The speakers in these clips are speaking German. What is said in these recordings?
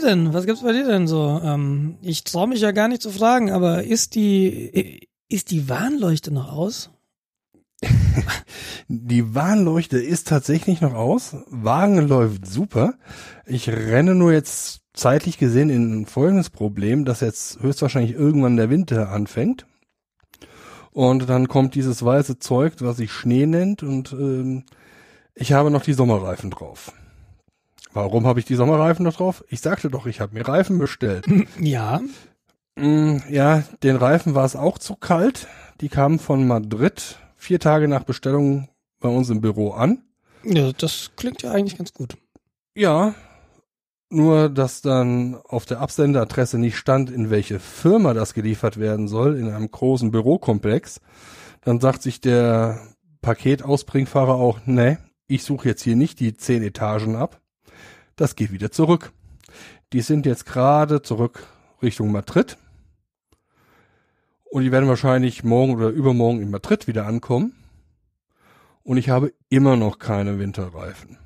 dir denn? Was gibt's bei dir denn so? Ähm, ich traue mich ja gar nicht zu fragen, aber ist die ist die Warnleuchte noch aus? Die Warnleuchte ist tatsächlich noch aus. Wagen läuft super. Ich renne nur jetzt zeitlich gesehen in folgendes Problem, dass jetzt höchstwahrscheinlich irgendwann der Winter anfängt. Und dann kommt dieses weiße Zeug, was sich Schnee nennt, und ähm, ich habe noch die Sommerreifen drauf. Warum habe ich die Sommerreifen noch drauf? Ich sagte doch, ich habe mir Reifen bestellt. Ja. Mm, ja, den Reifen war es auch zu kalt. Die kamen von Madrid vier Tage nach Bestellung bei uns im Büro an. Ja, das klingt ja eigentlich ganz gut. Ja, nur dass dann auf der Absenderadresse nicht stand, in welche Firma das geliefert werden soll, in einem großen Bürokomplex. Dann sagt sich der Paketausbringfahrer auch, nee, ich suche jetzt hier nicht die zehn Etagen ab. Das geht wieder zurück. Die sind jetzt gerade zurück Richtung Madrid. Und die werden wahrscheinlich morgen oder übermorgen in Madrid wieder ankommen. Und ich habe immer noch keine Winterreifen.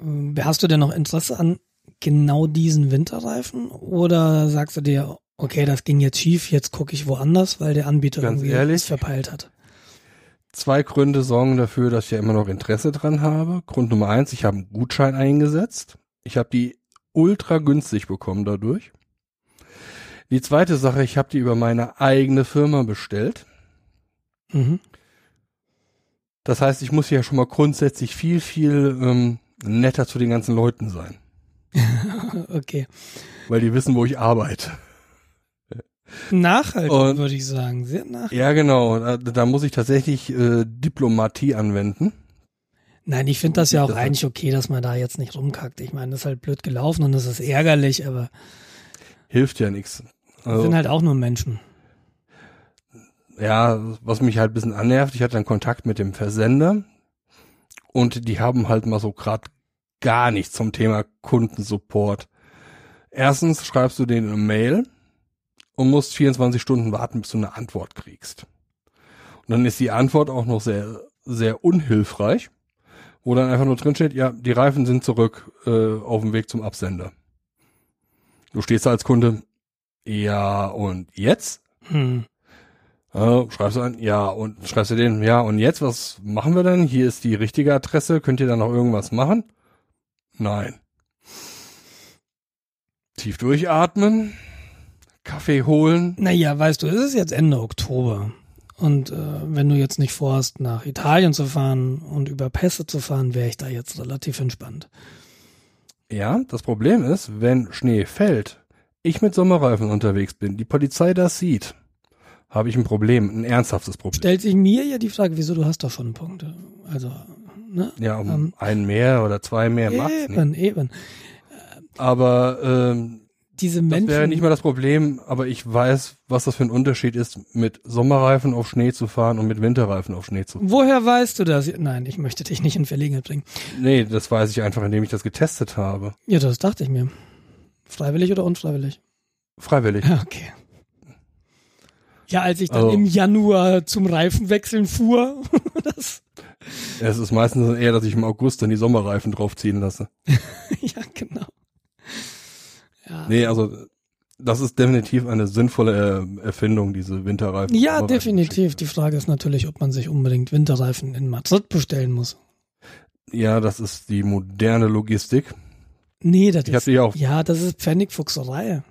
Ähm, Hast du denn noch Interesse an genau diesen Winterreifen? Oder sagst du dir, okay, das ging jetzt schief, jetzt gucke ich woanders, weil der Anbieter Ganz irgendwie ehrlich? verpeilt hat? Zwei Gründe sorgen dafür, dass ich ja immer noch Interesse dran habe. Grund Nummer eins, ich habe einen Gutschein eingesetzt. Ich habe die ultra günstig bekommen dadurch. Die zweite Sache, ich habe die über meine eigene Firma bestellt. Mhm. Das heißt, ich muss ja schon mal grundsätzlich viel, viel ähm, netter zu den ganzen Leuten sein, Okay. weil die wissen, wo ich arbeite. Nachhaltig, Und- würde ich sagen. Sehr nachhaltig. Ja, genau. Da, da muss ich tatsächlich äh, Diplomatie anwenden. Nein, ich finde das ja auch Das- eigentlich okay, dass man da jetzt nicht rumkackt. Ich meine, das ist halt blöd gelaufen und das ist ärgerlich, aber Hilft ja nichts. wir Also, sind halt auch nur Menschen. ja, was mich halt ein bisschen annervt, ich hatte dann Kontakt mit dem Versender und die haben halt mal so grad gar nichts zum Thema Kundensupport. Erstens schreibst du denen eine Mail und musst 24 Stunden warten, bis du eine Antwort kriegst. Und dann ist die Antwort auch noch sehr, sehr unhilfreich, wo dann einfach nur drin steht, ja, die Reifen sind zurück äh, auf dem Weg zum Absender. Du stehst da als Kunde, ja, und jetzt? Hm. Äh, schreibst du an, ja, und schreibst du den, ja, und jetzt, was machen wir denn? Hier ist die richtige Adresse, könnt ihr da noch irgendwas machen? Nein. Tief durchatmen, Kaffee holen. Naja, weißt du, es ist jetzt Ende Oktober. Und äh, wenn du jetzt nicht vorhast, nach Italien zu fahren und über Pässe zu fahren, wäre ich da jetzt relativ entspannt. Ja, das Problem ist, wenn Schnee fällt, ich mit Sommerreifen unterwegs bin, die Polizei das sieht, habe ich ein Problem, ein ernsthaftes Problem. Stellt sich mir ja die Frage, wieso du hast doch schon Punkte. Also, ne? Ja, um Ähm, einen mehr oder zwei mehr macht's nicht. Eben, eben. Aber ähm, Diese Das Menschen. wäre nicht mal das Problem, aber ich weiß, was das für ein Unterschied ist, mit Sommerreifen auf Schnee zu fahren und mit Winterreifen auf Schnee zu fahren. Woher weißt du das? Nein, ich möchte dich nicht in Verlegenheit bringen. Nee, das weiß ich einfach, indem ich das getestet habe. Ja, das dachte ich mir. Freiwillig oder unfreiwillig? Freiwillig. Ja, okay. Ja, als ich dann Also- im Januar zum Reifenwechseln fuhr, das, Es ist meistens eher, dass ich im August dann die Sommerreifen draufziehen lasse. ja, genau. Ja, Nee, also das ist definitiv eine sinnvolle äh, Erfindung, diese Winterreifen. ja Sommerreifen- definitiv. Die Frage ist natürlich, ob man sich unbedingt Winterreifen in Madrid bestellen muss. Ja, das ist die moderne Logistik. Nee, das Ich ist, auch, ja, das ist Pfennigfuchserei.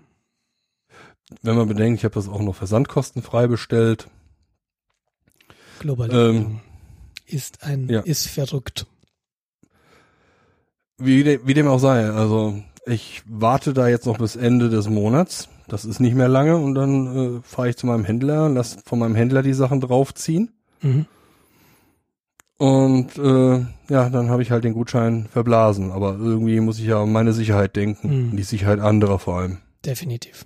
wenn man bedenkt, ich habe das auch noch versandkostenfrei bestellt. Globalisierung ist ein, Ähm, ja. ist verrückt. Wie, de, wie dem auch sei, also ich warte da jetzt noch bis Ende des Monats. Das ist nicht mehr lange und dann äh, fahre ich zu meinem Händler, lass von meinem Händler die Sachen draufziehen Mhm. und äh, ja, dann habe ich halt den Gutschein verblasen. Aber irgendwie muss ich ja an meine Sicherheit denken, Mhm. die Sicherheit anderer vor allem. Definitiv.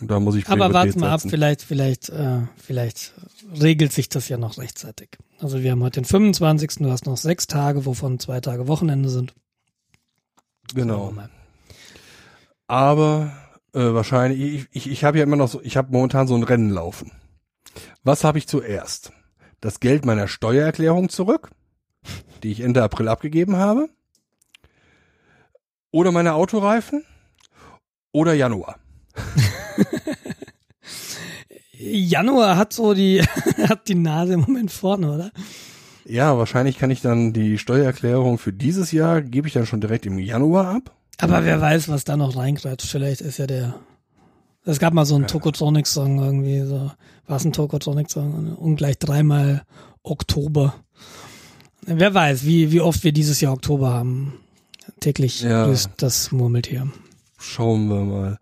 Und da muss ich Aber warte mal ab, vielleicht, vielleicht, äh, vielleicht regelt sich das ja noch rechtzeitig. Also wir haben heute den 25. Du hast noch sechs Tage, wovon zwei Tage Wochenende sind. Genau. Aber äh, wahrscheinlich, ich, ich, ich habe ja immer noch so, ich habe momentan so ein Rennen laufen. Was habe ich zuerst? Das Geld meiner Steuererklärung zurück, die ich Ende April abgegeben habe? oder meine Autoreifen oder Januar. Januar hat so die, hat die Nase im Moment vorne, oder? Ja, wahrscheinlich kann ich dann die Steuererklärung für dieses Jahr, gebe ich dann schon direkt im Januar ab. Aber wer weiß, was da noch reinkratscht. Vielleicht ist ja der. Es gab mal so einen Tokotronic-Song irgendwie, so. War es ein Tokotronic-Song? Ungleich dreimal Oktober. Wer weiß, wie, wie oft wir dieses Jahr Oktober haben. Täglich Ja. grüßt das Murmeltier. Schauen wir mal.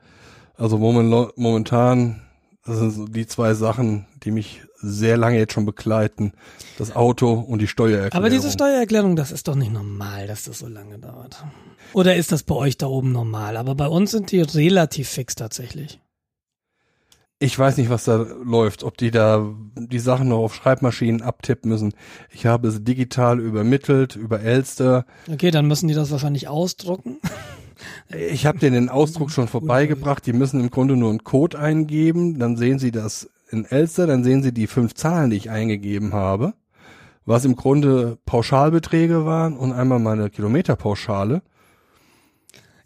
Also momen- momentan, das sind so die zwei Sachen, die mich sehr lange jetzt schon begleiten. Das Auto und die Steuererklärung. Aber diese Steuererklärung, das ist doch nicht normal, dass das so lange dauert. Oder ist das bei euch da oben normal? Aber bei uns sind die relativ fix tatsächlich. Ich weiß nicht, was da läuft, ob die da die Sachen noch auf Schreibmaschinen abtippen müssen. Ich habe es digital übermittelt über Elster. Okay, dann müssen die das wahrscheinlich ausdrucken. Ich habe denen den Ausdruck schon vorbeigebracht. Die müssen im Grunde nur einen Code eingeben. Dann sehen sie das in Elster. Dann sehen sie die fünf Zahlen, die ich eingegeben habe. Was im Grunde Pauschalbeträge waren und einmal meine Kilometerpauschale.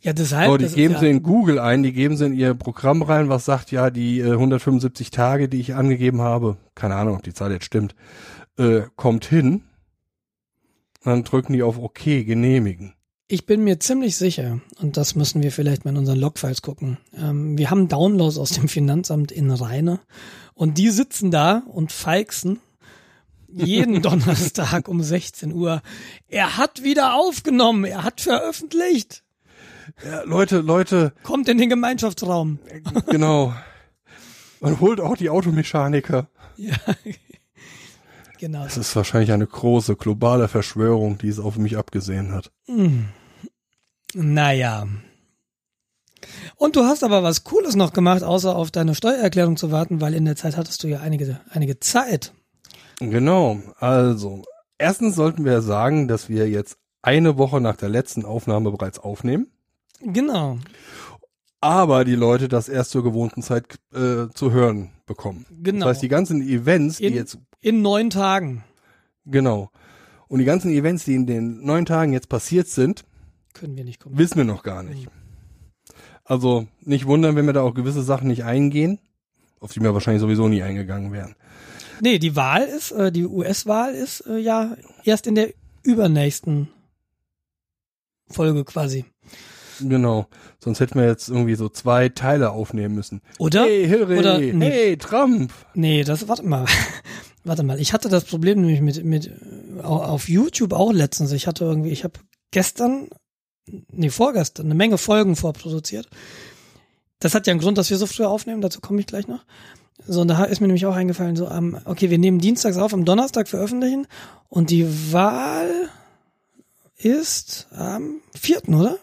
Ja, deshalb. Aber die geben ja, sie in Google ein, die geben sie in ihr Programm rein, was sagt, ja, die äh, 175 Tage, die ich angegeben habe, keine Ahnung, ob die Zahl jetzt stimmt, äh, kommt hin. Dann drücken die auf OK, genehmigen. Ich bin mir ziemlich sicher, und das müssen wir vielleicht mal in unseren Logfiles gucken. Ähm, wir haben Downloads aus dem Finanzamt in Rheine und die sitzen da und feixen jeden Donnerstag um 16 Uhr. Er hat wieder aufgenommen, er hat veröffentlicht. Ja, Leute, Leute, Kommt in den Gemeinschaftsraum. genau. Man holt auch die Automechaniker. Ja. Genau. Das ist wahrscheinlich eine große globale Verschwörung, die es auf mich abgesehen hat. Naja. Und du hast aber was Cooles noch gemacht, außer auf deine Steuererklärung zu warten, weil in der Zeit hattest du ja einige, einige Zeit. Genau, also erstens sollten wir sagen, dass wir jetzt eine Woche nach der letzten Aufnahme bereits aufnehmen. Genau. aber die Leute das erst zur gewohnten Zeit äh, zu hören bekommen. Genau. Das heißt, die ganzen Events, die In- jetzt, In neun Tagen genau, und die ganzen Events, die in den neun Tagen jetzt passiert sind, können wir nicht kommen. wissen wir noch gar nicht. Also nicht wundern, wenn wir da auch gewisse Sachen nicht eingehen, auf die wir wahrscheinlich sowieso nie eingegangen wären. Nee, die Wahl ist, äh, die US-Wahl ist äh, ja erst in der übernächsten Folge quasi. Genau. Sonst hätten wir jetzt irgendwie so zwei Teile aufnehmen müssen. Oder? Hey Hillary, Oder- nee. hey Trump. Nee, das, warte mal. Warte mal. Ich hatte das Problem nämlich mit, mit, äh, au- auf YouTube auch letztens. Ich hatte irgendwie, ich habe gestern, nee, vorgestern eine Menge Folgen vorproduziert. Das hat ja einen Grund, dass wir so früh aufnehmen. Dazu komme ich gleich noch. So, und da ist mir nämlich auch eingefallen, so am, okay, wir nehmen dienstags auf, am Donnerstag veröffentlichen und die Wahl ist am vierten, oder?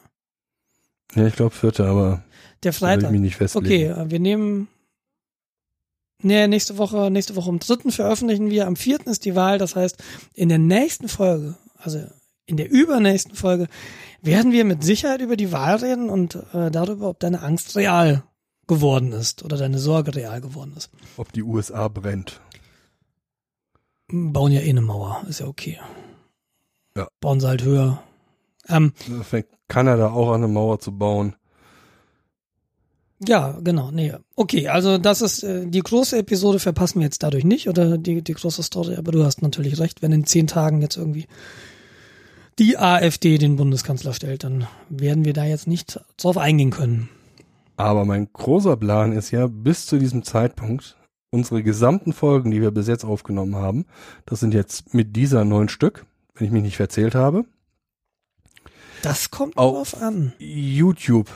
Ja, ich glaube vierte, aber Der Freitag. Okay, äh, wir nehmen. Nee, nächste Woche, nächste Woche am dritten veröffentlichen wir. Am vierten ist die Wahl. Das heißt, in der nächsten Folge, also in der übernächsten Folge, werden wir mit Sicherheit über die Wahl reden und äh, darüber, ob deine Angst real geworden ist oder deine Sorge real geworden ist. Ob die USA brennt. Bauen ja eh eine Mauer, ist ja okay. Ja. Bauen sie halt höher. Ähm, fängt Kanada auch an, eine Mauer zu bauen. Ja, genau, nee. Okay, also das ist äh, die große Episode verpassen wir jetzt dadurch nicht oder die, die große Story, aber du hast natürlich recht, wenn in zehn Tagen jetzt irgendwie die AfD den Bundeskanzler stellt, dann werden wir da jetzt nicht drauf eingehen können. Aber mein großer Plan ist ja, bis zu diesem Zeitpunkt unsere gesamten Folgen, die wir bis jetzt aufgenommen haben, das sind jetzt mit dieser neun Stück, wenn ich mich nicht verzählt habe, Das kommt Au- drauf an. YouTube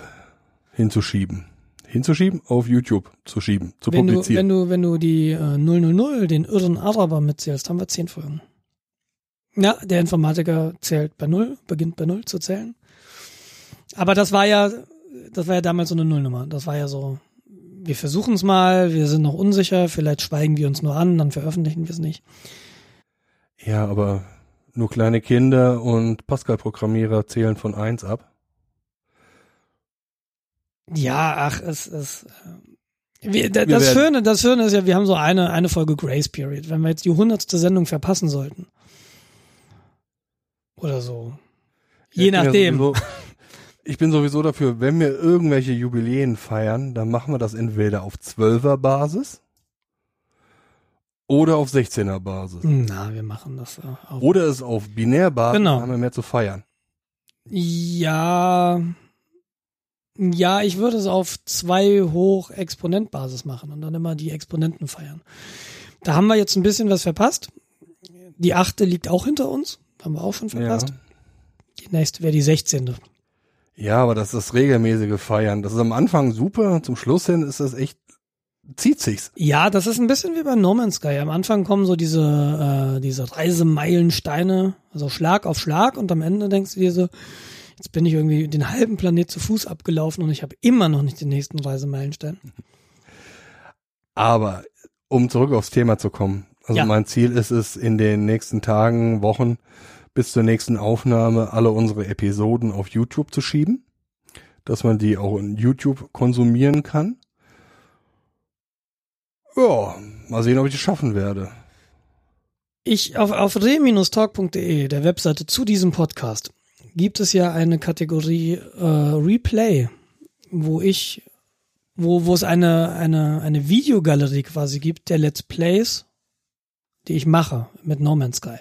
hinzuschieben. Hinzuschieben, auf YouTube zu schieben, zu Wenn du, wenn publizieren. du, wenn du die äh, 000, den irren Araber mitzählst, haben wir zehn Folgen. Ja, der Informatiker zählt bei null, beginnt bei null zu zählen. Aber das war ja, das war ja damals so eine Nullnummer. Das war ja so, wir versuchen es mal, wir sind noch unsicher, vielleicht schweigen wir uns nur an, dann veröffentlichen wir es nicht. ja, aber nur kleine Kinder und Pascal-Programmierer zählen von eins ab. Ja, ach, es ist. äh, Wir, da, Wir das werden- Schöne, das Schöne ist ja, wir haben so eine, eine Folge Grace Period. Wenn wir jetzt die hundertste Sendung verpassen sollten. Oder so. Je Ich bin ja nachdem. sowieso- ich bin sowieso dafür, wenn wir irgendwelche Jubiläen feiern, dann machen wir das entweder auf 12er Basis oder auf 16er Basis. Na, wir machen das äh, auf. Oder es auf Binärbasis, Genau. dann haben wir mehr zu feiern. Ja, ja, ich würde es auf zwei hoch Exponentbasis machen und dann immer die Exponenten feiern. Da haben wir jetzt ein bisschen was verpasst. Die achte liegt auch hinter uns, haben wir auch schon verpasst. Ja. Die nächste wäre die 16. ja, aber das ist das regelmäßige Feiern. Das ist am Anfang super, zum Schluss hin ist das echt, zieht sich's. Ja, das ist ein bisschen wie bei No Man's Sky. Am Anfang kommen so diese, äh, diese Reisemeilensteine, also Schlag auf Schlag und am Ende denkst du dir so, jetzt bin ich irgendwie den halben Planet zu Fuß abgelaufen und ich habe immer noch nicht den nächsten Reisemeilenstein. Aber um zurück aufs Thema zu kommen, also Ja. mein Ziel ist es, in den nächsten Tagen, Wochen bis zur nächsten Aufnahme alle unsere Episoden auf YouTube zu schieben, dass man die auch in YouTube konsumieren kann. Ja, mal sehen, ob ich es schaffen werde. Ich auf, auf re-talk.de, der Webseite zu diesem Podcast, gibt es ja eine Kategorie äh, Replay, wo ich, wo, wo es eine, eine, eine Videogalerie quasi gibt der Let's Plays, die ich mache mit No Man's Sky.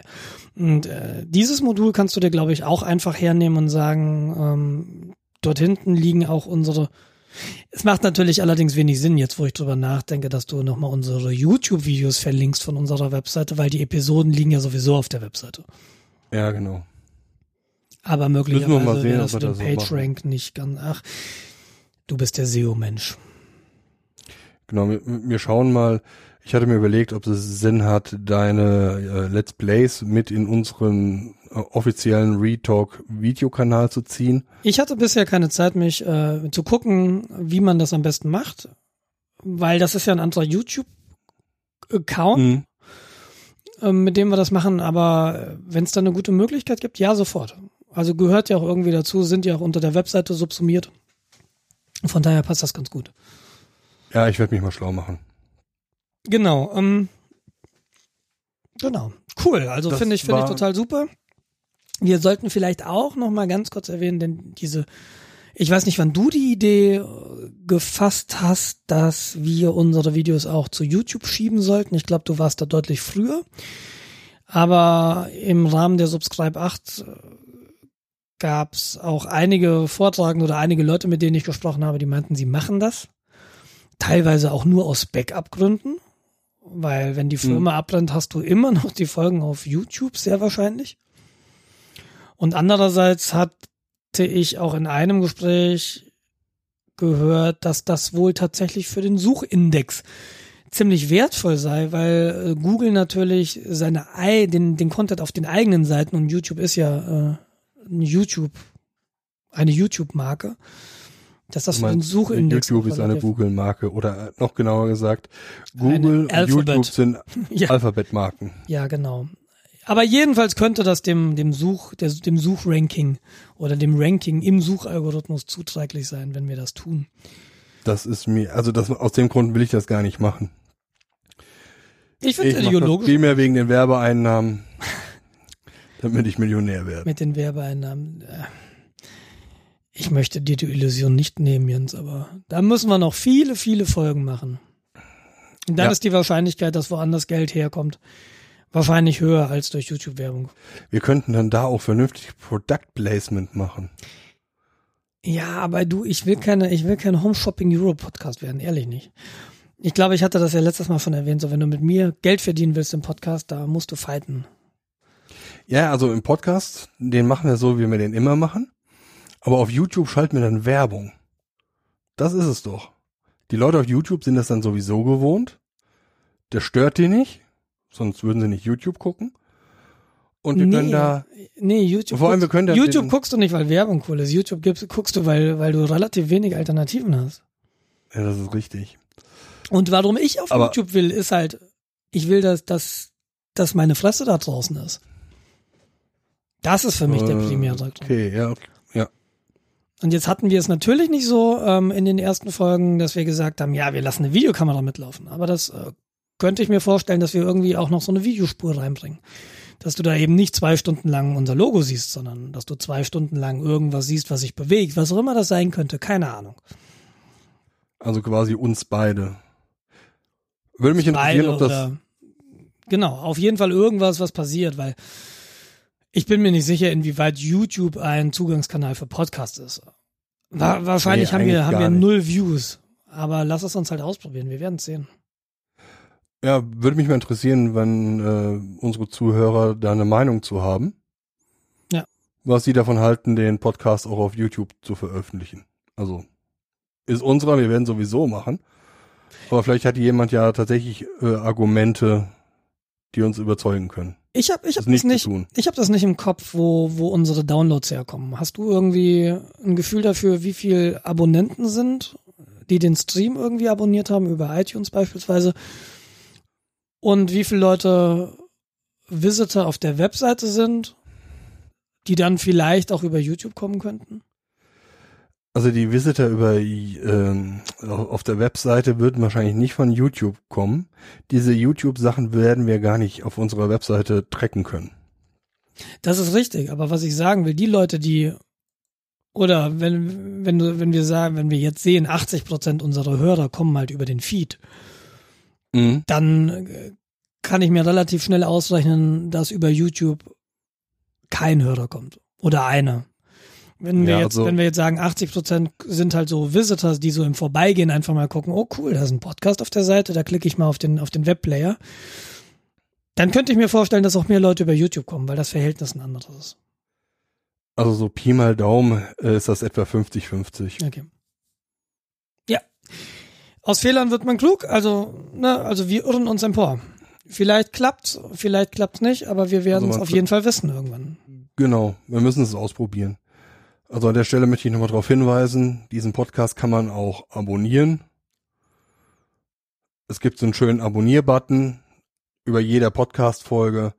Und äh, dieses Modul kannst du dir, glaube ich, auch einfach hernehmen und sagen, ähm, dort hinten liegen auch unsere es macht natürlich allerdings wenig Sinn, jetzt wo ich drüber nachdenke, dass du nochmal unsere YouTube-Videos verlinkst von unserer Webseite, weil die Episoden liegen ja sowieso auf der Webseite. Ja, genau. Aber möglicherweise wäre das machen. PageRank nicht ganz. Ach, du bist der SEO-Mensch. Genau, wir, wir schauen mal. Ich hatte mir überlegt, ob es Sinn hat, deine äh, Let's Plays mit in unseren äh, offiziellen Retalk Videokanal zu ziehen. Ich hatte bisher keine Zeit, mich äh, zu gucken, wie man das am besten macht, weil das ist ja ein anderer YouTube-Account, Mhm. ähm, mit dem wir das machen. Aber wenn es da eine gute Möglichkeit gibt, ja, sofort. Also gehört ja auch irgendwie dazu, sind ja auch unter der Webseite subsumiert. Von daher passt das ganz gut. Ja, ich werde mich mal schlau machen. Genau. Ähm, genau. Cool. Also finde ich finde ich total super. Wir sollten vielleicht auch noch mal ganz kurz erwähnen, denn diese ich weiß nicht, wann du die Idee äh, gefasst hast, dass wir unsere Videos auch zu YouTube schieben sollten. Ich glaube, du warst da deutlich früher. Aber im Rahmen der Subscribe 8 gab es auch einige Vortragende oder einige Leute, mit denen ich gesprochen habe, die meinten, sie machen das. Teilweise auch nur aus Backup-Gründen. Weil wenn die Firma abbrennt, hast du immer noch die Folgen auf YouTube, sehr wahrscheinlich. Und andererseits hatte ich auch in einem Gespräch gehört, dass das wohl tatsächlich für den Suchindex ziemlich wertvoll sei, weil äh, Google natürlich seine ei den den Content auf den eigenen Seiten und YouTube ist ja äh, ein YouTube eine YouTube Marke, dass das für den meinst, Suchindex YouTube ist eine Google-Marke oder äh, noch genauer gesagt, Google und. YouTube sind Ja. Alphabet-Marken. Ja, genau. Aber jedenfalls könnte das dem, dem Such, der, dem Suchranking oder dem Ranking im Suchalgorithmus zuträglich sein, wenn wir das tun. Das ist mir, also das, aus dem Grund will ich das gar nicht machen. Ich finde es ideologisch primär wegen den Werbeeinnahmen, damit ich Millionär werde. mit den Werbeeinnahmen. äh, Ich möchte dir die Illusion nicht nehmen, Jens, aber da müssen wir noch viele, viele Folgen machen. Und dann Ja. ist die Wahrscheinlichkeit, dass woanders Geld herkommt, wahrscheinlich höher als durch YouTube-Werbung. Wir könnten dann da auch vernünftig Product Placement machen. Ja, aber du, ich will keine, ich will kein Home Shopping Euro Podcast werden, ehrlich nicht. Ich glaube, ich hatte das ja letztes Mal schon erwähnt, so wenn du mit mir Geld verdienen willst im Podcast, da musst du fighten. Ja, also im Podcast, den machen wir so, wie wir den immer machen. Aber auf YouTube schalten wir dann Werbung. Das ist es doch. Die Leute auf YouTube sind das dann sowieso gewohnt. Der stört die nicht, sonst würden sie nicht YouTube gucken. Und wir können da, nee, YouTube. Vor allem, wir guckst- können da YouTube den- guckst du nicht, weil Werbung cool ist. YouTube gibst, guckst du, weil, weil du relativ wenig Alternativen hast. ja, das ist richtig. Und warum ich auf Aber- YouTube will, ist halt, ich will, dass, dass, dass meine Fresse da draußen ist. Das ist für mich der Äh, Primärdruck. Okay, ja, okay. ja. Und jetzt hatten wir es natürlich nicht so ähm, in den ersten Folgen, dass wir gesagt haben, ja, wir lassen eine Videokamera mitlaufen. Aber das äh, könnte ich mir vorstellen, dass wir irgendwie auch noch so eine Videospur reinbringen. dass du da eben nicht zwei Stunden lang unser Logo siehst, sondern dass du zwei Stunden lang irgendwas siehst, was sich bewegt, was auch immer das sein könnte, keine Ahnung. Also quasi uns beide. Würde mich interessieren, ob das. Genau, auf jeden Fall irgendwas, was passiert, weil ich bin mir nicht sicher, inwieweit YouTube ein Zugangskanal für Podcasts ist. Wahrscheinlich nee, haben wir, haben wir null Views. Aber lass es uns halt ausprobieren. Wir werden es sehen. Ja, würde mich mal interessieren, wenn äh, unsere Zuhörer da eine Meinung zu haben. Ja. Was sie davon halten, den Podcast auch auf YouTube zu veröffentlichen. Also ist unserer, wir werden sowieso machen. Aber vielleicht hat jemand ja tatsächlich äh, Argumente, die uns überzeugen können. Ich habe ich hab das, das nicht, ich habe das nicht im Kopf, wo wo unsere Downloads herkommen. Hast du irgendwie ein Gefühl dafür, wie viel Abonnenten sind, die den Stream irgendwie abonniert haben über iTunes beispielsweise? Und wie viele Leute Visitor auf der Webseite sind, die dann vielleicht auch über YouTube kommen könnten? Also die Visitor über ähm, auf der Webseite würden wahrscheinlich nicht von YouTube kommen. Diese YouTube-Sachen werden wir gar nicht auf unserer Webseite tracken können. Das ist richtig, aber was ich sagen will, die Leute, die oder wenn wenn du wenn wir sagen, wenn wir jetzt sehen, 80 Prozent unserer Hörer kommen halt über den Feed, mhm. dann kann ich mir relativ schnell ausrechnen, dass über YouTube kein Hörer kommt oder einer. Wenn wir ja, jetzt, also, wenn wir jetzt sagen, 80 Prozent sind halt so Visitors, die so im Vorbeigehen einfach mal gucken, oh cool, da ist ein Podcast auf der Seite, da klicke ich mal auf den, auf den Webplayer. Dann könnte ich mir vorstellen, dass auch mehr Leute über YouTube kommen, weil das Verhältnis ein anderes ist. Also so Pi mal Daumen äh, ist das etwa 50-50. Okay. Ja. Aus Fehlern wird man klug, also, ne, also wir irren uns empor. Vielleicht klappt's, vielleicht klappt's nicht, aber wir werden also es auf jeden Fall wissen irgendwann. Genau, wir müssen es ausprobieren. Also an der Stelle möchte ich nochmal darauf hinweisen, diesen Podcast kann man auch abonnieren. Es gibt so einen schönen Abonnier-Button über jeder Podcast-Folge.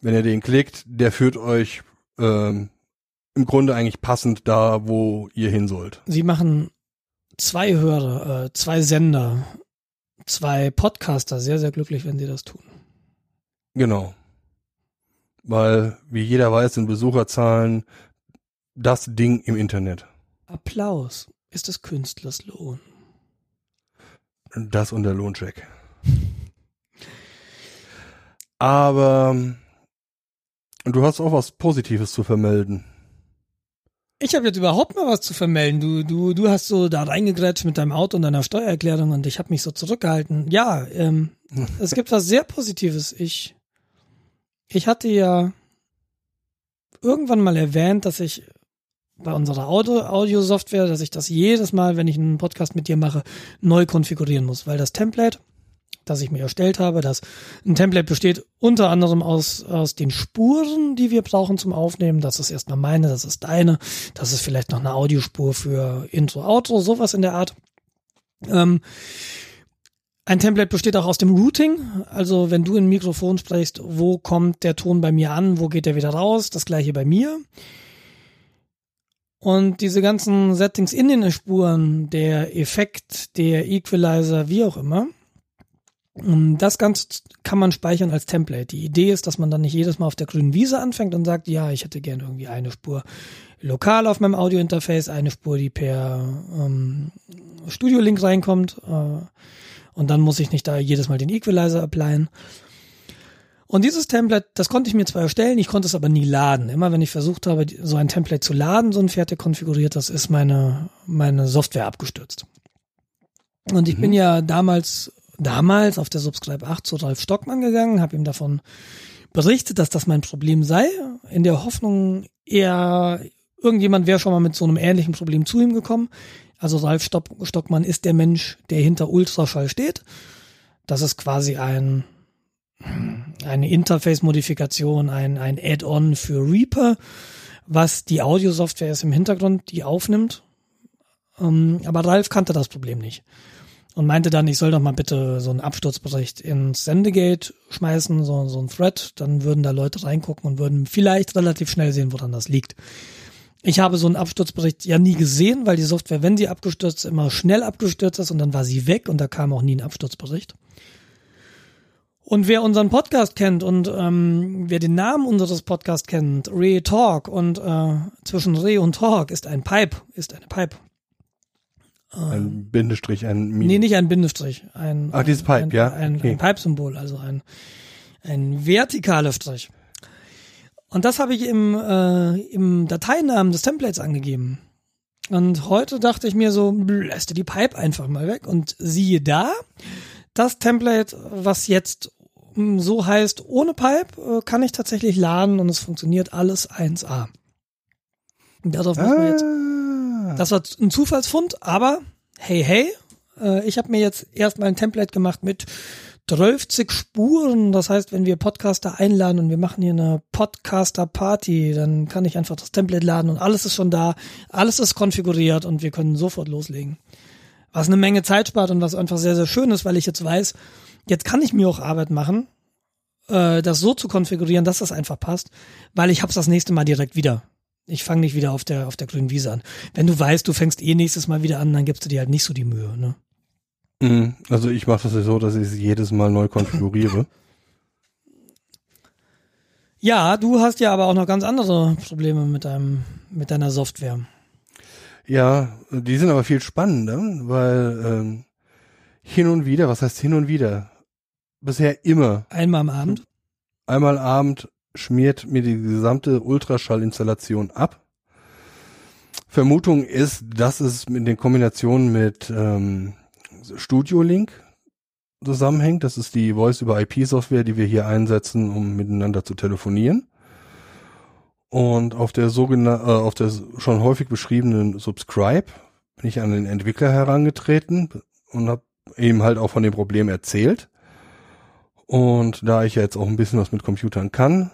Wenn ihr den klickt, der führt euch ähm, im Grunde eigentlich passend da, wo ihr hin sollt. Sie machen zwei Hörer, äh, zwei Sender, zwei Podcaster sehr, sehr glücklich, wenn sie das tun. Genau. Weil, wie jeder weiß, sind Besucherzahlen das Ding im Internet. Applaus ist des Künstlers Lohn. Das und der Lohncheck. Aber du hast auch was Positives zu vermelden. Ich habe jetzt überhaupt mal was zu vermelden. Du, du, du hast so da reingegrätscht mit deinem Auto und deiner Steuererklärung und ich habe mich so zurückgehalten. Ja, ähm, es gibt was sehr Positives. Ich, ich hatte ja irgendwann mal erwähnt, dass ich bei unserer Audio-Software, dass ich das jedes Mal, wenn ich einen Podcast mit dir mache, neu konfigurieren muss, weil das Template, das ich mir erstellt habe, das ein Template besteht unter anderem aus, aus den Spuren, die wir brauchen zum Aufnehmen. Das ist erstmal meine, das ist deine, das ist vielleicht noch eine Audiospur für Intro, Outro, sowas in der Art. Ähm, ein Template besteht auch aus dem Routing, also wenn du in Mikrofon sprichst, wo kommt der Ton bei mir an, wo geht der wieder raus, das gleiche bei mir. Und diese ganzen Settings in den Spuren, der Effekt, der Equalizer, wie auch immer, ähm, das Ganze kann man speichern als Template. Die Idee ist, dass man dann nicht jedes Mal auf der grünen Wiese anfängt und sagt, ja, ich hätte gerne irgendwie eine Spur lokal auf meinem Audiointerface, eine Spur, die per ähm, Studio-Link reinkommt. Äh, und dann muss ich nicht da jedes Mal den Equalizer applyen. Und dieses Template, das konnte ich mir zwar erstellen, ich konnte es aber nie laden. Immer wenn ich versucht habe, so ein Template zu laden, so ein fertig konfiguriertes, ist meine, meine Software abgestürzt. Und ich mhm. bin ja damals, damals auf der Subscribe 8 zu Ralf Stockmann gegangen, habe ihm davon berichtet, dass das mein Problem sei, in der Hoffnung, er, irgendjemand wäre schon mal mit so einem ähnlichen Problem zu ihm gekommen. Also Ralf Stockmann ist der Mensch, der hinter Ultraschall steht. Das ist quasi ein eine Interface-Modifikation, ein, ein Add-on für Reaper, was die Audio-Software ist im Hintergrund, die aufnimmt. Ähm, aber Ralf kannte das Problem nicht und meinte dann, ich soll doch mal bitte so einen Absturzbericht ins Sendegate schmeißen, so, so ein Thread, dann würden da Leute reingucken und würden vielleicht relativ schnell sehen, woran das liegt. Ich habe so einen Absturzbericht ja nie gesehen, weil die Software, wenn sie abgestürzt, immer schnell abgestürzt ist und dann war sie weg und da kam auch nie ein Absturzbericht. Und wer unseren Podcast kennt und ähm, wer den Namen unseres Podcasts kennt, Re Talk und äh, zwischen Re und Talk ist ein Pipe, ist eine Pipe. Ein Bindestrich, ein Minus. Nee, nicht ein Bindestrich, ein Ach, dieses Pipe, ein, ja, ein, okay. ein Pipe-Symbol, also ein ein vertikaler Strich. Und das habe ich im äh, im Dateinamen des Templates angegeben. Und heute dachte ich mir so, lässt du die Pipe einfach mal weg und siehe da, das Template, was jetzt so heißt, ohne Pipe, äh, kann ich tatsächlich laden und es funktioniert alles 1A. Und darauf muss man jetzt Ah. das war ein Zufallsfund, aber hey, hey, äh, ich habe mir jetzt erstmal ein Template gemacht mit 12 Spuren. Das heißt, wenn wir Podcaster einladen und wir machen hier eine Podcaster-Party, dann kann ich einfach das Template laden und alles ist schon da, alles ist konfiguriert und wir können sofort loslegen. Was eine Menge Zeit spart und was einfach sehr, sehr schön ist, weil ich jetzt weiß, jetzt kann ich mir auch Arbeit machen, äh, das so zu konfigurieren, dass das einfach passt, weil ich hab's das nächste Mal direkt wieder. Ich fange nicht wieder auf der auf der grünen Wiese an. Wenn du weißt, du fängst eh nächstes Mal wieder an, dann gibst du dir halt nicht so die Mühe. Ne? Mhm. Also ich mache das ja so, dass ich es jedes Mal neu konfiguriere. Ja, du hast ja aber auch noch ganz andere Probleme mit deinem mit deiner Software. Ja, die sind aber viel spannender, weil ähm, hin und wieder, was heißt hin und wieder? Bisher immer Einmal am Abend. einmal Abend schmiert mir die gesamte Ultraschallinstallation ab. Vermutung ist, dass es in den Kombinationen mit ähm, Studio Link zusammenhängt. Das ist die Voice-über-IP-Software, die wir hier einsetzen, um miteinander zu telefonieren. Und auf der sogenannten, äh, auf der schon häufig beschriebenen Subscribe bin ich an den Entwickler herangetreten und habe ihm halt auch von dem Problem erzählt. Und da ich ja jetzt auch ein bisschen was mit Computern kann,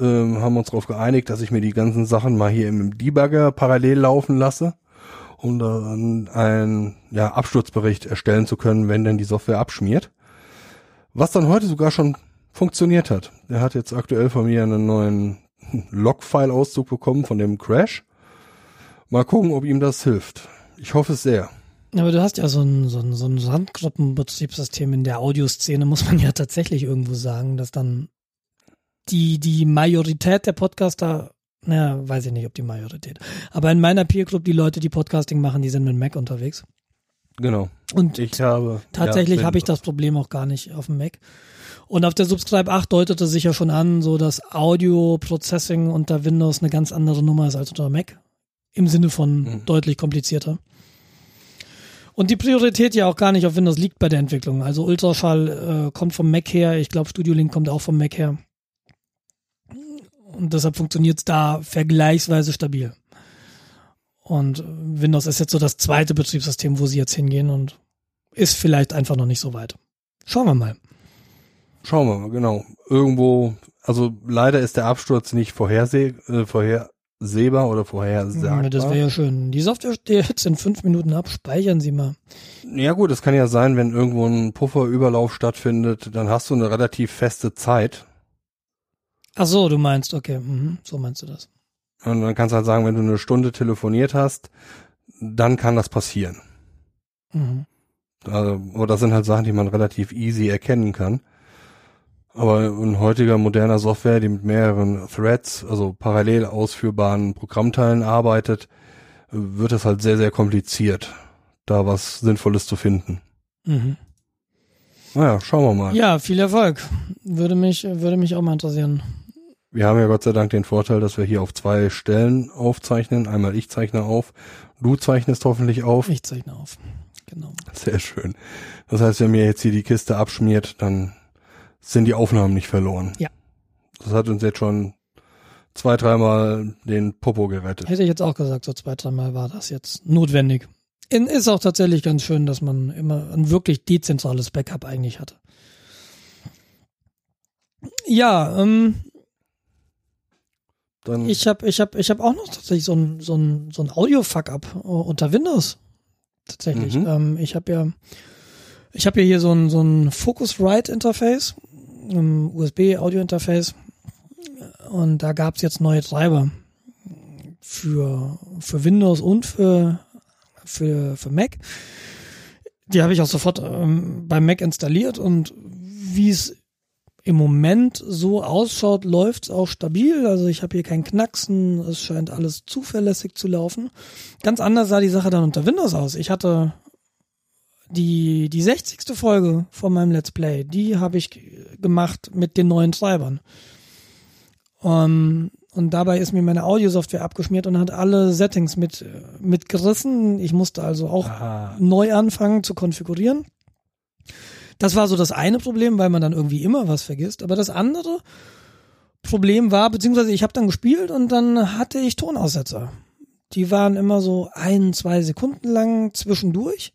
ähm, haben wir uns darauf geeinigt, dass ich mir die ganzen Sachen mal hier im Debugger parallel laufen lasse, um dann einen ja, Absturzbericht erstellen zu können, wenn denn die Software abschmiert. Was dann heute sogar schon funktioniert hat. Der hat jetzt aktuell von mir einen neuen Log-File-Auszug bekommen von dem Crash. Mal gucken, ob ihm das hilft. Ich hoffe es sehr. Aber du hast ja so ein, so ein, so ein Randgruppenbetriebssystem in der Audioszene, muss man ja tatsächlich irgendwo sagen, dass dann die, die Majorität der Podcaster, naja, weiß ich nicht, ob die Majorität, aber in meiner Peer Group, die Leute, die Podcasting machen, die sind mit Mac unterwegs. Genau. Und Ich habe tatsächlich ja, habe ich das Problem auch gar nicht auf dem Mac. Und auf der Subscribe 8 deutete sich ja schon an, so dass Audio-Processing unter Windows eine ganz andere Nummer ist als unter Mac. Im Sinne von Mhm. deutlich komplizierter. Und die Priorität ja auch gar nicht auf Windows liegt bei der Entwicklung. Also Ultraschall äh, kommt vom Mac her, ich glaube Studio Link kommt auch vom Mac her. Und deshalb funktioniert es da vergleichsweise stabil. Und Windows ist jetzt so das zweite Betriebssystem, wo sie jetzt hingehen und ist vielleicht einfach noch nicht so weit. Schauen wir mal. Schauen wir mal, genau. Irgendwo, also leider ist der Absturz nicht vorherseh äh, vorhersehbar oder vorhersagbar. Ja, das wäre ja schön. Die Software steht jetzt in fünf Minuten ab. Speichern Sie mal. Ja gut, es kann ja sein, wenn irgendwo ein Pufferüberlauf stattfindet, dann hast du eine relativ feste Zeit. Ach so, du meinst, okay, mhm, so meinst du das. Und dann kannst du halt sagen, wenn du eine Stunde telefoniert hast, dann kann das passieren. Mhm. Also, aber das sind halt Sachen, die man relativ easy erkennen kann. Aber in heutiger moderner Software, die mit mehreren Threads, also parallel ausführbaren Programmteilen arbeitet, wird es halt sehr, sehr kompliziert, da was Sinnvolles zu finden. Mhm. Naja, schauen wir mal. Ja, viel Erfolg. Würde mich, würde mich auch mal interessieren. Wir haben ja Gott sei Dank den Vorteil, dass wir hier auf zwei Stellen aufzeichnen. Einmal ich zeichne auf, du zeichnest hoffentlich auf. Ich zeichne auf. Genau. Sehr schön. Das heißt, wenn mir jetzt hier die Kiste abschmiert, dann sind die Aufnahmen nicht verloren. Ja. Das hat uns jetzt schon zwei, dreimal den Popo gerettet. Hätte ich jetzt auch gesagt, so zwei, dreimal war das jetzt notwendig. Ist auch tatsächlich ganz schön, dass man immer ein wirklich dezentrales Backup eigentlich hatte. Ja, ähm, Dann, ich habe ich hab, ich hab auch noch tatsächlich so ein, so ein, so ein Audio-Fuck-up unter Windows. Tatsächlich. Mhm. Ähm, ich habe ja, ich habe ja hier so ein, so ein Focusrite-Interface, ein USB-Audio-Interface. Und da gab's jetzt neue Treiber für, für Windows und für, für, für Mac. Die habe ich auch sofort ähm, beim Mac installiert und wie es im Moment so ausschaut, läuft's auch stabil. Also ich habe hier keinen Knacksen, es scheint alles zuverlässig zu laufen. Ganz anders sah die Sache dann unter Windows aus. Ich hatte die, die 60. Folge von meinem Let's Play, die habe ich gemacht mit den neuen Treibern. Um, und dabei ist mir meine Audiosoftware abgeschmiert und hat alle Settings mit, mitgerissen. Ich musste also auch Aha. neu anfangen zu konfigurieren. Das war so das eine Problem, weil man dann irgendwie immer was vergisst. Aber das andere Problem war, beziehungsweise ich habe dann gespielt und dann hatte ich Tonaussetzer. Die waren immer so ein, zwei Sekunden lang zwischendurch.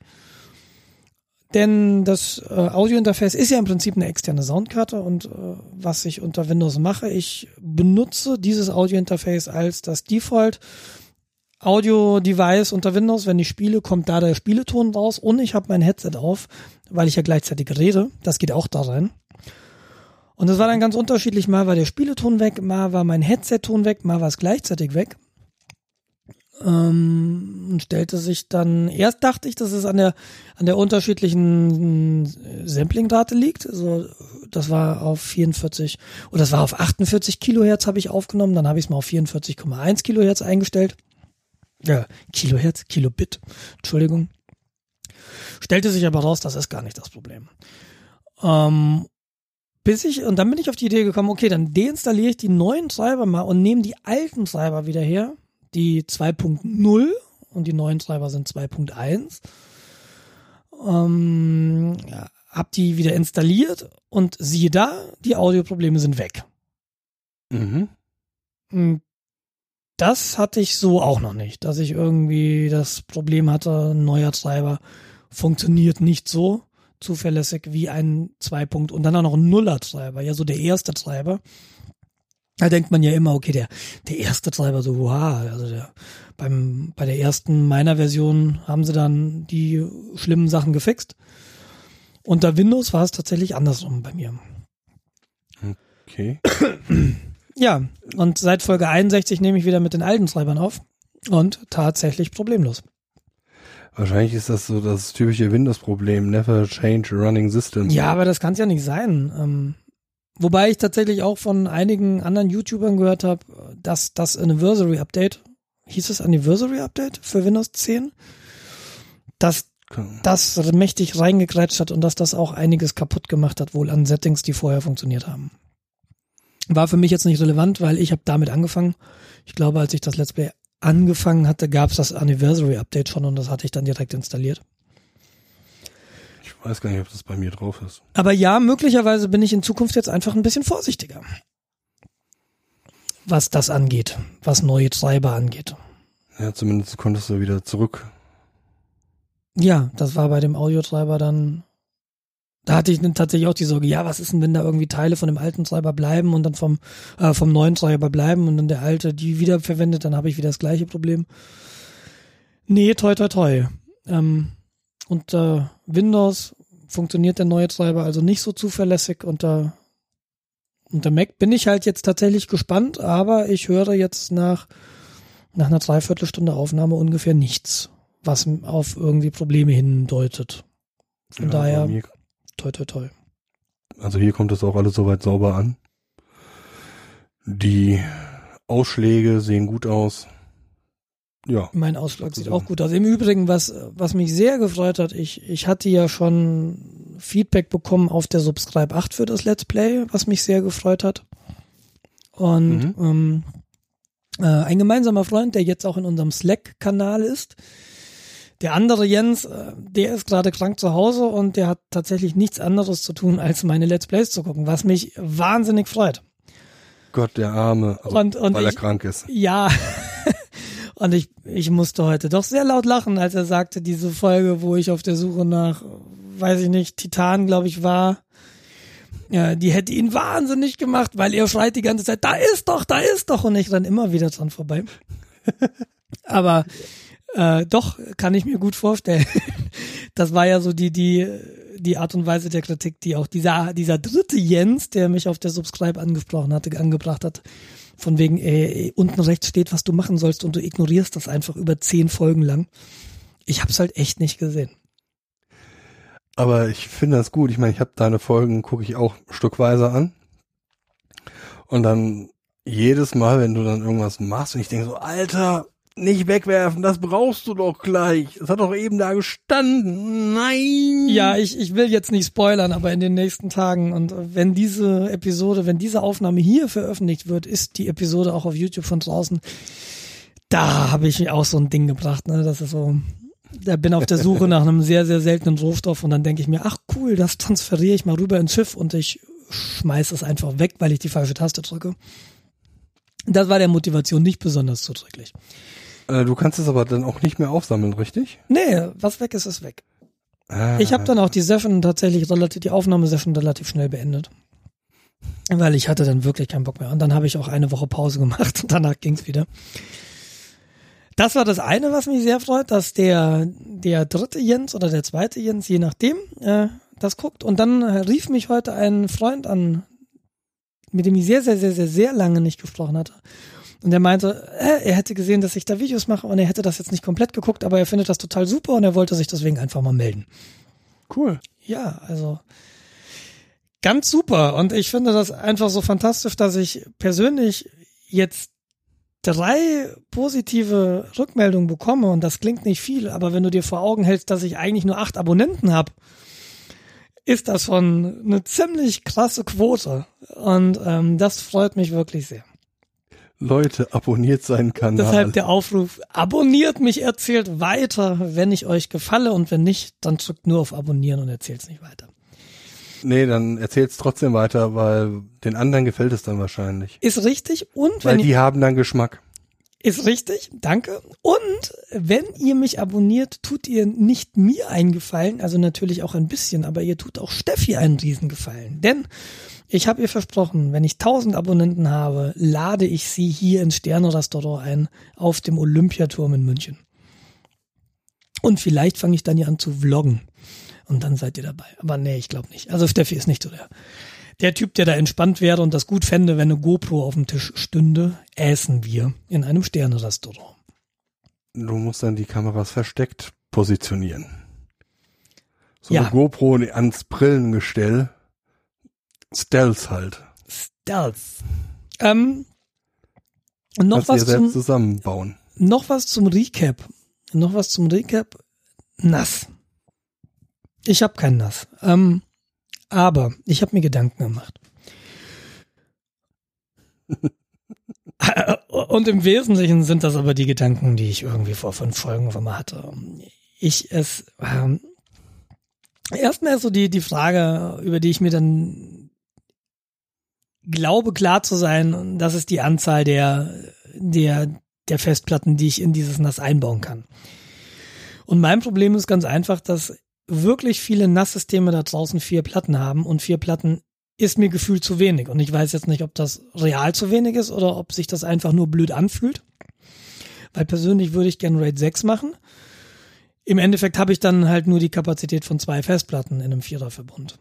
Denn das äh, Audiointerface ist ja im Prinzip eine externe Soundkarte und äh, was ich unter Windows mache, ich benutze dieses Audiointerface als das Default Audio-Device unter Windows. Wenn ich spiele, kommt da der Spieleton raus und ich habe mein Headset auf, weil ich ja gleichzeitig rede. Das geht auch da rein. Und das war dann ganz unterschiedlich. Mal war der Spieleton weg, mal war mein Headset-Ton weg, mal war es gleichzeitig weg. Ähm, und stellte sich dann, erst dachte ich, dass es an der, an der unterschiedlichen Sampling-Rate liegt. Also, das war auf 44, oder das war auf 48 Kilohertz habe ich aufgenommen, dann habe ich es mal auf 44,1 Kilohertz eingestellt. Ja, Kilohertz, Kilobit, Entschuldigung. Stellte sich aber raus, das ist gar nicht das Problem. Ähm, bis ich, und dann bin ich auf die Idee gekommen, okay, dann deinstalliere ich die neuen Treiber mal und nehme die alten Treiber wieder her, die 2.0 und die neuen Treiber sind 2.1. Ähm, ja, hab die wieder installiert und siehe da, die Audioprobleme sind weg. Mhm. Hm, das hatte ich so auch noch nicht, dass ich irgendwie das Problem hatte, ein neuer Treiber funktioniert nicht so zuverlässig wie ein 2. und dann auch noch ein Nuller-Treiber, ja so der erste Treiber. Da denkt man ja immer, okay, der, der erste Treiber, so, wow, also der, beim, bei der ersten meiner Version haben sie dann die schlimmen Sachen gefixt. Unter Windows war es tatsächlich andersrum bei mir. Okay. Ja, und seit Folge 61 nehme ich wieder mit den alten Treibern auf und tatsächlich problemlos. Wahrscheinlich ist das so das typische Windows-Problem, never change running system. Ja, aber das kann es ja nicht sein. Ähm, wobei ich tatsächlich auch von einigen anderen YouTubern gehört habe, dass das Anniversary Update, hieß es Anniversary Update für Windows 10, dass das mächtig reingekrätscht hat und dass das auch einiges kaputt gemacht hat, wohl an Settings, die vorher funktioniert haben. War für mich jetzt nicht relevant, weil ich habe damit angefangen. Ich glaube, als ich das Let's Play angefangen hatte, gab es das Anniversary Update schon und das hatte ich dann direkt installiert. Weiß gar nicht, ob das bei mir drauf ist. Aber ja, möglicherweise bin ich in Zukunft jetzt einfach ein bisschen vorsichtiger. Was das angeht, was neue Treiber angeht. Ja, zumindest konntest du wieder zurück. Ja, das war bei dem Audiotreiber dann da hatte ich tatsächlich auch die Sorge, ja, was ist denn, wenn da irgendwie Teile von dem alten Treiber bleiben und dann vom, äh, vom neuen Treiber bleiben und dann der alte die wiederverwendet, dann habe ich wieder das gleiche Problem. Nee, toi, toi, toi. Ähm, unter Windows funktioniert der neue Treiber also nicht so zuverlässig. Unter, unter Mac bin ich halt jetzt tatsächlich gespannt, aber ich höre jetzt nach, nach einer Dreiviertelstunde Aufnahme ungefähr nichts, was auf irgendwie Probleme hindeutet. Von ja, daher toi, toi, toi. Also hier kommt es auch alles soweit sauber an. Die Ausschläge sehen gut aus. Ja. Mein Ausschlag sieht auch gut aus. Im Übrigen, was, was mich sehr gefreut hat, ich, ich hatte ja schon Feedback bekommen auf der Subscribe 8 für das Let's Play, was mich sehr gefreut hat. Und mhm. ähm, äh, ein gemeinsamer Freund, der jetzt auch in unserem Slack-Kanal ist, der andere Jens, äh, der ist gerade krank zu Hause und der hat tatsächlich nichts anderes zu tun, als meine Let's Plays zu gucken, was mich wahnsinnig freut. Gott, der Arme, und, und weil ich, er krank ist. Ja. und ich, ich musste heute doch sehr laut lachen, als er sagte, diese Folge, wo ich auf der Suche nach, weiß ich nicht, Titan, glaube ich, war. Ja, die hätte ihn wahnsinnig gemacht, weil er schreit die ganze Zeit, da ist doch, da ist doch, und ich dann immer wieder dran vorbei. Aber äh, doch, kann ich mir gut vorstellen. das war ja so die, die, die Art und Weise der Kritik, die auch dieser, dieser dritte Jens, der mich auf der Subscribe angesprochen hatte, angebracht hat. Von wegen, äh, unten rechts steht, was du machen sollst und du ignorierst das einfach über zehn Folgen lang. Ich hab's halt echt nicht gesehen. Aber ich finde das gut. Ich meine, ich habe deine Folgen, gucke ich auch stückweise an. Und dann jedes Mal, wenn du dann irgendwas machst und ich denke so, Alter, nicht wegwerfen, das brauchst du doch gleich. Es hat doch eben da gestanden. Nein. Ja, ich, ich will jetzt nicht spoilern, aber in den nächsten Tagen und wenn diese Episode, wenn diese Aufnahme hier veröffentlicht wird, ist die Episode auch auf YouTube von draußen. Da habe ich auch so ein Ding gebracht, ne? Das ist so, da bin auf der Suche nach einem sehr, sehr seltenen Rohstoff und dann denke ich mir, ach cool, das transferiere ich mal rüber ins Schiff und ich schmeiß es einfach weg, weil ich die falsche Taste drücke. Das war der Motivation nicht besonders zuträglich. Äh, du kannst es aber dann auch nicht mehr aufsammeln, richtig? Nee, was weg ist, ist weg. Ah. Ich habe dann auch die Session tatsächlich relativ, die Aufnahmesession relativ schnell beendet. Weil ich hatte dann wirklich keinen Bock mehr. Und dann habe ich auch eine Woche Pause gemacht und danach ging's wieder. Das war das eine, was mich sehr freut, dass der, der dritte Jens oder der zweite Jens, je nachdem, äh, das guckt. Und dann rief mich heute ein Freund an, mit dem ich sehr, sehr, sehr, sehr, sehr lange nicht gesprochen hatte. Und er meinte, äh, er hätte gesehen, dass ich da Videos mache und er hätte das jetzt nicht komplett geguckt, aber er findet das total super und er wollte sich deswegen einfach mal melden. Cool. Ja, also ganz super. Und ich finde das einfach so fantastisch, dass ich persönlich jetzt drei positive Rückmeldungen bekomme und das klingt nicht viel, aber wenn du dir vor Augen hältst, dass ich eigentlich nur acht Abonnenten habe, ist das schon eine ziemlich krasse Quote und ähm, das freut mich wirklich sehr. Leute, abonniert seinen Kanal. Deshalb der Aufruf, abonniert mich, erzählt weiter, wenn ich euch gefalle und wenn nicht, dann drückt nur auf Abonnieren und erzählt es nicht weiter. Nee, dann erzähl's trotzdem weiter, weil den anderen gefällt es dann wahrscheinlich. Ist richtig und weil die haben dann Geschmack. Ist richtig, danke. Und wenn ihr mich abonniert, tut ihr nicht mir einen Gefallen, also natürlich auch ein bisschen, aber ihr tut auch Steffi einen Riesengefallen. Denn ich habe ihr versprochen, wenn ich 1000 Abonnenten habe, lade ich sie hier ins Sterne-Restaurant ein, auf dem Olympiaturm in München. Und vielleicht fange ich dann ja an zu vloggen und dann seid ihr dabei. Aber nee, ich glaube nicht. Also Steffi ist nicht so der, der Typ, der da entspannt wäre und das gut fände, wenn eine GoPro auf dem Tisch stünde, essen wir in einem Sterne-Restaurant. Du musst dann die Kameras versteckt positionieren. So ja. eine GoPro ans Brillengestell. Stealth halt. Stealth. Ähm, noch was zum, zusammenbauen. Noch was zum Recap. Noch was zum Recap. Nass. Ich habe kein Nass. Ähm, aber ich habe mir Gedanken gemacht. Und im Wesentlichen sind das aber die Gedanken, die ich irgendwie vor fünf Folgen schon mal hatte. Ich es ähm, erstmal so die die Frage, über die ich mir dann glaube klar zu sein, das ist die Anzahl der der der Festplatten, die ich in dieses NAS einbauen kann. Und mein Problem ist ganz einfach, dass wirklich viele NAS-Systeme da draußen vier Platten haben und vier Platten ist mir gefühlt zu wenig. Und ich weiß jetzt nicht, ob das real zu wenig ist oder ob sich das einfach nur blöd anfühlt. Weil persönlich würde ich gerne RAID 6 machen. Im Endeffekt habe ich dann halt nur die Kapazität von zwei Festplatten in einem Viererverbund.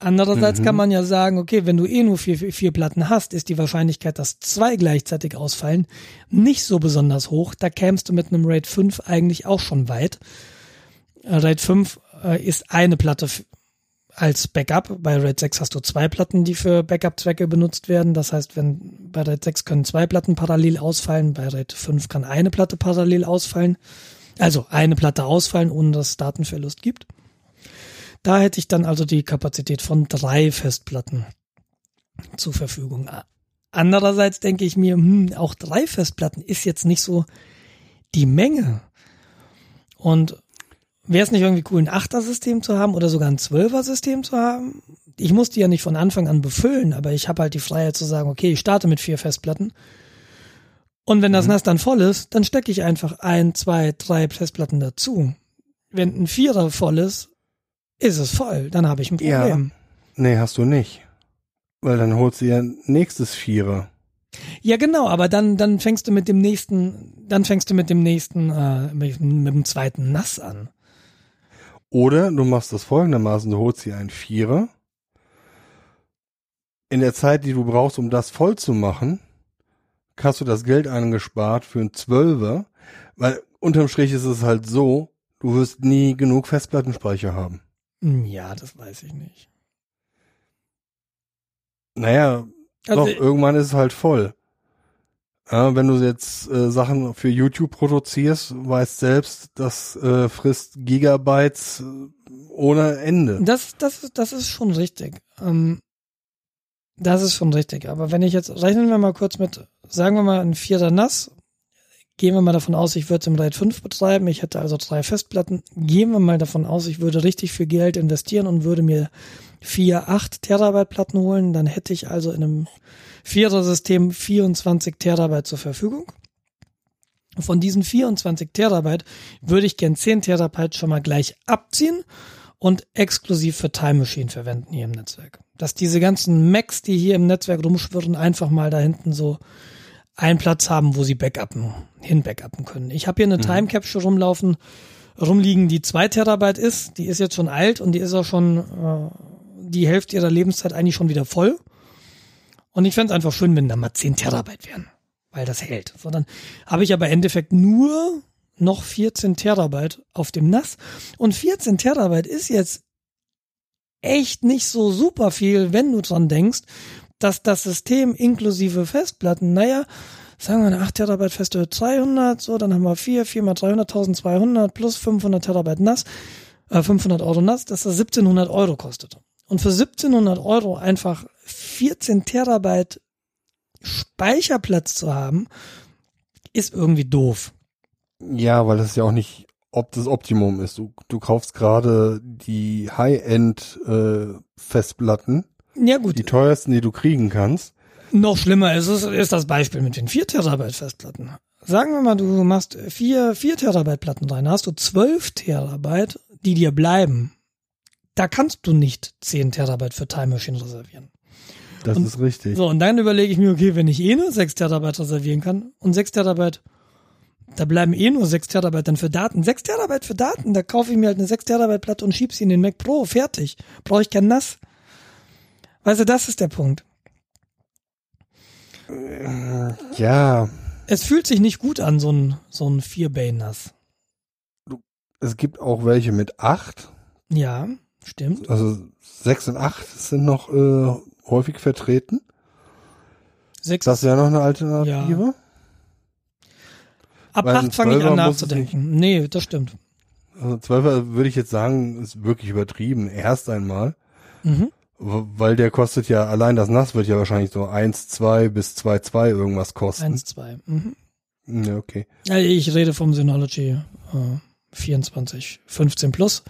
Andererseits mhm. kann man ja sagen, okay, wenn du eh nur vier, vier Platten hast, ist die Wahrscheinlichkeit, dass zwei gleichzeitig ausfallen, nicht so besonders hoch. Da kämst du mit einem RAID 5 eigentlich auch schon weit. RAID 5 äh, ist eine Platte als Backup. Bei RAID 6 hast du zwei Platten, die für Backup-Zwecke benutzt werden. Das heißt, wenn bei RAID 6 können zwei Platten parallel ausfallen, bei RAID 5 kann eine Platte parallel ausfallen. Also eine Platte ausfallen, ohne dass es Datenverlust gibt. Da hätte ich dann also die Kapazität von drei Festplatten zur Verfügung. Andererseits denke ich mir, hm, auch drei Festplatten ist jetzt nicht so die Menge. Und Wäre es nicht irgendwie cool, ein Achter-System zu haben oder sogar ein Zwölfer-System zu haben? Ich muss die ja nicht von Anfang an befüllen, aber ich habe halt die Freiheit zu sagen, okay, ich starte mit vier Festplatten. Und wenn das mhm. NAS dann voll ist, dann stecke ich einfach ein, zwei, drei Festplatten dazu. Wenn ein Vierer voll ist, ist es voll. Dann habe ich ein Problem. Ja. Nee, hast du nicht. Weil dann holst du ja nächstes Vierer. Ja, genau, aber dann, dann fängst du mit dem nächsten, dann fängst du mit dem nächsten, äh, mit, mit dem zweiten Nass an. Oder du machst das folgendermaßen, du holst hier einen Vierer. In der Zeit, die du brauchst, um das voll zu machen, hast du das Geld angespart für einen Zwölfer, weil unterm Strich ist es halt so, du wirst nie genug Festplattenspeicher haben. Hm, ja, das weiß ich nicht. Naja, Doch, irgendwann ist es halt voll. Ja, wenn du jetzt äh, Sachen für YouTube produzierst, weißt selbst, das äh, frisst Gigabytes äh, ohne Ende. Das, das, das ist schon richtig. Ähm, das ist schon richtig. Aber wenn ich jetzt, rechnen wir mal kurz mit, sagen wir mal ein vierter Nass, gehen wir mal davon aus, ich würde im RAID 5 betreiben, ich hätte also drei Festplatten, gehen wir mal davon aus, ich würde richtig viel Geld investieren und würde mir vier, acht Terabyte Platten holen, dann hätte ich also in einem Vierer-System 24 Terabyte zur Verfügung. Von diesen 24 Terabyte würde ich gern 10 Terabyte schon mal gleich abziehen und exklusiv für Time Machine verwenden hier im Netzwerk. Dass diese ganzen Macs, die hier im Netzwerk rumschwirren, einfach mal da hinten so einen Platz haben, wo sie backuppen, hin backuppen können. Ich habe hier eine mhm. Time Capture rumlaufen, rumliegen, die zwei Terabyte ist. Die ist jetzt schon alt und die ist auch schon äh, die Hälfte ihrer Lebenszeit eigentlich schon wieder voll. Und ich fände es einfach schön, wenn da mal 10 Terabyte wären, weil das hält. So, dann habe ich aber im Endeffekt nur noch 14 Terabyte auf dem NAS. Und 14 Terabyte ist jetzt echt nicht so super viel, wenn du dran denkst, dass das System inklusive Festplatten, naja, sagen wir eine 8 Terabyte Feste 200, so, dann haben wir 4, 4 mal 300, 1200 plus 500 Terabyte NAS, äh, 500 Euro NAS, dass das 1700 Euro kostet. Und für 1700 Euro einfach 14 Terabyte Speicherplatz zu haben, ist irgendwie doof. Ja, weil das ja auch nicht ob das Optimum ist. Du, du kaufst gerade die High-End-Festplatten. Äh, ja, gut. Die teuersten, die du kriegen kannst. Noch schlimmer ist es, ist das Beispiel mit den 4 Terabyte Festplatten. Sagen wir mal, du machst vier, 4 Terabyte Platten rein, hast du 12 Terabyte, die dir bleiben. Da kannst du nicht 10 Terabyte für Time Machine reservieren. Das und, ist richtig. So, und dann überlege ich mir, okay, wenn ich eh nur 6 Terabyte reservieren kann und 6 Terabyte, da bleiben eh nur 6 Terabyte dann für Daten. 6 Terabyte für Daten, da kaufe ich mir halt eine 6 Terabyte Platte und schieb sie in den Mac Pro, fertig. Brauche ich kein NAS. Weißt du, das ist der Punkt. Ja. Es fühlt sich nicht gut an, so ein, so ein 4-Bay-NAS. Es gibt auch welche mit 8. Ja, stimmt. Also 6 und 8 sind noch äh, häufig vertreten. Sechs. Das ist ja noch eine Alternative. Ja. Ab Weil 8 fange ich an nachzudenken. Nee, das stimmt. Also 12er würde ich jetzt sagen, ist wirklich übertrieben. Erst einmal. Mhm. Weil der kostet ja, allein das Nass wird ja wahrscheinlich so 1, 2 bis 2, 2 irgendwas kosten. 1, 2. Mhm. Ja, okay. Ja, ich rede vom Synology äh, 24, 15 plus.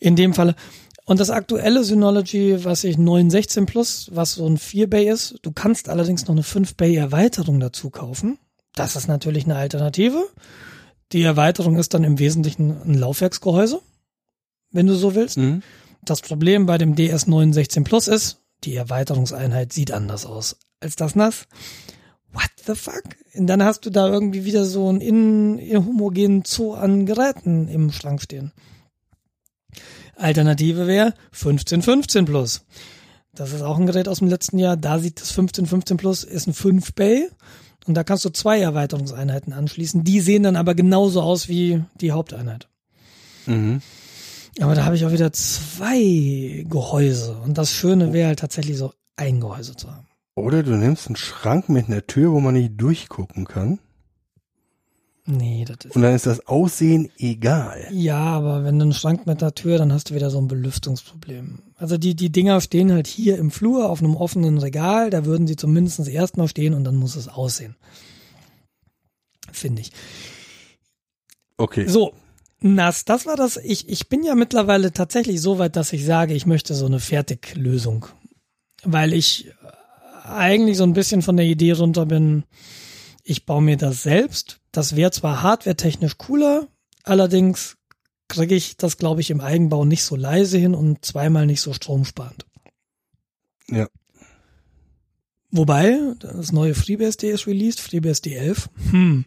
In dem Falle. Und das aktuelle Synology, was ich 916 Plus, was so ein 4-Bay ist, du kannst allerdings noch eine 5-Bay-Erweiterung dazu kaufen. Das ist natürlich eine Alternative. Die Erweiterung ist dann im Wesentlichen ein Laufwerksgehäuse, wenn du so willst. Mhm. Das Problem bei dem DS 916 Plus ist, die Erweiterungseinheit sieht anders aus als das NAS. What the fuck? Und dann hast du da irgendwie wieder so einen inhomogenen Zoo an Geräten im Schrank stehen. Alternative wäre 1515 Plus. Das ist auch ein Gerät aus dem letzten Jahr. Da sieht das 1515 Plus ist ein 5 Bay und da kannst du zwei Erweiterungseinheiten anschließen. Die sehen dann aber genauso aus wie die Haupteinheit. Mhm. Aber da habe ich auch wieder zwei Gehäuse und das Schöne wäre halt tatsächlich so ein Gehäuse zu haben. Oder du nimmst einen Schrank mit einer Tür, wo man nicht durchgucken kann. Nee, das ist. Und dann ist das Aussehen egal. Ja, aber wenn du einen Schrank mit der Tür, dann hast du wieder so ein Belüftungsproblem. Also die, die Dinger stehen halt hier im Flur auf einem offenen Regal, da würden sie zumindest erstmal stehen und dann muss es aussehen. Finde ich. Okay. So. Nass, das war das. Ich, ich bin ja mittlerweile tatsächlich so weit, dass ich sage, ich möchte so eine Fertiglösung. Weil ich eigentlich so ein bisschen von der Idee runter bin, ich baue mir das selbst, das wäre zwar hardwaretechnisch cooler, allerdings kriege ich das, glaube ich, im Eigenbau nicht so leise hin und zweimal nicht so stromsparend. Ja. Wobei, das neue FreeBSD ist released, FreeBSD 11. Hm.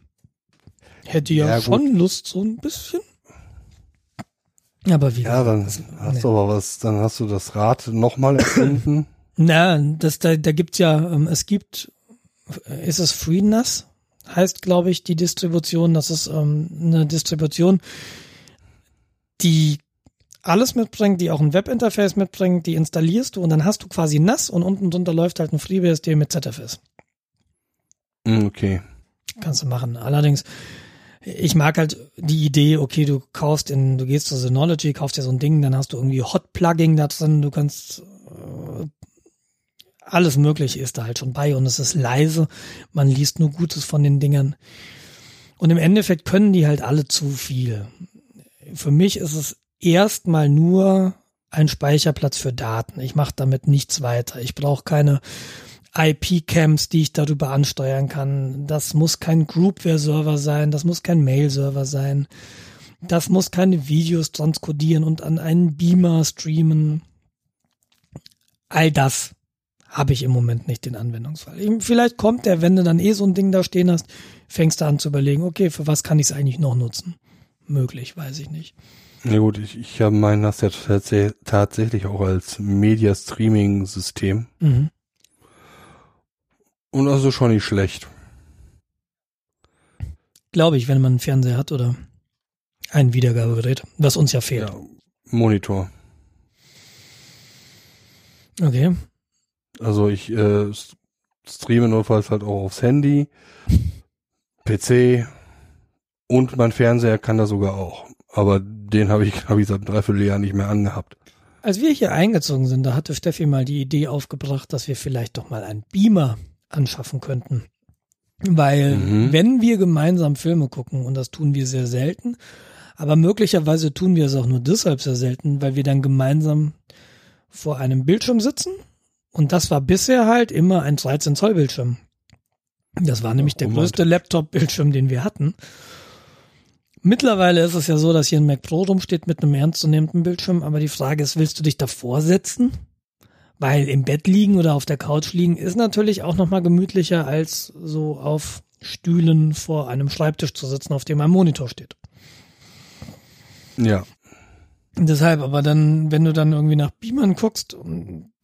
Hätte ja, ja schon gut. Lust, so ein bisschen. Aber wie? Ja, dann hast nee. du aber was, dann hast du das Rad nochmal erfunden. Na, das, da, da gibt's ja, ähm, es gibt, ist es FreeNAS? heißt, glaube ich, die Distribution. Das ist ähm, eine Distribution, die alles mitbringt, die auch ein Webinterface mitbringt, die installierst du und dann hast du quasi nass und unten drunter läuft halt ein FreeBSD mit ZFS. Hm, Okay. Kannst du machen. Allerdings, ich mag halt die Idee, okay, du kaufst in, du gehst zu Synology, kaufst dir so ein Ding, dann hast du irgendwie Hot-Plugging da drin, du kannst äh, alles mögliche ist da halt schon bei und es ist leise, man liest nur Gutes von den Dingern. Und im Endeffekt können die halt alle zu viel. Für mich ist es erstmal nur ein Speicherplatz für Daten. Ich mache damit nichts weiter. Ich brauche keine IP-Camps, die ich darüber ansteuern kann. Das muss kein Groupware-Server sein, das muss kein Mail-Server sein. Das muss keine Videos transkodieren und an einen Beamer streamen. All das habe ich im Moment nicht den Anwendungsfall. Vielleicht kommt der, wenn du dann eh so ein Ding da stehen hast, fängst du an zu überlegen, okay, für was kann ich es eigentlich noch nutzen? Möglich, weiß ich nicht. Na gut, ich, ich habe meinen das ja tats tatsächlich auch als Media-Streaming-System. Mhm. Und also schon nicht schlecht. Glaube ich, wenn man einen Fernseher hat oder ein Wiedergabegerät, was uns ja fehlt. Ja, Monitor. Okay. Also ich äh, streame notfalls halt auch aufs Handy, PC und mein Fernseher kann das sogar auch. Aber den habe ich, habe ich seit einem Dreivierteljahr nicht mehr angehabt. Als wir hier eingezogen sind, da hatte Steffi mal die Idee aufgebracht, dass wir vielleicht doch mal einen Beamer anschaffen könnten. Weil, Mhm. wenn wir gemeinsam Filme gucken, und das tun wir sehr selten, aber möglicherweise tun wir es auch nur deshalb sehr selten, weil wir dann gemeinsam vor einem Bildschirm sitzen. Und das war bisher halt immer ein 13 Zoll Bildschirm. Das war nämlich der romantisch. größte Laptop-Bildschirm, den wir hatten. Mittlerweile ist es ja so, dass hier ein Mac Pro rumsteht mit einem ernstzunehmenden Bildschirm, aber die Frage ist, willst du dich davor setzen? Weil im Bett liegen oder auf der Couch liegen ist natürlich auch nochmal gemütlicher, als so auf Stühlen vor einem Schreibtisch zu sitzen, auf dem ein Monitor steht. Ja. Deshalb, aber dann, wenn du dann irgendwie nach Beamern guckst,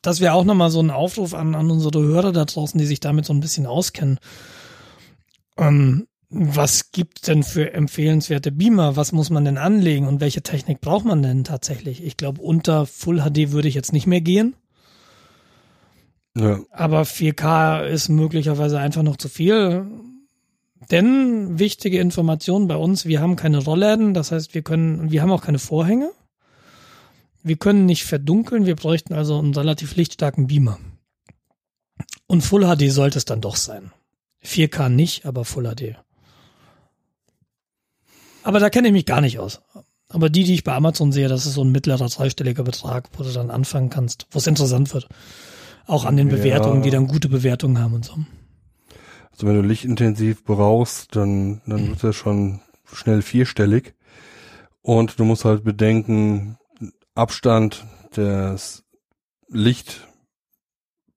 das wäre auch nochmal so ein Aufruf an, an unsere Hörer da draußen, die sich damit so ein bisschen auskennen. Ähm, was gibt's denn für empfehlenswerte Beamer? Was muss man denn anlegen und welche Technik braucht man denn tatsächlich? Ich glaube, unter Full HD würde ich jetzt nicht mehr gehen, Ja. aber 4K ist möglicherweise einfach noch zu viel. Denn wichtige Information bei uns, wir haben keine Rollläden, das heißt, wir können, wir haben auch keine Vorhänge. Wir können nicht verdunkeln, wir bräuchten also einen relativ lichtstarken Beamer. Und Full HD sollte es dann doch sein. 4K nicht, aber Full HD. Aber da kenne ich mich gar nicht aus. Aber die, die ich bei Amazon sehe, das ist so ein mittlerer dreistelliger Betrag, wo du dann anfangen kannst, wo es interessant wird. Auch an den Ja. Bewertungen, die dann gute Bewertungen haben und so. Also wenn du lichtintensiv brauchst, dann, dann wird das schon schnell vierstellig. Und du musst halt bedenken, Abstand des Licht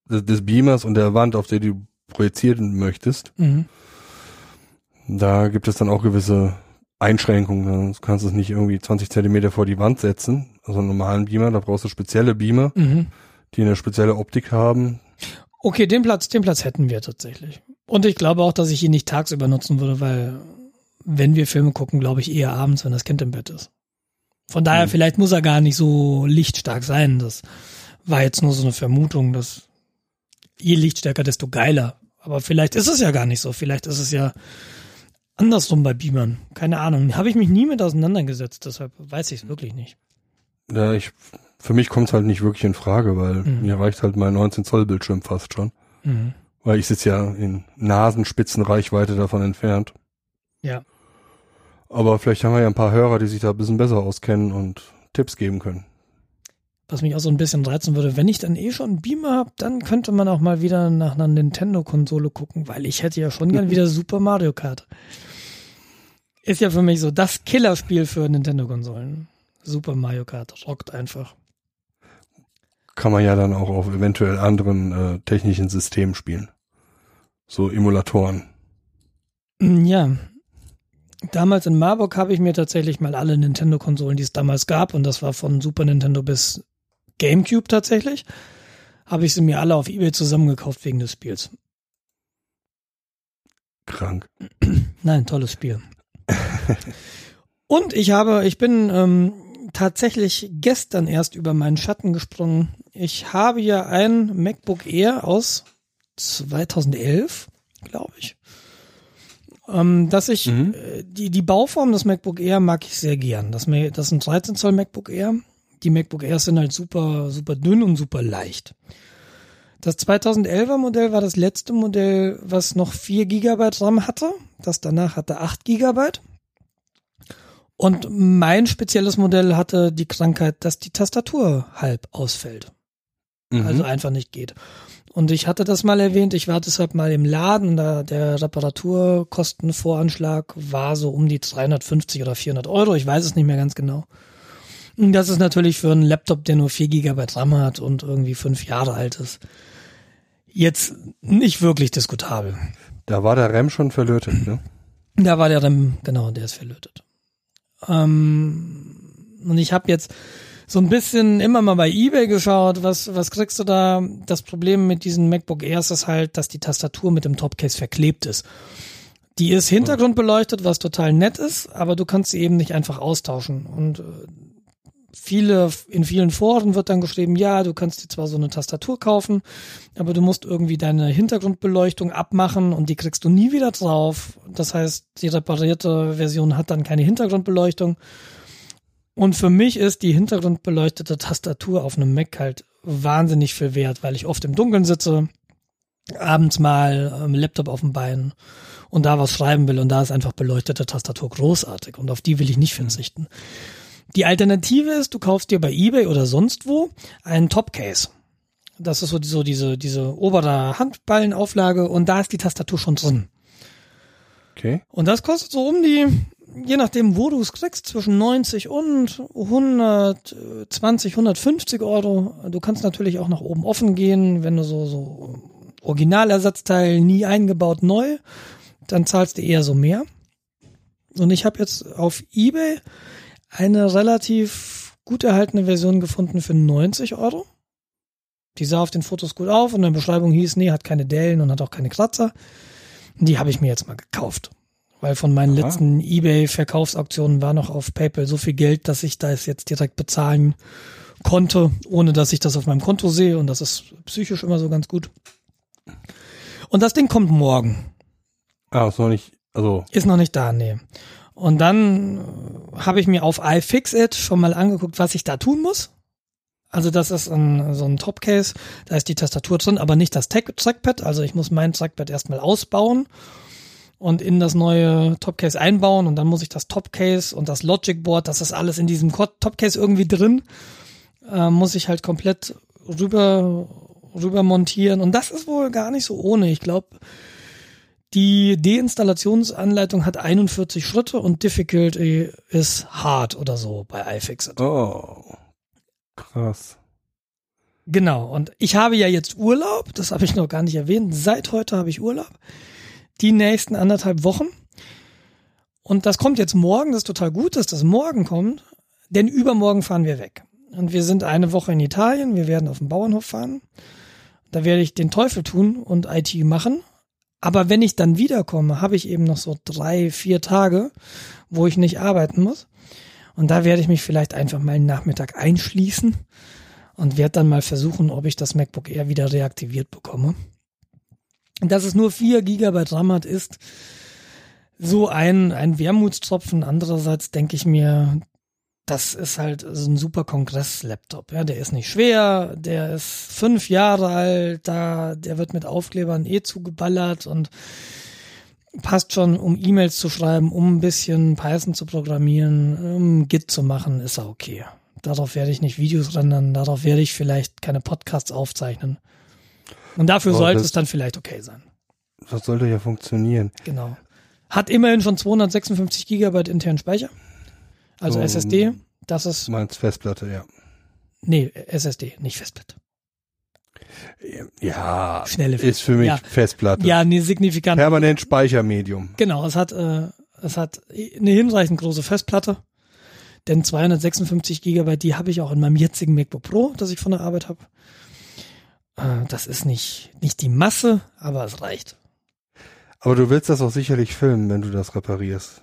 des, des Beamers und der Wand, auf der du projizieren möchtest. Mhm. Da gibt es dann auch gewisse Einschränkungen. Du kannst es nicht irgendwie 20 Zentimeter vor die Wand setzen. Also einen normalen Beamer, da brauchst du spezielle Beamer, Mhm. die eine spezielle Optik haben. Okay, den Platz, den Platz hätten wir tatsächlich. Und ich glaube auch, dass ich ihn nicht tagsüber nutzen würde, weil wenn wir Filme gucken, glaube ich eher abends, wenn das Kind im Bett ist. Von daher, Mhm. vielleicht muss er gar nicht so lichtstark sein. Das war jetzt nur so eine Vermutung, dass je lichtstärker, desto geiler. Aber vielleicht ist es ja gar nicht so. Vielleicht ist es ja andersrum bei Beamern. Keine Ahnung. Habe ich mich nie mit auseinandergesetzt, deshalb weiß ich es wirklich nicht. Ja, ich, für mich kommt es halt nicht wirklich in Frage, weil Mhm. mir reicht halt mein 19 Zoll Bildschirm fast schon. Mhm. Weil ich sitze ja in Nasenspitzenreichweite davon entfernt. Ja. Aber vielleicht haben wir ja ein paar Hörer, die sich da ein bisschen besser auskennen und Tipps geben können. Was mich auch so ein bisschen reizen würde, wenn ich dann eh schon einen Beamer habe, dann könnte man auch mal wieder nach einer Nintendo-Konsole gucken, weil ich hätte ja schon gern wieder Super Mario Kart. Ist ja für mich so das Killerspiel für Nintendo-Konsolen. Super Mario Kart rockt einfach. Kann man ja dann auch auf eventuell anderen äh, technischen Systemen spielen. So Emulatoren. Mm, Ja. Damals in Marburg habe ich mir tatsächlich mal alle Nintendo-Konsolen, die es damals gab, und das war von Super Nintendo bis GameCube tatsächlich, habe ich sie mir alle auf Ebay zusammengekauft wegen des Spiels. Krank. Nein, tolles Spiel. Und ich habe, ich bin ähm, tatsächlich gestern erst über meinen Schatten gesprungen. Ich habe ja ein MacBook Air aus 2011, glaube ich. Ähm, dass ich, Mhm. äh, die, die Bauform des MacBook Air mag ich sehr gern. Das, das ist ein 13 Zoll MacBook Air. Die MacBook Airs sind halt super, super dünn und super leicht. Das 2011er Modell war das letzte Modell, was noch 4 GB RAM hatte. Das danach hatte 8 GB. Und mein spezielles Modell hatte die Krankheit, dass die Tastatur halb ausfällt. Mhm. Also einfach nicht geht. Und ich hatte das mal erwähnt, ich war deshalb mal im Laden da der Reparaturkostenvoranschlag war so um die 350 oder 400 Euro, ich weiß es nicht mehr ganz genau. Und das ist natürlich für einen Laptop, der nur 4 GB RAM hat und irgendwie fünf Jahre alt ist, jetzt nicht wirklich diskutabel. da war der RAM schon verlötet, ne? Da war der REM, genau, der ist verlötet. Ähm, und ich habe jetzt so ein bisschen immer mal bei eBay geschaut, was, was kriegst du da? Das Problem mit diesen MacBook Airs ist halt, dass die Tastatur mit dem Topcase verklebt ist. Die ist hintergrundbeleuchtet, was total nett ist, aber du kannst sie eben nicht einfach austauschen. Und äh, viele, in vielen Foren wird dann geschrieben, ja, du kannst dir zwar so eine Tastatur kaufen, aber du musst irgendwie deine Hintergrundbeleuchtung abmachen und die kriegst du nie wieder drauf. Das heißt, die reparierte Version hat dann keine Hintergrundbeleuchtung. Und für mich ist die hintergrundbeleuchtete Tastatur auf einem Mac halt wahnsinnig viel wert, weil ich oft im Dunkeln sitze, abends mal ähm, Laptop auf dem Bein und da was schreiben will und da ist einfach beleuchtete Tastatur großartig und auf die will ich nicht verzichten. Die Alternative ist, du kaufst dir bei eBay oder sonst wo einen Topcase. Das ist so, so diese, diese obere Handballenauflage und da ist die Tastatur schon drin. Okay. Und das kostet so um die, je nachdem, wo du es kriegst, zwischen 90 und 120, 150 Euro. Du kannst natürlich auch nach oben offen gehen, wenn du so, so Originalersatzteil nie eingebaut neu, dann zahlst du eher so mehr. Und ich habe jetzt auf eBay eine relativ gut erhaltene Version gefunden für 90 Euro. Die sah auf den Fotos gut auf und in der Beschreibung hieß, nee, hat keine Dellen und hat auch keine Kratzer. Die habe ich mir jetzt mal gekauft. Weil von meinen Aha. letzten Ebay-Verkaufsauktionen war noch auf PayPal so viel Geld, dass ich da es jetzt direkt bezahlen konnte, ohne dass ich das auf meinem Konto sehe. Und das ist psychisch immer so ganz gut. Und das Ding kommt morgen. Ah, ist noch nicht, also, Ist noch nicht da, nee. Und dann äh, habe ich mir auf iFixit schon mal angeguckt, was ich da tun muss. Also das ist ein, so ein Topcase, da ist die Tastatur drin, aber nicht das Trackpad. Also ich muss mein Trackpad erstmal ausbauen und in das neue Topcase einbauen und dann muss ich das Topcase und das Logic Board, das ist alles in diesem Topcase irgendwie drin, äh, muss ich halt komplett rüber rüber montieren und das ist wohl gar nicht so ohne. Ich glaube, die Deinstallationsanleitung hat 41 Schritte und Difficulty ist hard oder so bei iFixit. oh. Krass. Genau. Und ich habe ja jetzt Urlaub, das habe ich noch gar nicht erwähnt. Seit heute habe ich Urlaub. Die nächsten anderthalb Wochen. Und das kommt jetzt morgen, das ist total gut, dass das morgen kommt, denn übermorgen fahren wir weg. Und wir sind eine Woche in Italien, wir werden auf den Bauernhof fahren. Da werde ich den Teufel tun und IT machen. Aber wenn ich dann wiederkomme, habe ich eben noch so drei, vier Tage, wo ich nicht arbeiten muss. Und da werde ich mich vielleicht einfach mal einen Nachmittag einschließen und werde dann mal versuchen, ob ich das MacBook Air wieder reaktiviert bekomme. Dass es nur 4 GB RAM hat, ist so ein, ein Wermutstropfen. Andererseits denke ich mir, das ist halt so ein super Kongress-Laptop. Ja, der ist nicht schwer, der ist fünf Jahre alt, da, der wird mit Aufklebern eh zugeballert und passt schon, um E-Mails zu schreiben, um ein bisschen Python zu programmieren, um Git zu machen, ist er okay. Darauf werde ich nicht Videos rendern, darauf werde ich vielleicht keine Podcasts aufzeichnen. Und dafür Aber sollte es dann vielleicht okay sein. Das sollte ja funktionieren. Genau. Hat immerhin schon 256 Gigabyte internen Speicher. Also So, SSD. Das ist, meinst Festplatte, ja. nee, SSD, nicht Festplatte. Ja, Schnelle ist für mich Ja. Festplatte. Ja, nee, signifikant. Permanent Speichermedium. Genau, es hat, äh, es hat eine hinreichend große Festplatte. Denn 256 Gigabyte, die habe ich auch in meinem jetzigen MacBook Pro, das ich von der Arbeit habe. Äh, das ist nicht, nicht die Masse, aber es reicht. Aber du willst das auch sicherlich filmen, wenn du das reparierst.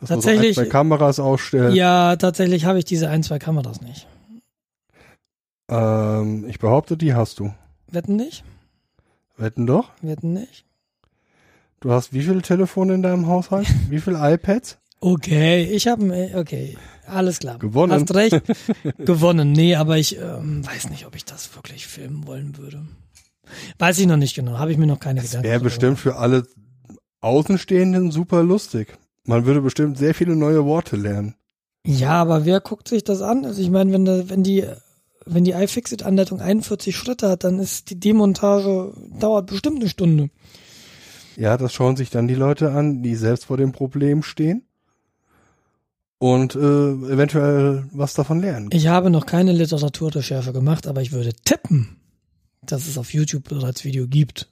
Dass Tatsächlich- so ein, zwei Kameras aufstellt. Ja, tatsächlich habe ich diese ein, zwei Kameras nicht. Ähm, ich behaupte, die hast du. Wetten nicht? Wetten doch? Wetten nicht? Du hast wie viele Telefone in deinem Haushalt? Wie viele iPads? Okay, ich habe, okay, alles klar. Gewonnen. Hast recht, gewonnen. Nee, aber ich ähm, weiß nicht, ob ich das wirklich filmen wollen würde. Weiß ich noch nicht genau, habe ich mir noch keine Gedanken Wäre bestimmt für alle Außenstehenden super lustig. Man würde bestimmt sehr viele neue Worte lernen. Ja, aber wer guckt sich das an? Also ich meine, wenn, da, wenn die wenn die iFixit-Anleitung 41 Schritte hat, dann ist die Demontage, dauert bestimmt eine Stunde. Ja, das schauen sich dann die Leute an, die selbst vor dem Problem stehen und äh, eventuell was davon lernen. Ich habe noch keine Literaturrecherche gemacht, aber ich würde tippen, dass es auf YouTube bereits Video gibt.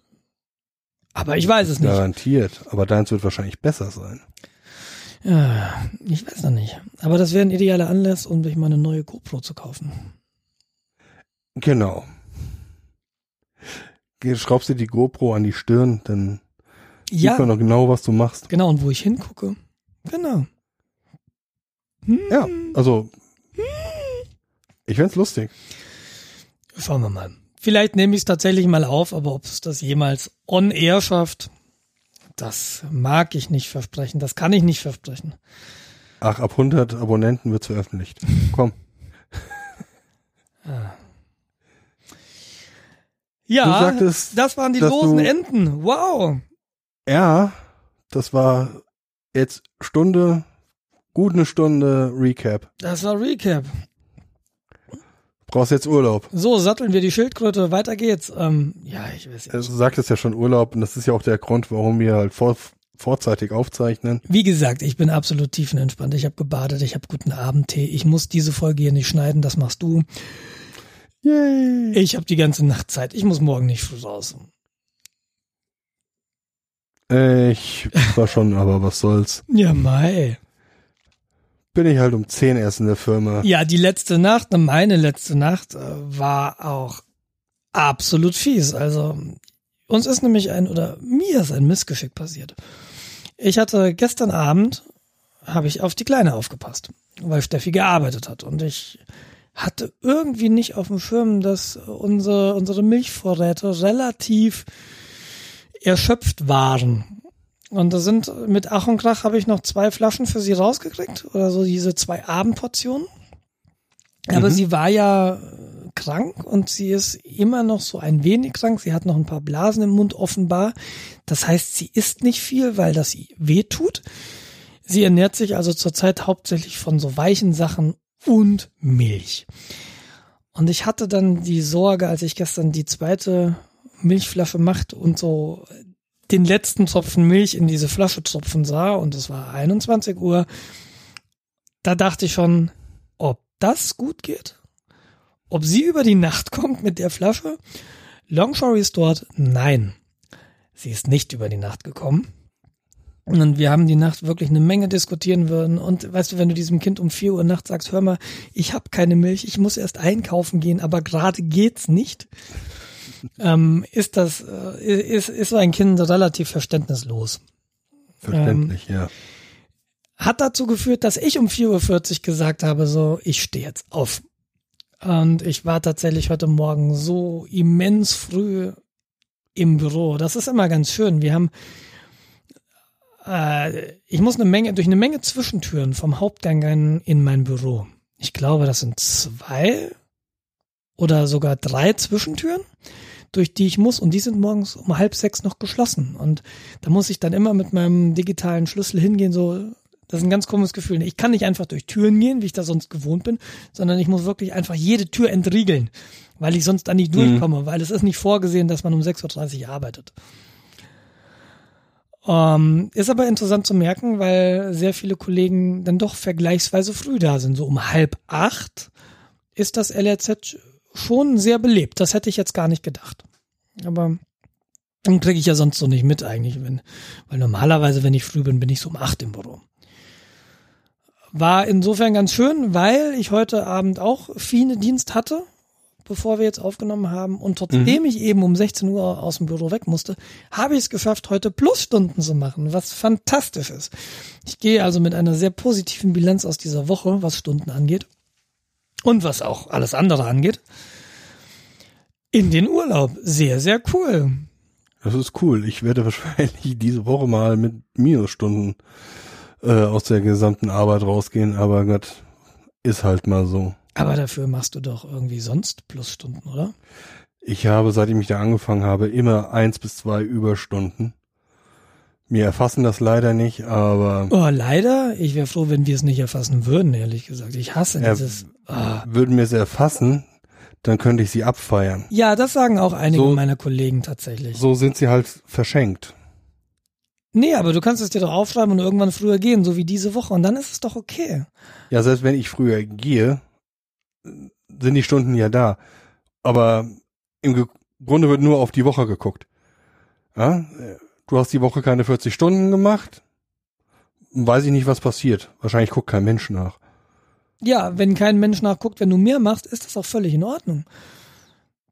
Aber ich weiß es nicht. Garantiert. Aber deins wird wahrscheinlich besser sein. Ja, ich weiß noch nicht. Aber das wäre ein idealer Anlass, um sich mal eine neue GoPro zu kaufen. Genau. Geh- Schraubst dir die GoPro an die Stirn, dann sieht man Ja, noch genau, was du machst. genau. Und wo ich hingucke. Genau. Ja, also ich find's lustig. Schauen wir mal. Vielleicht nehme ich es tatsächlich mal auf, aber ob es das jemals on air schafft, das mag ich nicht versprechen. Das kann ich nicht versprechen. Ach, ab 100 Abonnenten wird's veröffentlicht. Komm. Ja, Du sagtest, das waren die losen du- Enden. Wow. Ja, das war jetzt Stunde, gut eine Stunde Recap. Das war Recap. Brauchst jetzt Urlaub. So, satteln wir die Schildkröte. Weiter geht's. Ähm, ja, ich weiß nicht. Du sagtest ja schon Urlaub und das ist ja auch der Grund, warum wir halt vor, vorzeitig aufzeichnen. Wie gesagt, ich bin absolut tiefenentspannt. Ich habe gebadet, ich habe guten Abendtee. Ich muss diese Folge hier nicht schneiden, das machst du. Yay! Ich habe die ganze Nacht Zeit. Ich muss morgen nicht früh raus. Ich war schon, aber was soll's. Ja, Mai. Bin ich halt um 10 erst in der Firma. Ja, die letzte Nacht, meine letzte Nacht, äh, war auch absolut fies. Also, uns ist nämlich ein, oder mir ist ein Missgeschick passiert. Ich hatte gestern Abend, habe ich auf die Kleine aufgepasst, weil Steffi gearbeitet hat. Und ich hatte irgendwie nicht auf dem Schirm, dass unsere, unsere Milchvorräte relativ erschöpft waren. Und da sind mit Ach und Krach habe ich noch zwei Flaschen für sie rausgekriegt oder so diese zwei Abendportionen. Aber Mhm. sie war ja krank und sie ist immer noch so ein wenig krank. Sie hat noch ein paar Blasen im Mund offenbar. Das heißt, sie isst nicht viel, weil das weh tut. Sie ernährt sich also zurzeit hauptsächlich von so weichen Sachen und Milch. Und ich hatte dann die Sorge, als ich gestern die zweite Milchflasche machte und so den letzten Tropfen Milch in diese Flasche tropfen sah und es war 21 Uhr, da dachte ich schon, ob das gut geht, ob sie über die Nacht kommt mit der Flasche. Long story short, nein, sie ist nicht über die Nacht gekommen. Und wir haben die Nacht wirklich eine Menge diskutieren würden. Und weißt du, wenn du diesem Kind um 4 Uhr nachts sagst, hör mal, ich habe keine Milch, ich muss erst einkaufen gehen, aber gerade geht's nicht, ähm, ist das, äh, ist, ist so ein Kind relativ verständnislos. Verständlich, ja. Hat dazu geführt, dass ich um 4.40 Uhr gesagt habe, so, ich stehe jetzt auf. Und ich war tatsächlich heute Morgen so immens früh im Büro. Das ist immer ganz schön. Wir haben, äh, ich muss eine Menge, durch eine Menge Zwischentüren vom Hauptgang in, in mein Büro. Ich glaube, das sind zwei oder sogar drei Zwischentüren, durch die ich muss. Und die sind morgens um halb sechs noch geschlossen. Und da muss ich dann immer mit meinem digitalen Schlüssel hingehen, so, das ist ein ganz komisches Gefühl. Ich kann nicht einfach durch Türen gehen, wie ich das sonst gewohnt bin, sondern ich muss wirklich einfach jede Tür entriegeln, weil ich sonst da nicht durchkomme, weil es ist nicht vorgesehen, dass man um 6.30 Uhr arbeitet. Ähm, ist aber interessant zu merken, weil sehr viele Kollegen dann doch vergleichsweise früh da sind. So um halb acht ist das LRZ schon sehr belebt. Das hätte ich jetzt gar nicht gedacht. Aber dann kriege ich ja sonst so nicht mit eigentlich, wenn, weil normalerweise, wenn ich früh bin, bin ich so um acht im Büro. War insofern ganz schön, weil ich heute Abend auch Fiene Dienst hatte. bevor wir jetzt aufgenommen haben. Und trotzdem ich eben um 16 Uhr aus dem Büro weg musste, habe ich es geschafft, heute Plusstunden zu machen, was fantastisch ist. Ich gehe also mit einer sehr positiven Bilanz aus dieser Woche, was Stunden angeht. Und was auch alles andere angeht. In den Urlaub. Sehr, sehr cool. Das ist cool. Ich werde wahrscheinlich diese Woche mal mit Minusstunden äh, aus der gesamten Arbeit rausgehen, aber Gott, ist halt mal so. Aber dafür machst du doch irgendwie sonst Plusstunden, oder? Ich habe, seitdem ich da angefangen habe, immer eins bis zwei Überstunden. Wir erfassen das leider nicht, aber Oh, leider. Ich wäre froh, wenn wir es nicht erfassen würden, ehrlich gesagt. Ich hasse dieses. Ah. würden wir es erfassen, dann könnte ich sie abfeiern. Ja, das sagen auch einige So- meiner Kollegen tatsächlich. So sind sie halt verschenkt. Nee, aber du kannst es dir doch aufschreiben und irgendwann früher gehen, so wie diese Woche. Und dann ist es doch okay. Ja, selbst wenn ich früher gehe, sind die Stunden ja da. Aber im Grunde wird nur auf die Woche geguckt. Ja? Du hast die Woche keine 40 Stunden gemacht. Weiß ich nicht, was passiert. Wahrscheinlich guckt kein Mensch nach. Ja, wenn kein Mensch nachguckt, wenn du mehr machst, ist das auch völlig in Ordnung.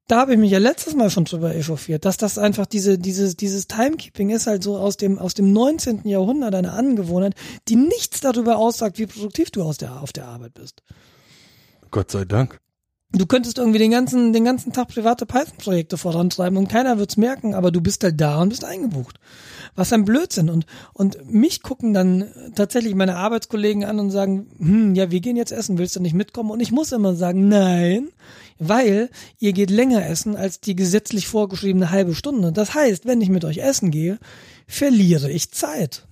Da habe ich mich ja letztes Mal schon drüber echauffiert, dass das einfach diese, dieses, dieses Timekeeping ist halt so aus dem, aus dem 19. Jahrhundert eine Angewohnheit, die nichts darüber aussagt, wie produktiv du aus der, auf der Arbeit bist. Gott sei Dank. Du könntest irgendwie den ganzen, den ganzen Tag private Python-Projekte vorantreiben und keiner wird's merken, aber du bist halt da und bist eingebucht. Was ein Blödsinn. Und, und mich gucken dann tatsächlich meine Arbeitskollegen an und sagen, hm, ja, wir gehen jetzt essen, willst du nicht mitkommen? Und ich muss immer sagen, nein, weil ihr geht länger essen als die gesetzlich vorgeschriebene halbe Stunde. Das heißt, wenn ich mit euch essen gehe, verliere ich Zeit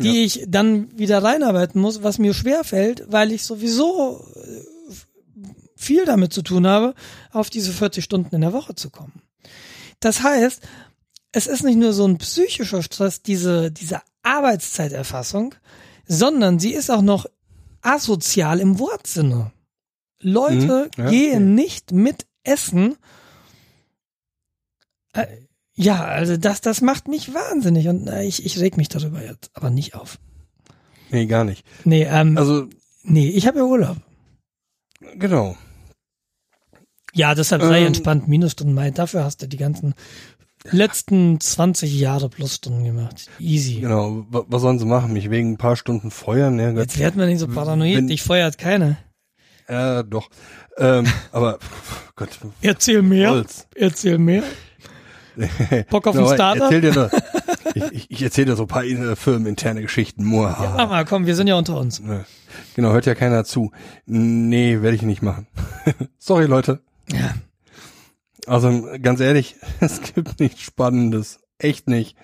die ich dann wieder reinarbeiten muss, was mir schwer fällt, weil ich sowieso äh, viel damit zu tun habe, auf diese 40 Stunden in der Woche zu kommen. Das heißt, es ist nicht nur so ein psychischer Stress, diese, diese Arbeitszeiterfassung, sondern sie ist auch noch asozial im Wortsinne. Leute Mhm, ja, gehen okay. nicht mit essen. Äh, ja, also das, das macht mich wahnsinnig und äh, ich, ich reg mich darüber jetzt aber nicht auf. Nee, gar nicht. Nee, ähm, Also, nee, ich habe ja Urlaub. genau. Ja, deshalb sei Ähm, entspannt, Minusstunden Mai. Dafür hast du die ganzen letzten 20 Jahre Plusstunden gemacht. Easy. Genau. Wa- Was sollen sie machen? Mich wegen ein paar Stunden feuern? Ja, Gott. Jetzt werden wir nicht so paranoid, Wenn- dich feuert keiner. Ja, doch. Ähm, aber, pff, Gott. Erzähl mehr, Holz. erzähl mehr. Bock auf Genau, Startup? Erzähl dir doch, ich, ich, ich erzähle dir so ein paar äh, firmeninterne Geschichten. Muah. Mach mal, komm, wir sind ja unter uns. Ne. Genau, hört ja keiner zu. Nee, werde ich nicht machen. Sorry, Leute. Ja. Also ganz ehrlich, es gibt nichts Spannendes. Echt nicht.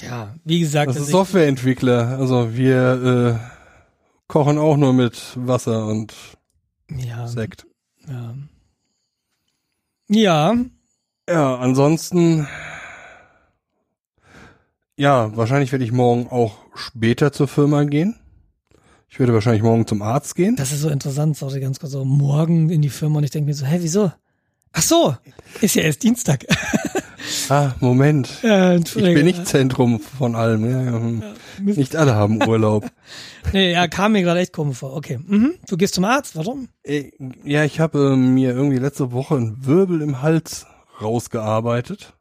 Ja, wie gesagt, Das also ist Softwareentwickler. Also wir äh, kochen auch nur mit Wasser und ja, Sekt. ja. Ja, Ja, ansonsten, ja, wahrscheinlich werde ich morgen auch später zur Firma gehen. Ich werde wahrscheinlich morgen zum Arzt gehen. das ist so interessant, sorry, ganz kurz so, morgen in die Firma und ich denke mir so, hä, wieso? Ach so, ist ja erst Dienstag. Ah, Moment. ja, Ich bin nicht Zentrum von allem. Ja, ja, hm. Nicht alle haben Urlaub. Nee, ja, kam mir gerade echt komisch vor. Okay. Mhm. Du gehst zum Arzt, warum? Äh, Ja, ich habe äh, mir irgendwie letzte Woche einen Wirbel im Hals rausgearbeitet.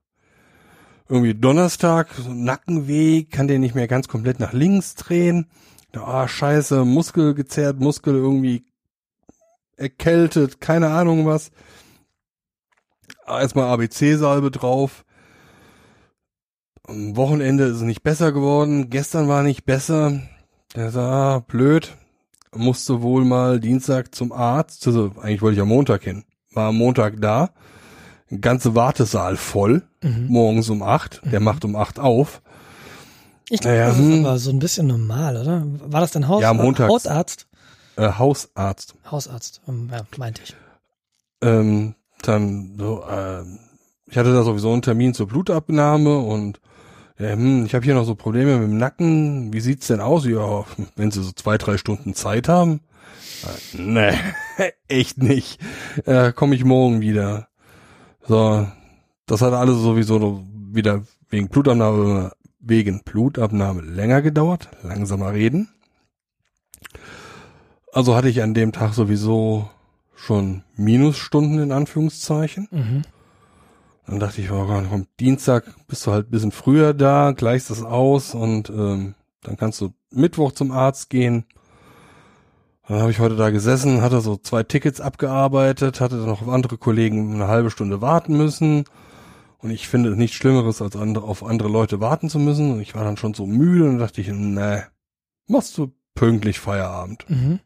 Irgendwie Donnerstag, so Nackenweh, kann den nicht mehr ganz komplett nach links drehen. Ah, scheiße, Muskel gezerrt, Muskel irgendwie erkältet, keine Ahnung was. Ah, Erstmal ABC-Salbe drauf. Am Wochenende ist es nicht besser geworden. Gestern war nicht besser. Der sah, ah, blöd. Musste wohl mal Dienstag zum Arzt. Also, eigentlich wollte ich am Montag hin. War am Montag da. Ganze Wartesaal voll. Mhm. Morgens um acht. Der macht um acht auf. Ich glaube, Naja, das ist hm. aber so ein bisschen normal, oder? War das dein Haus Ja, montags. Hausarzt? Äh, Hausarzt. Hausarzt, ähm, ja, meinte ich. Ähm, dann so, ähm, ich hatte da sowieso einen Termin zur Blutabnahme und ja, hm, ich habe hier noch so Probleme mit dem Nacken. Wie sieht's denn aus? Ja, wenn Sie so zwei, drei Stunden Zeit haben. Äh, nee, echt nicht. Äh, Komme ich morgen wieder. So, das hat alles sowieso noch wieder wegen Blutabnahme, wegen Blutabnahme länger gedauert. Langsamer reden. Also hatte ich an dem Tag sowieso schon Minusstunden in Anführungszeichen. Mhm. Dann dachte ich, oh Gott, komm, Dienstag bist du halt ein bisschen früher da, gleichst das aus und ähm, dann kannst du Mittwoch zum Arzt gehen. Dann habe ich heute da gesessen, hatte so zwei Tickets abgearbeitet, hatte dann noch auf andere Kollegen eine halbe Stunde warten müssen. Und ich finde es nichts Schlimmeres, als andere, auf andere Leute warten zu müssen. Und ich war dann schon so müde und dachte ich, nee, machst du pünktlich Feierabend. Mhm.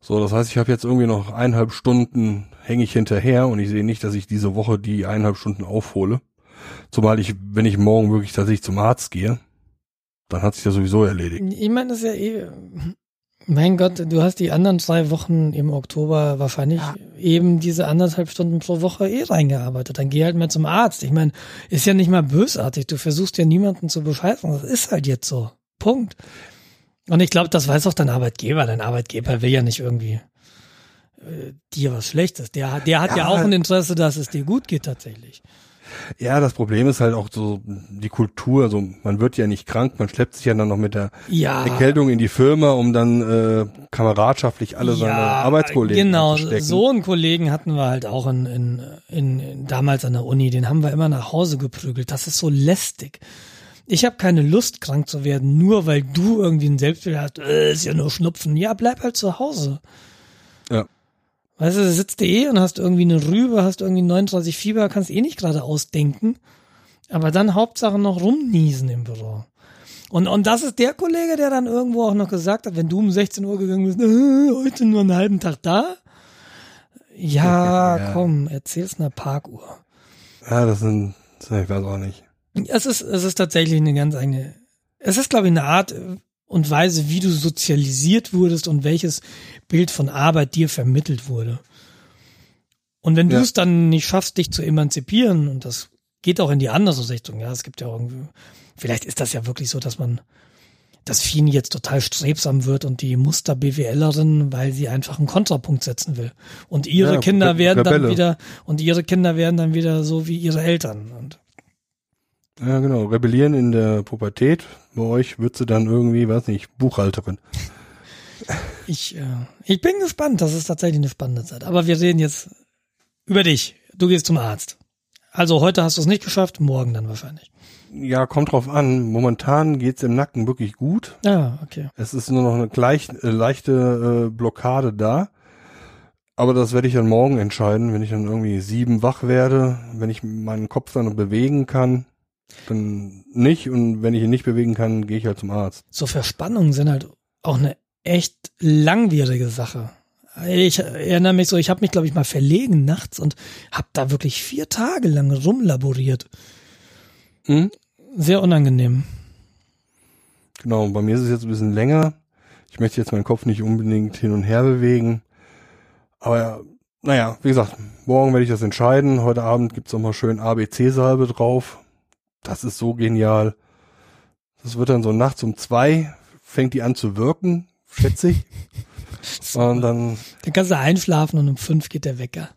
So, das heißt, ich habe jetzt irgendwie noch eineinhalb Stunden hänge ich hinterher und ich sehe nicht, dass ich diese Woche die eineinhalb Stunden aufhole. Zumal ich, wenn ich morgen wirklich tatsächlich zum Arzt gehe, dann hat sich das sowieso erledigt. Ich meine, das ist ja eh. Mein Gott, du hast die anderen zwei Wochen im Oktober wahrscheinlich eben diese anderthalb Stunden pro Woche eh reingearbeitet. Dann geh halt mal zum Arzt. Ich meine, ist ja nicht mal bösartig. Du versuchst ja niemanden zu bescheißen. Das ist halt jetzt so. Punkt. Und ich glaube, das weiß auch dein Arbeitgeber. Dein Arbeitgeber will ja nicht irgendwie äh, dir was Schlechtes. Der, der hat ja, Ja. auch ein Interesse, dass es dir gut geht tatsächlich. Ja, das Problem ist halt auch so die Kultur. Also man wird ja nicht krank, man schleppt sich ja dann noch mit der Ja. Erkältung in die Firma, um dann äh, kameradschaftlich alle seine Arbeitskollegen Genau, anzustecken. so einen Kollegen hatten wir halt auch in, in, in, in damals an der Uni. Den haben wir immer nach Hause geprügelt. Das ist so lästig. Ich habe keine Lust, krank zu werden, nur weil du irgendwie ein Selbstbild hast. Äh, ist ja nur Schnupfen. Ja, bleib halt zu Hause. Ja. Weißt du, du sitzt eh und hast irgendwie eine Rübe, hast irgendwie 39 Fieber, kannst eh nicht gerade ausdenken. Aber dann Hauptsache noch rumniesen im Büro. Und, und das ist der Kollege, der dann irgendwo auch noch gesagt hat, wenn du um 16 Uhr gegangen bist, äh, heute nur einen halben Tag da? Ja, Ja. komm, erzähl's einer Parkuhr. Ja, das sind, ich weiß auch nicht. Es ist, es ist tatsächlich eine ganz eigene, es ist, glaube ich, eine Art äh, und Weise, wie du sozialisiert wurdest und welches Bild von Arbeit dir vermittelt wurde. Und wenn du Ja. es dann nicht schaffst, dich zu emanzipieren, und das geht auch in die andere Richtung, ja, es gibt ja irgendwie, vielleicht ist das ja wirklich so, dass man, dass Fien jetzt total strebsam wird und die Muster-BWLerin, weil sie einfach einen Kontrapunkt setzen will. Und ihre Ja, Kinder werden dann Rebelle. wieder, und ihre Kinder werden dann wieder so wie ihre Eltern. Und Ja, genau. Rebellieren in der Pubertät. Bei euch wird sie dann irgendwie, weiß nicht, Buchhalterin. Ich, äh, ich bin gespannt. Das ist tatsächlich eine spannende Zeit. Aber wir reden jetzt über dich. Du gehst zum Arzt. Also heute hast du es nicht geschafft, morgen dann wahrscheinlich. Ja, kommt drauf an. Momentan geht's im Nacken wirklich gut. Ah, okay. Es ist nur noch eine gleich, äh, leichte äh, Blockade da. Aber das werde ich dann morgen entscheiden, wenn ich dann irgendwie sieben wach werde, wenn ich meinen Kopf dann bewegen kann, dann nicht. Und wenn ich ihn nicht bewegen kann, gehe ich halt zum Arzt. So Verspannungen sind halt auch eine echt langwierige Sache. Ich erinnere mich so, ich habe mich, glaube ich, mal verlegen nachts und habe da wirklich vier Tage lang rumlaboriert. Hm? Sehr unangenehm. Genau, bei mir ist es jetzt ein bisschen länger. Ich möchte jetzt meinen Kopf nicht unbedingt hin und her bewegen. Aber naja, wie gesagt, morgen werde ich das entscheiden. Heute Abend gibt's noch mal schön ABC-Salbe drauf. Das ist so genial. Das wird dann so nachts um zwei, fängt die an zu wirken, schätze ich. Und dann Dann kannst du einschlafen und um fünf geht der Wecker.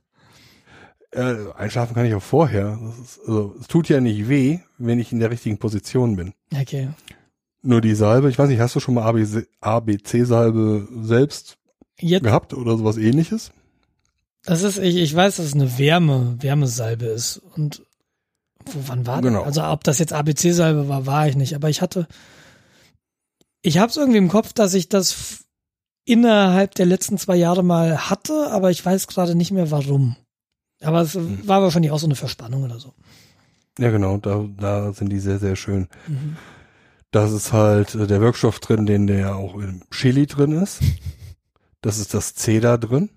äh, einschlafen kann ich auch vorher. Ist, also, es tut ja nicht weh, wenn ich in der richtigen Position bin. Okay. Nur die Salbe, ich weiß nicht, hast du schon mal ABC ABC-Salbe selbst Jetzt, gehabt oder sowas ähnliches? das ist, ich, ich weiß, dass es eine Wärme, Wärmesalbe ist. Und wo, wann war Genau. das? Also ob das jetzt ABC-Salbe war, war ich nicht. Aber ich hatte, ich habe es irgendwie im Kopf, dass ich das innerhalb der letzten zwei Jahre mal hatte, aber ich weiß gerade nicht mehr warum. Aber es Hm. war wahrscheinlich auch so eine Verspannung oder so. Ja, genau, da, da sind die sehr, sehr schön. Mhm. Das ist halt äh, der Wirkstoff drin, den der auch im Chili drin ist. Das ist das C da drin.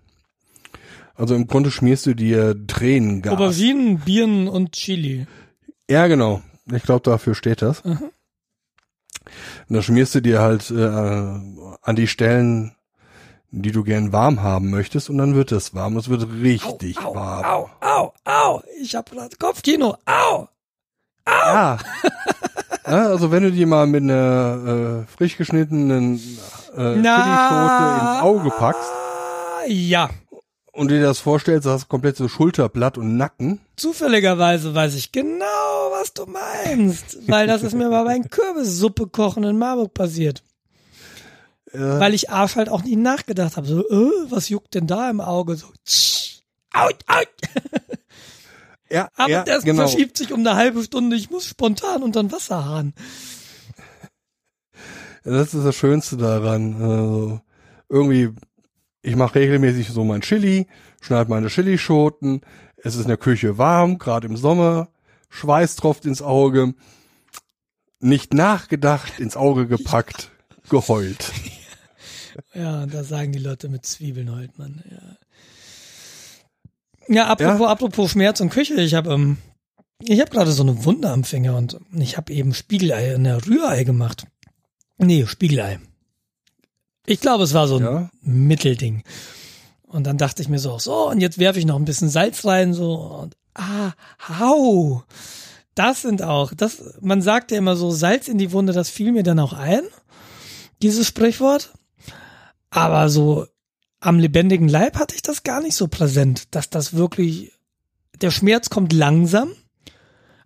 Also im Grunde schmierst du dir Tränengas. Auberginen, Birnen und Chili. Ja, genau. Ich glaube, dafür steht das. Mhm. Und da schmierst du dir halt äh, an die Stellen, die du gern warm haben möchtest, und dann wird es warm. Es wird richtig au, warm. Au, au, au. Ich hab Kopfkino. Au. Ja. ja. Also wenn du dir mal mit einer äh, frisch geschnittenen äh, Chilischote ins Auge packst Ja. Und dir das vorstellst, du hast komplett so Schulterblatt und Nacken. Zufälligerweise weiß ich genau, was du meinst, weil das ist mir mal beim Kürbissuppe kochen in Marburg passiert. Ja. Weil ich Arsch halt auch nie nachgedacht habe. So, äh, was juckt denn da im Auge? So, tsch, out, out. ja, Aber ja, das genau. verschiebt sich um eine halbe Stunde. Ich muss spontan unter den Wasserhahn. Das ist das Schönste daran. Also, irgendwie, ich mache regelmäßig so mein Chili, schneide meine Chilischoten. Es ist in der Küche warm, gerade im Sommer. Schweiß tropft ins Auge. Nicht nachgedacht, ins Auge gepackt, geheult. Ja, da sagen die Leute mit Zwiebeln heult man. Ja, ja apropos, Ja? apropos Schmerz und Küche. Ich habe ähm, ich habe gerade so eine Wunde am Finger und ich habe eben Spiegelei in der Rührei gemacht. Nee, Spiegelei. Ich glaube, es war so ein Ja? Mittelding. Und dann dachte ich mir so, so, und jetzt werfe ich noch ein bisschen Salz rein, so, und ah, hau. Das sind auch, das, man sagt ja immer so, Salz in die Wunde, das fiel mir dann auch ein, dieses Sprichwort. Aber so am lebendigen Leib hatte ich das gar nicht so präsent, dass das wirklich, der Schmerz kommt langsam,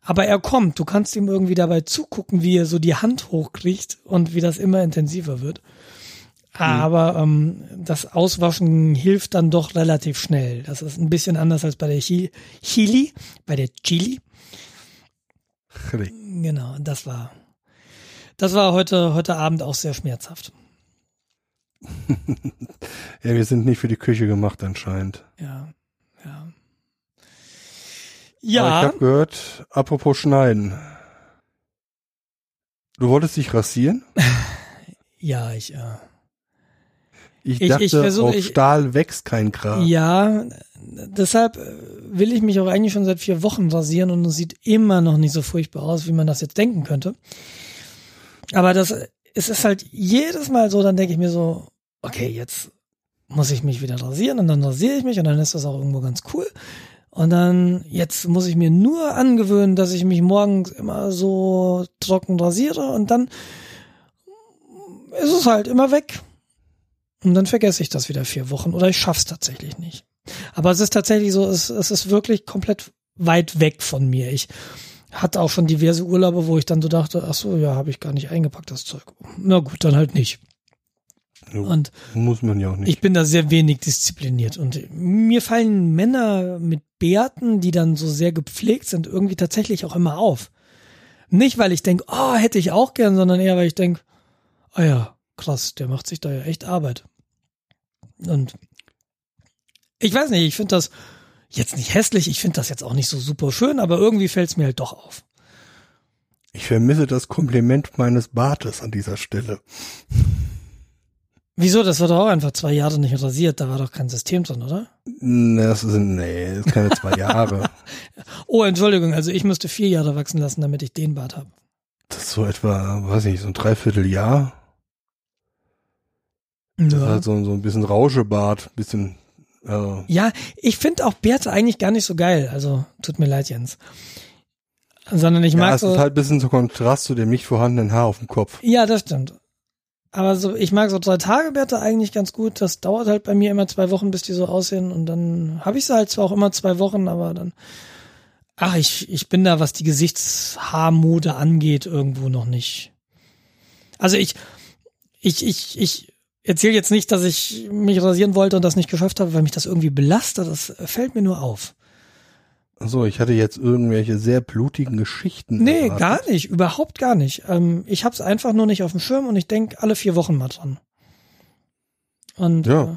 aber er kommt. Du kannst ihm irgendwie dabei zugucken, wie er so die Hand hochkriegt und wie das immer intensiver wird. Aber ähm, das Auswaschen hilft dann doch relativ schnell. Das ist ein bisschen anders als bei der Chi- Chili, bei der Chili. Genau, das war, das war heute, heute Abend auch sehr schmerzhaft. Ja, wir sind nicht für die Küche gemacht anscheinend. Ja, ja. Aber Ja, ich habe gehört, apropos Schneiden. Du wolltest dich rasieren? ja, ich, äh, Ich, Ich- dachte, ich versuch- auf ich- Stahl wächst kein Gras. ja, deshalb äh, will ich mich auch eigentlich schon seit vier Wochen rasieren und es sieht immer noch nicht so furchtbar aus, wie man das jetzt denken könnte. Aber das, es ist halt jedes Mal so, dann denke ich mir so, okay, jetzt muss ich mich wieder rasieren und dann rasiere ich mich und dann ist das auch irgendwo ganz cool. Und dann, jetzt muss ich mir nur angewöhnen, dass ich mich morgens immer so trocken rasiere und dann ist es halt immer weg. Und dann vergesse ich das wieder vier Wochen oder ich schaff's tatsächlich nicht. Aber es ist tatsächlich so, es, es ist wirklich komplett weit weg von mir. Ich hatte auch schon diverse Urlaube, wo ich dann so dachte, ach so, ja, habe ich gar nicht eingepackt, das Zeug. Na gut, dann halt nicht. Und Muss man ja auch nicht. ich bin da sehr wenig diszipliniert und mir fallen Männer mit Bärten, die dann so sehr gepflegt sind, irgendwie tatsächlich auch immer auf. Nicht, weil ich denke, oh, hätte ich auch gern, sondern eher, weil ich denke, ah ja, krass, der macht sich da ja echt Arbeit. Und ich weiß nicht, ich finde das jetzt nicht hässlich, ich finde das jetzt auch nicht so super schön, aber irgendwie fällt es mir halt doch auf. Ich vermisse das Kompliment meines Bartes an dieser Stelle. Wieso? Das war doch auch einfach zwei Jahre nicht rasiert, da war doch kein System drin, oder? Nee, Das sind, nee, das ist keine zwei Jahre. Oh, Entschuldigung, also ich müsste vier Jahre wachsen lassen, damit ich den Bart habe. Das ist so etwa, weiß ich, so ein Dreivierteljahr. Das ist Ja. halt so, so ein bisschen Rauschebart, bisschen, äh, Ja, ich finde auch Bärte eigentlich gar nicht so geil. Also tut mir leid, Jens. Sondern ich ja, mag es so. ist halt ein bisschen so Kontrast zu dem nicht vorhandenen Haar auf dem Kopf. ja, das stimmt. Aber so, ich mag so drei Tage Bärte eigentlich ganz gut. Das dauert halt bei mir immer zwei Wochen, bis die so aussehen. Und dann habe ich sie halt zwar auch immer zwei Wochen, aber dann. Ach, ich, ich bin da, was die Gesichtshaarmode angeht, irgendwo noch nicht. Also ich, ich, ich, ich erzähle jetzt nicht, dass ich mich rasieren wollte und das nicht geschafft habe, weil mich das irgendwie belastet. Das fällt mir nur auf. So, ich hatte jetzt irgendwelche sehr blutigen Geschichten. Nee, erwartet. gar nicht, überhaupt gar nicht. Ähm, ich hab's einfach nur nicht auf dem Schirm und ich denk alle vier Wochen mal dran. Und Ja. äh,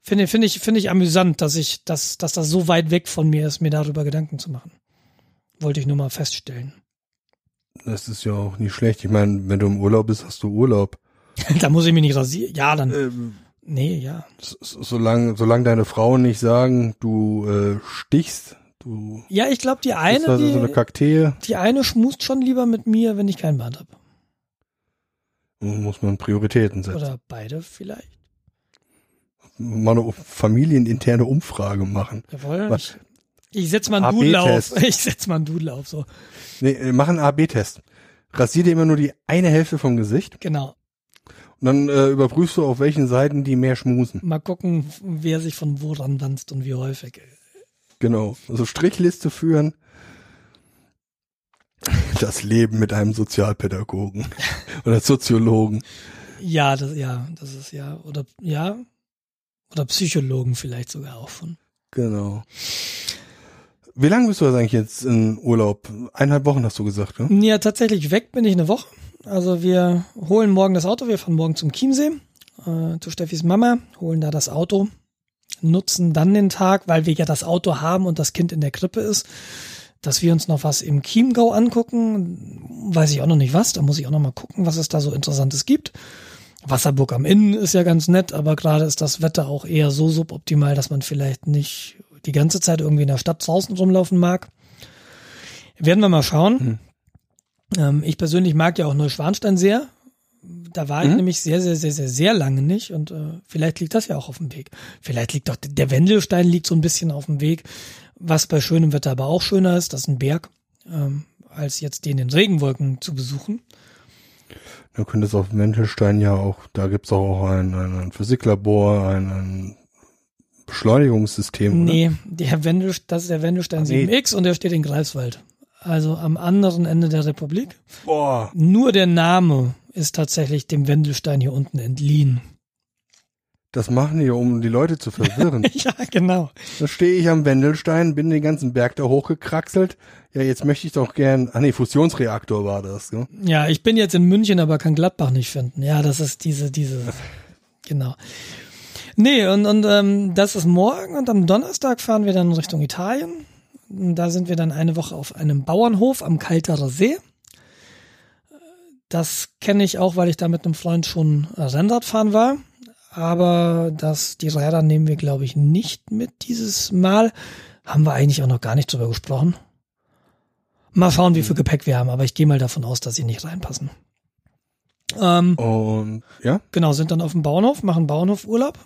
finde finde ich finde ich amüsant, dass ich dass dass das so weit weg von mir ist, mir darüber Gedanken zu machen. Wollte ich nur mal feststellen. Das ist ja auch nicht schlecht. Ich meine, wenn du im Urlaub bist, hast du Urlaub. da muss ich mich nicht rasieren. Ja, dann Ähm, nee, ja. so- so- solange, solange deine Frauen nicht sagen, du äh, stichst, du Ja, ich glaube, die eine also so eine die, Kakteen, die eine schmust schon lieber mit mir, wenn ich kein Bart hab. muss man Prioritäten setzen. Oder beide vielleicht. Mal eine familieninterne Umfrage machen. Jawohl. Was? Ich, setz mal einen Dudel auf. Ich setz mal einen Dudel auf, so. Nee, äh, mach einen A-B-Test. Rasier dir immer nur die eine Hälfte vom Gesicht Genau. Und dann äh, überprüfst du, auf welchen Seiten die mehr schmusen. Mal gucken, wer sich von wo ranwanzt und wie häufig. Genau. Also Strichliste führen. Das Leben mit einem Sozialpädagogen oder Soziologen. Ja, das, ja, das ist ja, oder, ja, oder Psychologen vielleicht sogar auch von. Genau. Wie lange bist du also eigentlich jetzt in Urlaub? Eineinhalb Wochen hast du gesagt, ne? Ja, tatsächlich weg bin ich eine Woche. Also wir holen morgen das Auto, wir fahren morgen zum Chiemsee, äh, zu Steffis Mama, holen da das Auto, nutzen dann den Tag, weil wir ja das Auto haben und das Kind in der Krippe ist, dass wir uns noch was im Chiemgau angucken. Weiß ich auch noch nicht was, da muss ich auch noch mal gucken, was es da so Interessantes gibt. Wasserburg am Inn ist ja ganz nett, aber gerade ist das Wetter auch eher so suboptimal, dass man vielleicht nicht die ganze Zeit irgendwie in der Stadt draußen rumlaufen mag. Werden wir mal schauen. Hm. Ähm, ich persönlich mag ja auch Neuschwanstein sehr. Da war hm. ich nämlich sehr, sehr, sehr, sehr, sehr lange nicht und äh, vielleicht liegt das ja auch auf dem Weg. Vielleicht liegt auch der Wendelstein liegt so ein bisschen auf dem Weg, was bei schönem Wetter aber auch schöner ist, das ist ein Berg, ähm, als jetzt den in Regenwolken zu besuchen. Du könntest auf Wendelstein ja auch, da gibt's auch ein, ein, ein Physiklabor, ein, ein Beschleunigungssystem. Nee, der Wendel, das ist der Wendelstein nee. 7X und der steht in Greifswald. Also am anderen Ende der Republik. Boah. Nur der Name ist tatsächlich dem Wendelstein hier unten entliehen. Das machen die, um die Leute zu verwirren. ja, genau. Da stehe ich am Wendelstein, bin den ganzen Berg da hochgekraxelt. Ja, jetzt möchte ich doch gern, ah nee, Fusionsreaktor war das, ne? Ja, ich bin jetzt in München, aber kann Gladbach nicht finden. Ja, das ist diese, diese, genau. Nee, und, und ähm, das ist morgen und am Donnerstag fahren wir dann Richtung Italien. Da sind wir dann eine Woche auf einem Bauernhof am Kalterer See. Das kenne ich auch, weil ich da mit einem Freund schon Rennrad fahren war. Aber das, die Räder nehmen wir, glaube ich, nicht mit dieses Mal. Haben wir eigentlich auch noch gar nicht drüber gesprochen. Mal schauen, wie viel Gepäck wir haben, aber ich gehe mal davon aus, dass sie nicht reinpassen. Ähm, und ja? Genau, sind dann auf dem Bauernhof, machen Bauernhofurlaub.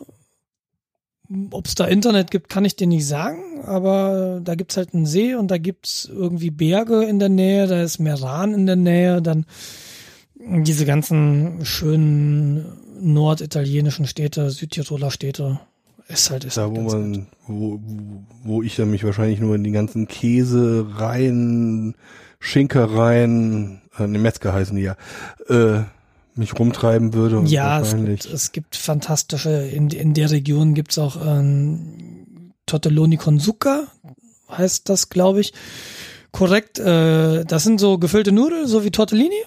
Ob es da Internet gibt, kann ich dir nicht sagen, aber da gibt's halt einen See und da gibt's irgendwie Berge in der Nähe, da ist Meran in der Nähe, dann diese ganzen schönen norditalienischen Städte, Südtiroler Städte. Ist halt, ist da, halt wo man, wo, wo ich dann mich wahrscheinlich nur in die ganzen Käsereien, Schinkereien, äh, ne, Metzger heißen die ja, äh, mich rumtreiben würde. Und ja, es gibt, es gibt fantastische, in, in der Region gibt's auch ähm, Tortelloni con Zucca, heißt das, glaube ich. Korrekt, äh, das sind so gefüllte Nudeln, so wie Tortellini.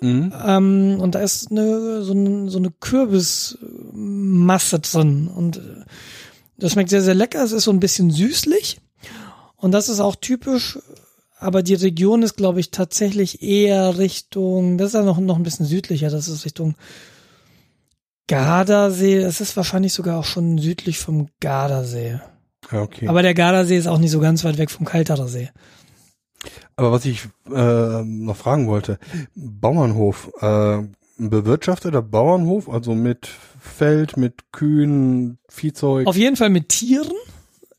Mhm. Ähm, und da ist eine, so, eine, so eine Kürbismasse drin. Und äh, das schmeckt sehr, sehr lecker. Es ist so ein bisschen süßlich. Und das ist auch typisch aber die Region ist, glaube ich, tatsächlich eher Richtung, das ist ja noch, noch ein bisschen südlicher, das ist Richtung Gardasee. Es ist wahrscheinlich sogar auch schon südlich vom Gardasee. Okay. Aber der Gardasee ist auch nicht so ganz weit weg vom Kalterer See. Aber was ich äh, noch fragen wollte, Bauernhof, äh, bewirtschafteter Bauernhof, also mit Feld, mit Kühen, Viehzeug? Auf jeden Fall mit Tieren.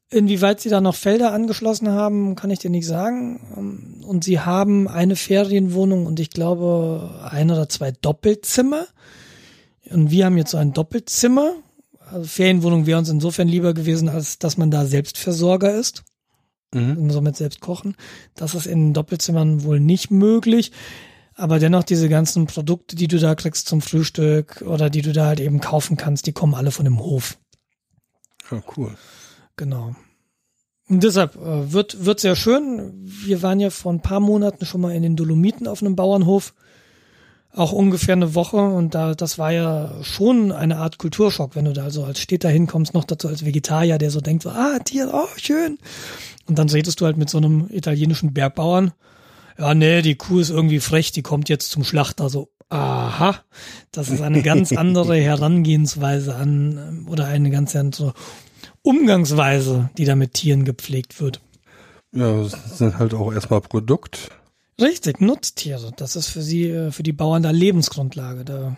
Inwieweit sie da noch Felder angeschlossen haben, kann ich dir nicht sagen. Und sie haben eine Ferienwohnung und ich glaube ein oder zwei Doppelzimmer. Und wir haben jetzt so ein Doppelzimmer. Also Ferienwohnung wäre uns insofern lieber gewesen, als dass man da Selbstversorger ist. Mhm. Und somit selbst kochen. Das ist in Doppelzimmern wohl nicht möglich. Aber dennoch diese ganzen Produkte, die du da kriegst zum Frühstück oder die du da halt eben kaufen kannst, die kommen alle von dem Hof. Ja, cool. Genau. Und deshalb äh, wird, wird sehr schön. Wir waren ja vor ein paar Monaten schon mal in den Dolomiten auf einem Bauernhof. Auch ungefähr eine Woche und da, das war ja schon eine Art Kulturschock, wenn du da also als Städter hinkommst, noch dazu als Vegetarier, der so denkt so, ah, Tier, oh, schön. Und dann redest du halt mit so einem italienischen Bergbauern. Ja, nee, die Kuh ist irgendwie frech, die kommt jetzt zum Schlachter, so, aha, das ist eine ganz andere Herangehensweise an, oder eine ganz andere Umgangsweise, die da mit Tieren gepflegt wird. Ja, das sind halt auch erstmal Produkt. Richtig, Nutztiere. Das ist für sie, äh, für die Bauern da Lebensgrundlage. Da,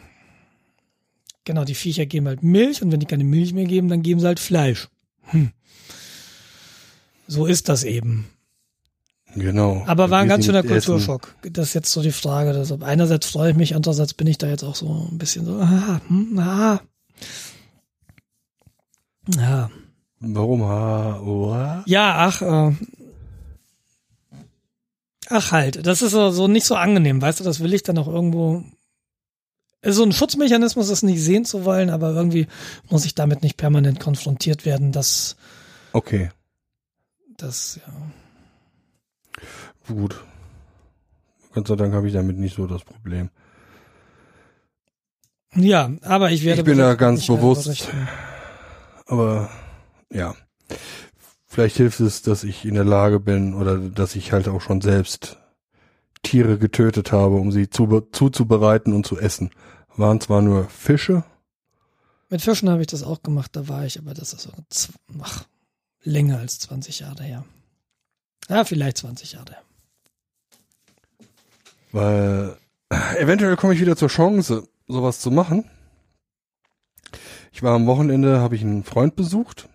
genau, die Viecher geben halt Milch und wenn die keine Milch mehr geben, dann geben sie halt Fleisch. Hm. So ist das eben. Genau. Aber war ein ganz schöner Kulturschock. Das ist jetzt so die Frage. Dass, einerseits freue ich mich, andererseits bin ich da jetzt auch so ein bisschen so, ah, hm, ah. Ja. Warum? Ha, oh, Ja, ach, äh, ach halt, das ist so, so nicht so angenehm, weißt du, das will ich dann auch irgendwo so ein Schutzmechanismus ist nicht sehen zu wollen, aber irgendwie muss ich damit nicht permanent konfrontiert werden, dass Okay, das ja. gut. Gott sei Dank habe ich damit nicht so das Problem. Ja, aber ich werde Ich bin da ganz bewusst. Aber ja, vielleicht hilft es, dass ich in der Lage bin oder dass ich halt auch schon selbst Tiere getötet habe, um sie zu, zuzubereiten und zu essen. Waren zwar nur Fische, Mit Fischen habe ich das auch gemacht, da war ich, aber das ist so ach, länger als 20 Jahre her. Ja, vielleicht 20 Jahre her. weil eventuell komme ich wieder zur Chance, sowas zu machen. Ich war am Wochenende, habe ich einen Freund besucht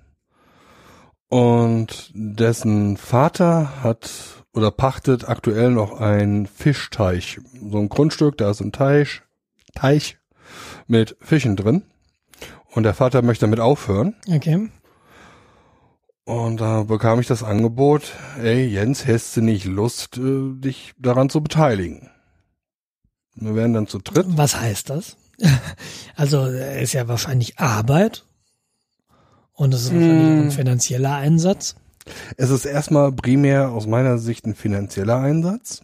und dessen Vater hat oder pachtet aktuell noch einen Fischteich. So ein Grundstück, da ist ein Teich, Teich mit Fischen drin. Und der Vater möchte damit aufhören. Okay. Und da bekam ich das Angebot, ey Jens, hast du nicht Lust, äh, dich daran zu beteiligen? Wir werden dann zu dritt. Was heißt das? Also äh, ist ja wahrscheinlich Arbeit und es ist wahrscheinlich Mm. auch ein finanzieller Einsatz. Es ist erstmal primär aus meiner Sicht ein finanzieller Einsatz.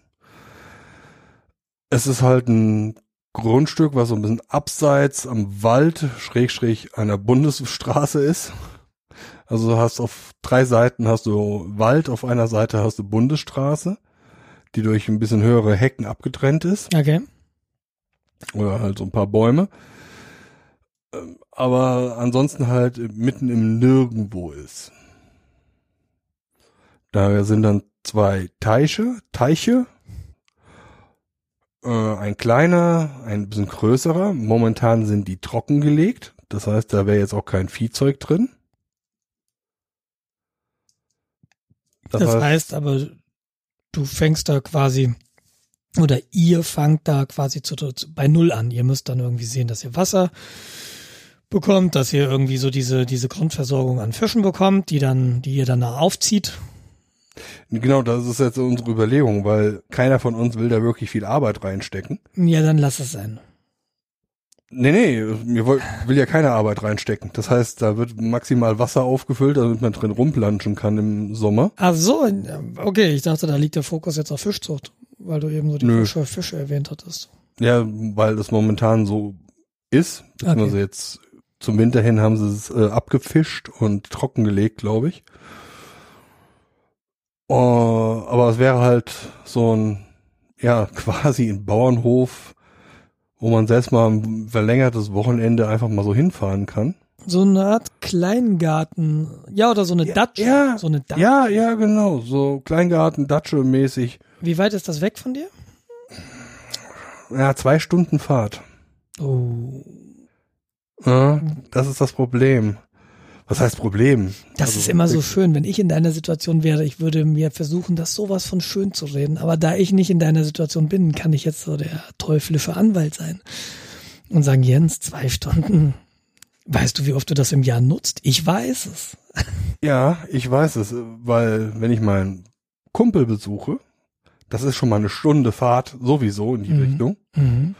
Es ist halt ein Grundstück, was so ein bisschen abseits am Wald, schräg, einer Bundesstraße ist. Also du hast auf drei Seiten hast du Wald, auf einer Seite hast du Bundesstraße, die durch ein bisschen höhere Hecken abgetrennt ist. Okay. Oder halt so ein paar Bäume. Aber ansonsten halt mitten im Nirgendwo ist. Da sind dann zwei Teiche, Teiche. Äh, ein kleiner, ein bisschen größerer. Momentan sind die trockengelegt. Das heißt, da wäre jetzt auch kein Viehzeug drin. Das, heißt aber, du fängst da quasi, oder ihr fangt da quasi zu, zu, bei Null an. Ihr müsst dann irgendwie sehen, dass ihr Wasser bekommt, dass ihr irgendwie so diese, diese Grundversorgung an Fischen bekommt, die dann, die ihr dann da aufzieht. Genau, das ist jetzt unsere Überlegung, weil keiner von uns will da wirklich viel Arbeit reinstecken. Ja, dann lass es sein. Nee, nee, mir will ja keine Arbeit reinstecken. Das heißt, da wird maximal Wasser aufgefüllt, damit man drin rumplanschen kann im Sommer. Ach so, okay, ich dachte, da liegt der Fokus jetzt auf Fischzucht, weil du eben so die Nö. Fische, Fische erwähnt hattest. Ja, weil das momentan so ist. Beziehungsweise Okay. jetzt zum Winter hin haben sie es äh, abgefischt und trockengelegt, glaube ich. Oh, aber es wäre halt so ein, ja, quasi ein Bauernhof, wo man selbst mal ein verlängertes Wochenende einfach mal so hinfahren kann. So eine Art Kleingarten, ja, oder so eine Ja, Dutch. ja. So eine Dutch. Ja, ja, genau. So Kleingarten, Datsche mäßig. Wie weit ist das weg von dir? Ja, zwei Stunden Fahrt. Oh. Ja, das ist das Problem. Was heißt Problem? Das Also, ist immer so schön, wenn ich in deiner Situation wäre, ich würde mir versuchen, das sowas von schön zu reden. Aber da ich nicht in deiner Situation bin, kann ich jetzt so der teuflische Anwalt sein und sagen, Jens, zwei Stunden. Weißt du, wie oft du das im Jahr nutzt? Ich weiß es. Ja, ich weiß es, weil wenn ich meinen Kumpel besuche, das ist schon mal eine Stunde Fahrt sowieso in die Mhm. Richtung Mhm.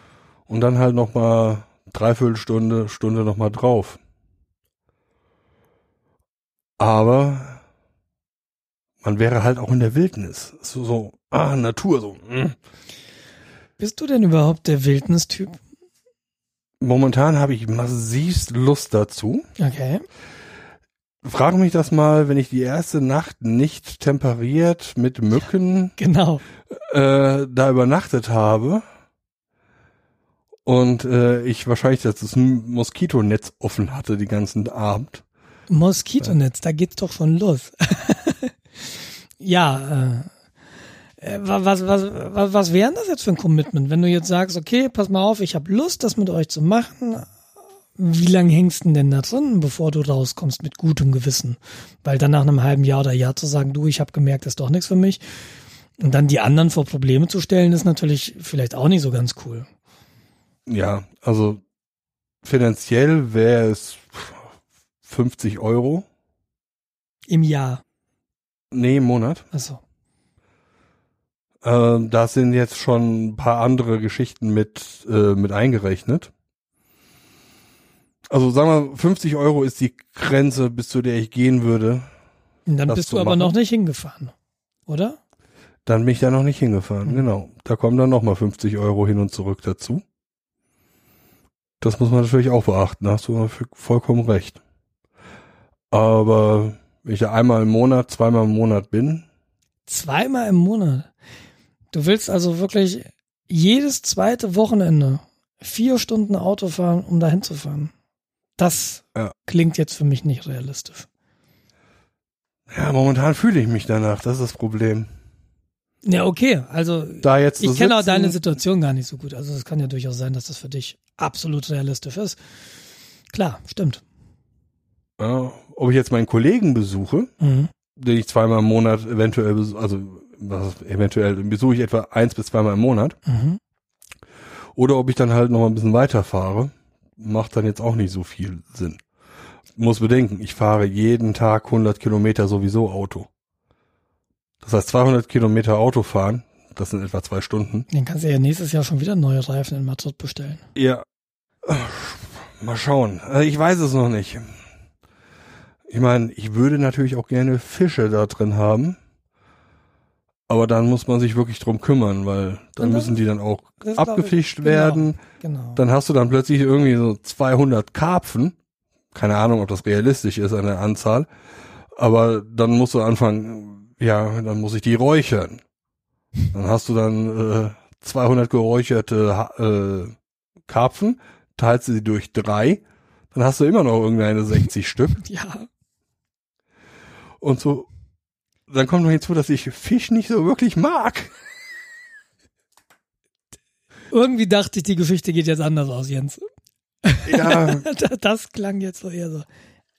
und dann halt noch mal dreiviertel Stunde, Stunde noch mal drauf. Aber man wäre halt auch in der Wildnis, so, so ah Natur so. mm. Bist du denn überhaupt der Wildnistyp? Momentan habe ich massivst Lust dazu. Okay. Frage mich das mal, wenn ich die erste Nacht nicht temperiert mit Mücken Genau. äh, da übernachtet habe und äh, ich wahrscheinlich das, das Moskitonetz offen hatte die ganzen Abend. Moskitonetz, da geht's doch schon los. ja, äh, äh, was, was, was, was wäre denn das jetzt für ein Commitment, wenn du jetzt sagst, okay, pass mal auf, ich habe Lust, das mit euch zu machen. Wie lange hängst du denn da drin, bevor du rauskommst mit gutem Gewissen? Weil dann nach einem halben Jahr oder Jahr zu sagen, du, ich habe gemerkt, das ist doch nichts für mich. Und dann die anderen vor Probleme zu stellen, ist natürlich vielleicht auch nicht so ganz cool. Ja, also finanziell wäre es 50 Euro. Im Jahr. Nee, im Monat. Achso. Ähm, da sind jetzt schon ein paar andere Geschichten mit, äh, mit eingerechnet. Also sagen wir, 50 Euro ist die Grenze, bis zu der ich gehen würde. Und dann bist du aber machen. noch nicht hingefahren, oder? Dann bin ich da noch nicht hingefahren, Mhm. genau. Da kommen dann nochmal 50 Euro hin und zurück dazu. Das muss man natürlich auch beachten, da hast du vollkommen recht. Aber wenn ich da einmal im Monat, zweimal im Monat bin, Zweimal im Monat. Du willst also wirklich jedes zweite Wochenende vier Stunden Auto fahren, um dahin zu fahren. Das Ja. klingt jetzt für mich nicht realistisch. ja, momentan fühle ich mich danach, das ist das Problem. Ja, okay. Also Da jetzt ich kenne auch deine Situation gar nicht so gut. Also es kann ja durchaus sein, dass das für dich absolut realistisch ist. Klar, stimmt. Ja, ob ich jetzt meinen Kollegen besuche, Mhm. den ich zweimal im Monat eventuell, besu- also was, eventuell besuche ich etwa eins bis zweimal im Monat, Mhm. oder ob ich dann halt noch mal ein bisschen weiterfahre, macht dann jetzt auch nicht so viel Sinn. Muss bedenken, ich fahre jeden Tag 100 Kilometer sowieso Auto. Das heißt 200 Kilometer Auto fahren, das sind etwa zwei Stunden. Den kannst du ja nächstes Jahr schon wieder neue Reifen in Madrid bestellen. Ja, mal schauen. Also ich weiß es noch nicht. Ich meine, ich würde natürlich auch gerne Fische da drin haben. Aber dann muss man sich wirklich drum kümmern, weil dann dann- müssen die dann auch glaub ich. abgefischt Genau. werden. Genau. Dann hast du dann plötzlich irgendwie so 200 Karpfen. Keine Ahnung, ob das realistisch ist an der Anzahl. Aber dann musst du anfangen, ja, dann muss ich die räuchern. Dann hast du dann äh, 200 geräucherte äh, Karpfen, teilst du sie durch drei, dann hast du immer noch irgendeine 60 Stück. ja. Und so, dann kommt noch hinzu, dass ich Fisch nicht so wirklich mag. Irgendwie dachte ich, die Geschichte geht jetzt anders aus, Jens. Ja, Das klang jetzt so eher so.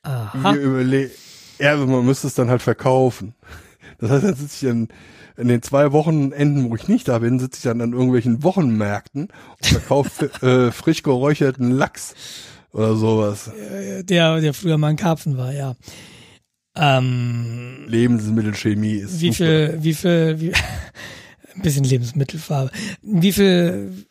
Aha. wir. Ja, also man müsste es dann halt verkaufen. Das heißt, dann sitze ich dann in den zwei Wochenenden, wo ich nicht da bin, sitze ich dann an irgendwelchen Wochenmärkten und verkaufe äh, frisch geräucherten Lachs oder sowas. Der, der früher mal ein Karpfen war, ja. Ähm, Lebensmittelchemie ist wie super. viel, wie viel, wie, ein bisschen Lebensmittelfarbe. Wie viel,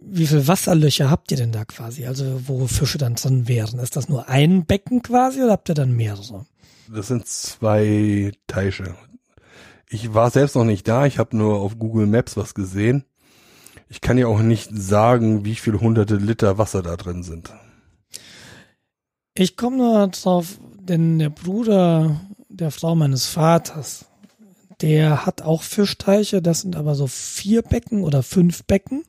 wie viel Wasserlöcher habt ihr denn da quasi? Also, wo Fische dann drin wären? Ist das nur ein Becken quasi oder habt ihr dann mehrere? Das sind zwei Teiche. Ich war selbst noch nicht da, ich habe nur auf Google Maps was gesehen. Ich kann ja auch nicht sagen, wie viele hunderte Liter Wasser da drin sind. Ich komme nur drauf, denn der Bruder der Frau meines Vaters, der hat auch Fischteiche, das sind aber so vier Becken oder fünf Becken.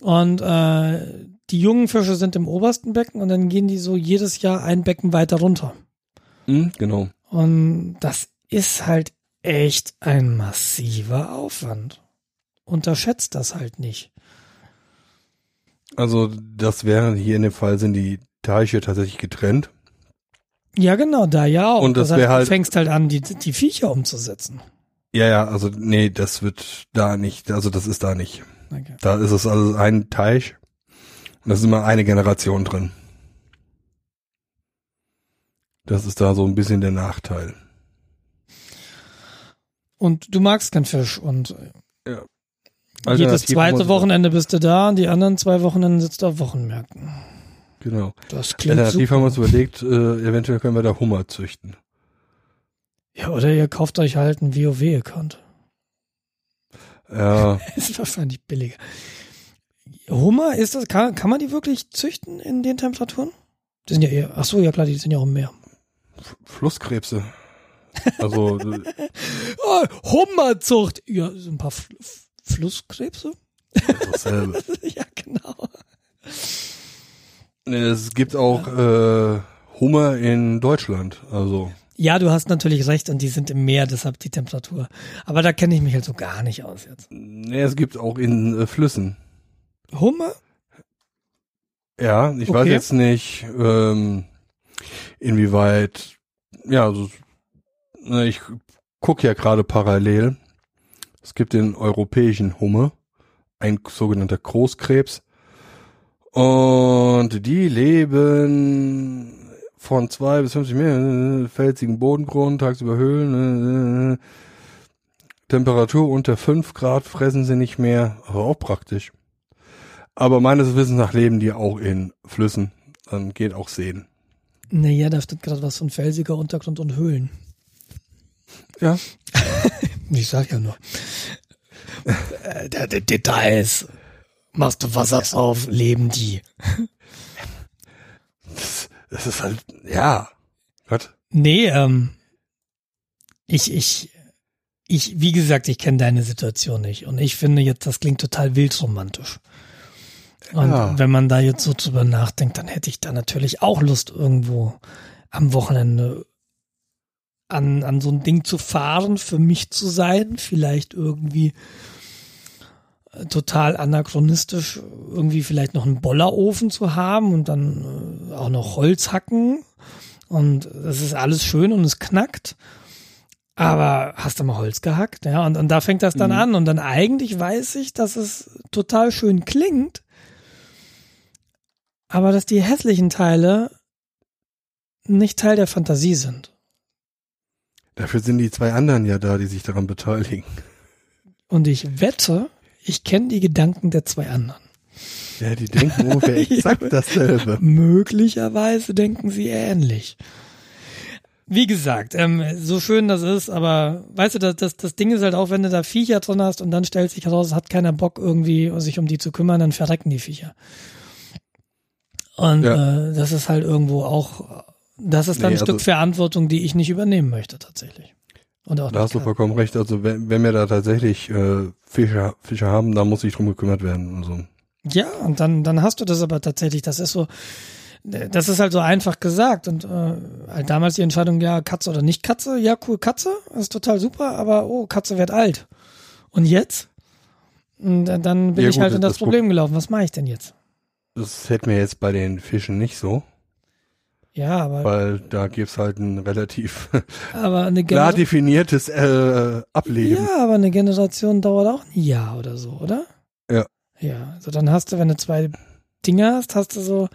Und äh, die jungen Fische sind im obersten Becken und dann gehen die so jedes Jahr ein Becken weiter runter. Hm, genau. Und das ist halt echt ein massiver Aufwand. Unterschätzt das halt nicht. Also das wäre hier in dem Fall sind die Teiche tatsächlich getrennt. Ja, genau, da ja auch. Und das heißt, wär halt- du fängst halt an, die, die Viecher umzusetzen. Ja, ja, also nee, das wird da nicht, also das ist da nicht. Okay. Da ist es also ein Teich und da ist immer eine Generation drin. Das ist da so ein bisschen der Nachteil. Und du magst keinen Fisch und äh, jedes Alternativ zweite muss- Wochenende bist du da und die anderen zwei Wochenenden sitzt du auf Wochenmärkten. Genau. Das klingt Alternativ super. haben wir uns überlegt, äh, eventuell können wir da Hummer züchten. Ja, oder ihr kauft euch halt einen WoW-Account. Ja, Ist wahrscheinlich billiger. Hummer, ist das, kann, kann man die wirklich züchten in den Temperaturen? Die sind ja eher, ach so, ja klar, die sind ja auch im Meer. Flusskrebse. Also Oh, Hummerzucht! Ja, so ein paar Fl Flusskrebse? dasselbe. ja, genau. Es gibt auch äh, Hummer in Deutschland. Also Ja, du hast natürlich recht und die sind im Meer, deshalb die Temperatur. Aber da kenne ich mich halt so gar nicht aus jetzt. nee, es gibt auch in äh, Flüssen. Hummer? Ja, ich weiß Okay. jetzt nicht, ähm, inwieweit, ja, also, ne, ich gucke ja gerade parallel. Es gibt den europäischen Hummer, ein sogenannter Großkrebs. Und die leben von zwei bis 50 Meter, felsigen Bodengrund, tagsüber Höhlen. äh, Temperatur unter 5 Grad fressen sie nicht mehr, aber auch praktisch. Aber meines Wissens nach leben die auch in Flüssen. Dann geht auch Seen. Naja, da steht gerade was von felsiger Untergrund und Höhlen. Ja. ich sag ja nur. äh, der, der Details. Machst du Wasser auf, leben die. Das, das ist halt, ja. Gott. Nee, ähm, ich, ich, ich, wie gesagt, ich kenne deine Situation nicht. Und ich finde jetzt, das klingt total wildromantisch. Und Ja. wenn man da jetzt so drüber nachdenkt, dann hätte ich da natürlich auch Lust, irgendwo am Wochenende an, an so ein Ding zu fahren, für mich zu sein, vielleicht irgendwie äh, total anachronistisch, irgendwie vielleicht noch einen Bollerofen zu haben und dann äh, auch noch Holz hacken. Und das ist alles schön und es knackt. Aber hast du mal Holz gehackt? Ja, und, und da fängt das dann Mhm. an. Und dann eigentlich weiß ich, dass es total schön klingt. Aber dass die hässlichen Teile nicht Teil der Fantasie sind. Dafür sind die zwei anderen ja da, die sich daran beteiligen. Und ich wette, ich kenne die Gedanken der zwei anderen. Ja, die denken ungefähr exakt dasselbe. Möglicherweise denken sie ähnlich. Wie gesagt, ähm, so schön das ist, aber weißt du, das, das, das Ding ist halt auch, wenn du da Viecher drin hast und dann stellt sich heraus, es hat keiner Bock irgendwie sich um die zu kümmern, dann verrecken die Viecher. Und Ja. äh, das ist halt irgendwo auch, das ist dann Nee, ein Stück also- Verantwortung, die ich nicht übernehmen möchte tatsächlich. Und auch Da hast du vollkommen recht. Also wenn, wenn wir da tatsächlich äh, Fische, Fische haben, da muss sich drum gekümmert werden. Also, Ja, und dann, dann hast du das aber tatsächlich. Das ist so, das ist halt so einfach gesagt. Und äh, halt damals die Entscheidung, ja, Katze oder nicht Katze. Ja, cool, Katze, ist total super, aber oh, Katze wird alt. Und jetzt? Und dann bin Ja, ich gut, halt in das, das Pro- Problem gelaufen. Was mache ich denn jetzt? das hätten wir jetzt bei den Fischen nicht so, Ja, aber, weil da gibt's halt ein relativ aber eine klar definiertes äh, Ableben. Ja, aber eine Generation dauert auch ein Jahr oder so, oder? Ja. Ja, also dann hast du, wenn du zwei Dinger hast, hast du so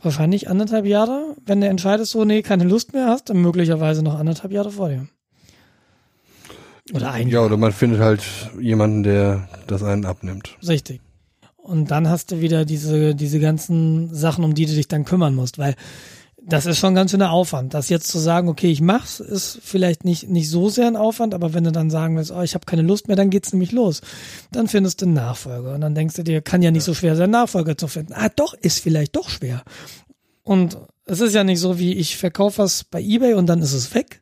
wahrscheinlich anderthalb Jahre. Wenn du entscheidest, so, nee, keine Lust mehr hast, dann möglicherweise noch anderthalb Jahre vor dir. Oder ein Ja, Jahr. oder man findet halt jemanden, der das einen abnimmt. Richtig. Und dann hast du wieder diese, diese ganzen Sachen, um die du dich dann kümmern musst, weil das ist schon ganz schöner Aufwand. Das jetzt zu sagen, okay, ich mach's, ist vielleicht nicht, nicht so sehr ein Aufwand, aber wenn du dann sagen willst, oh, ich habe keine Lust mehr, dann geht's nämlich los. Dann findest du einen Nachfolger. Und dann denkst du dir, kann ja nicht so schwer sein, Nachfolger zu finden. Ah, doch, ist vielleicht doch schwer. Und es ist ja nicht so, wie ich verkaufe was bei Ebay und dann ist es weg.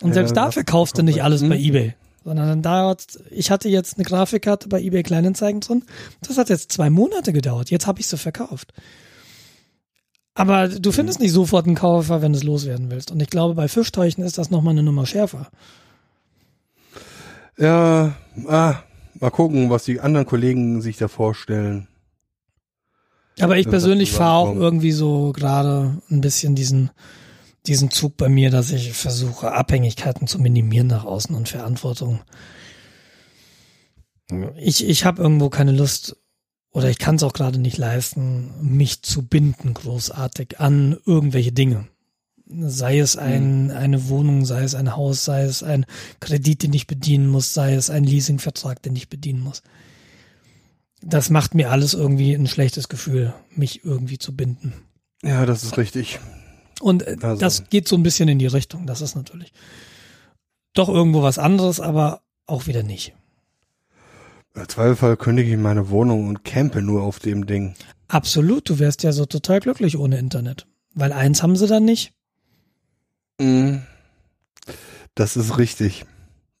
Und Ja, selbst da verkaufst du nicht alles Hm. bei Ebay. Sondern dann dauert, ich hatte jetzt eine Grafikkarte bei eBay Kleinanzeigen drin. Das hat jetzt zwei Monate gedauert. Jetzt habe ich sie verkauft. Aber du findest nicht sofort einen Käufer, wenn du es loswerden willst. Und ich glaube, bei Fischteuchen ist das nochmal eine Nummer schärfer. Ja, ah, mal gucken, was die anderen Kollegen sich da vorstellen. Aber ich persönlich fahre auch irgendwie so gerade ein bisschen diesen, diesen Zug bei mir, dass ich versuche, Abhängigkeiten zu minimieren nach außen und Verantwortung. Ich, ich habe irgendwo keine Lust oder ich kann es auch gerade nicht leisten, mich zu binden großartig an irgendwelche Dinge. Sei es ein, eine Wohnung, sei es ein Haus, sei es ein Kredit, den ich bedienen muss, sei es ein Leasingvertrag, den ich bedienen muss. Das macht mir alles irgendwie ein schlechtes Gefühl, mich irgendwie zu binden. Ja, das ist richtig. Und äh, Also- das geht so ein bisschen in die Richtung. Das ist natürlich doch irgendwo was anderes, aber auch wieder nicht. Im Zweifelsfall kündige ich meine Wohnung und campe nur auf dem Ding. Absolut, du wärst ja so total glücklich ohne Internet. Weil eins haben sie dann nicht. Mhm. Das ist richtig.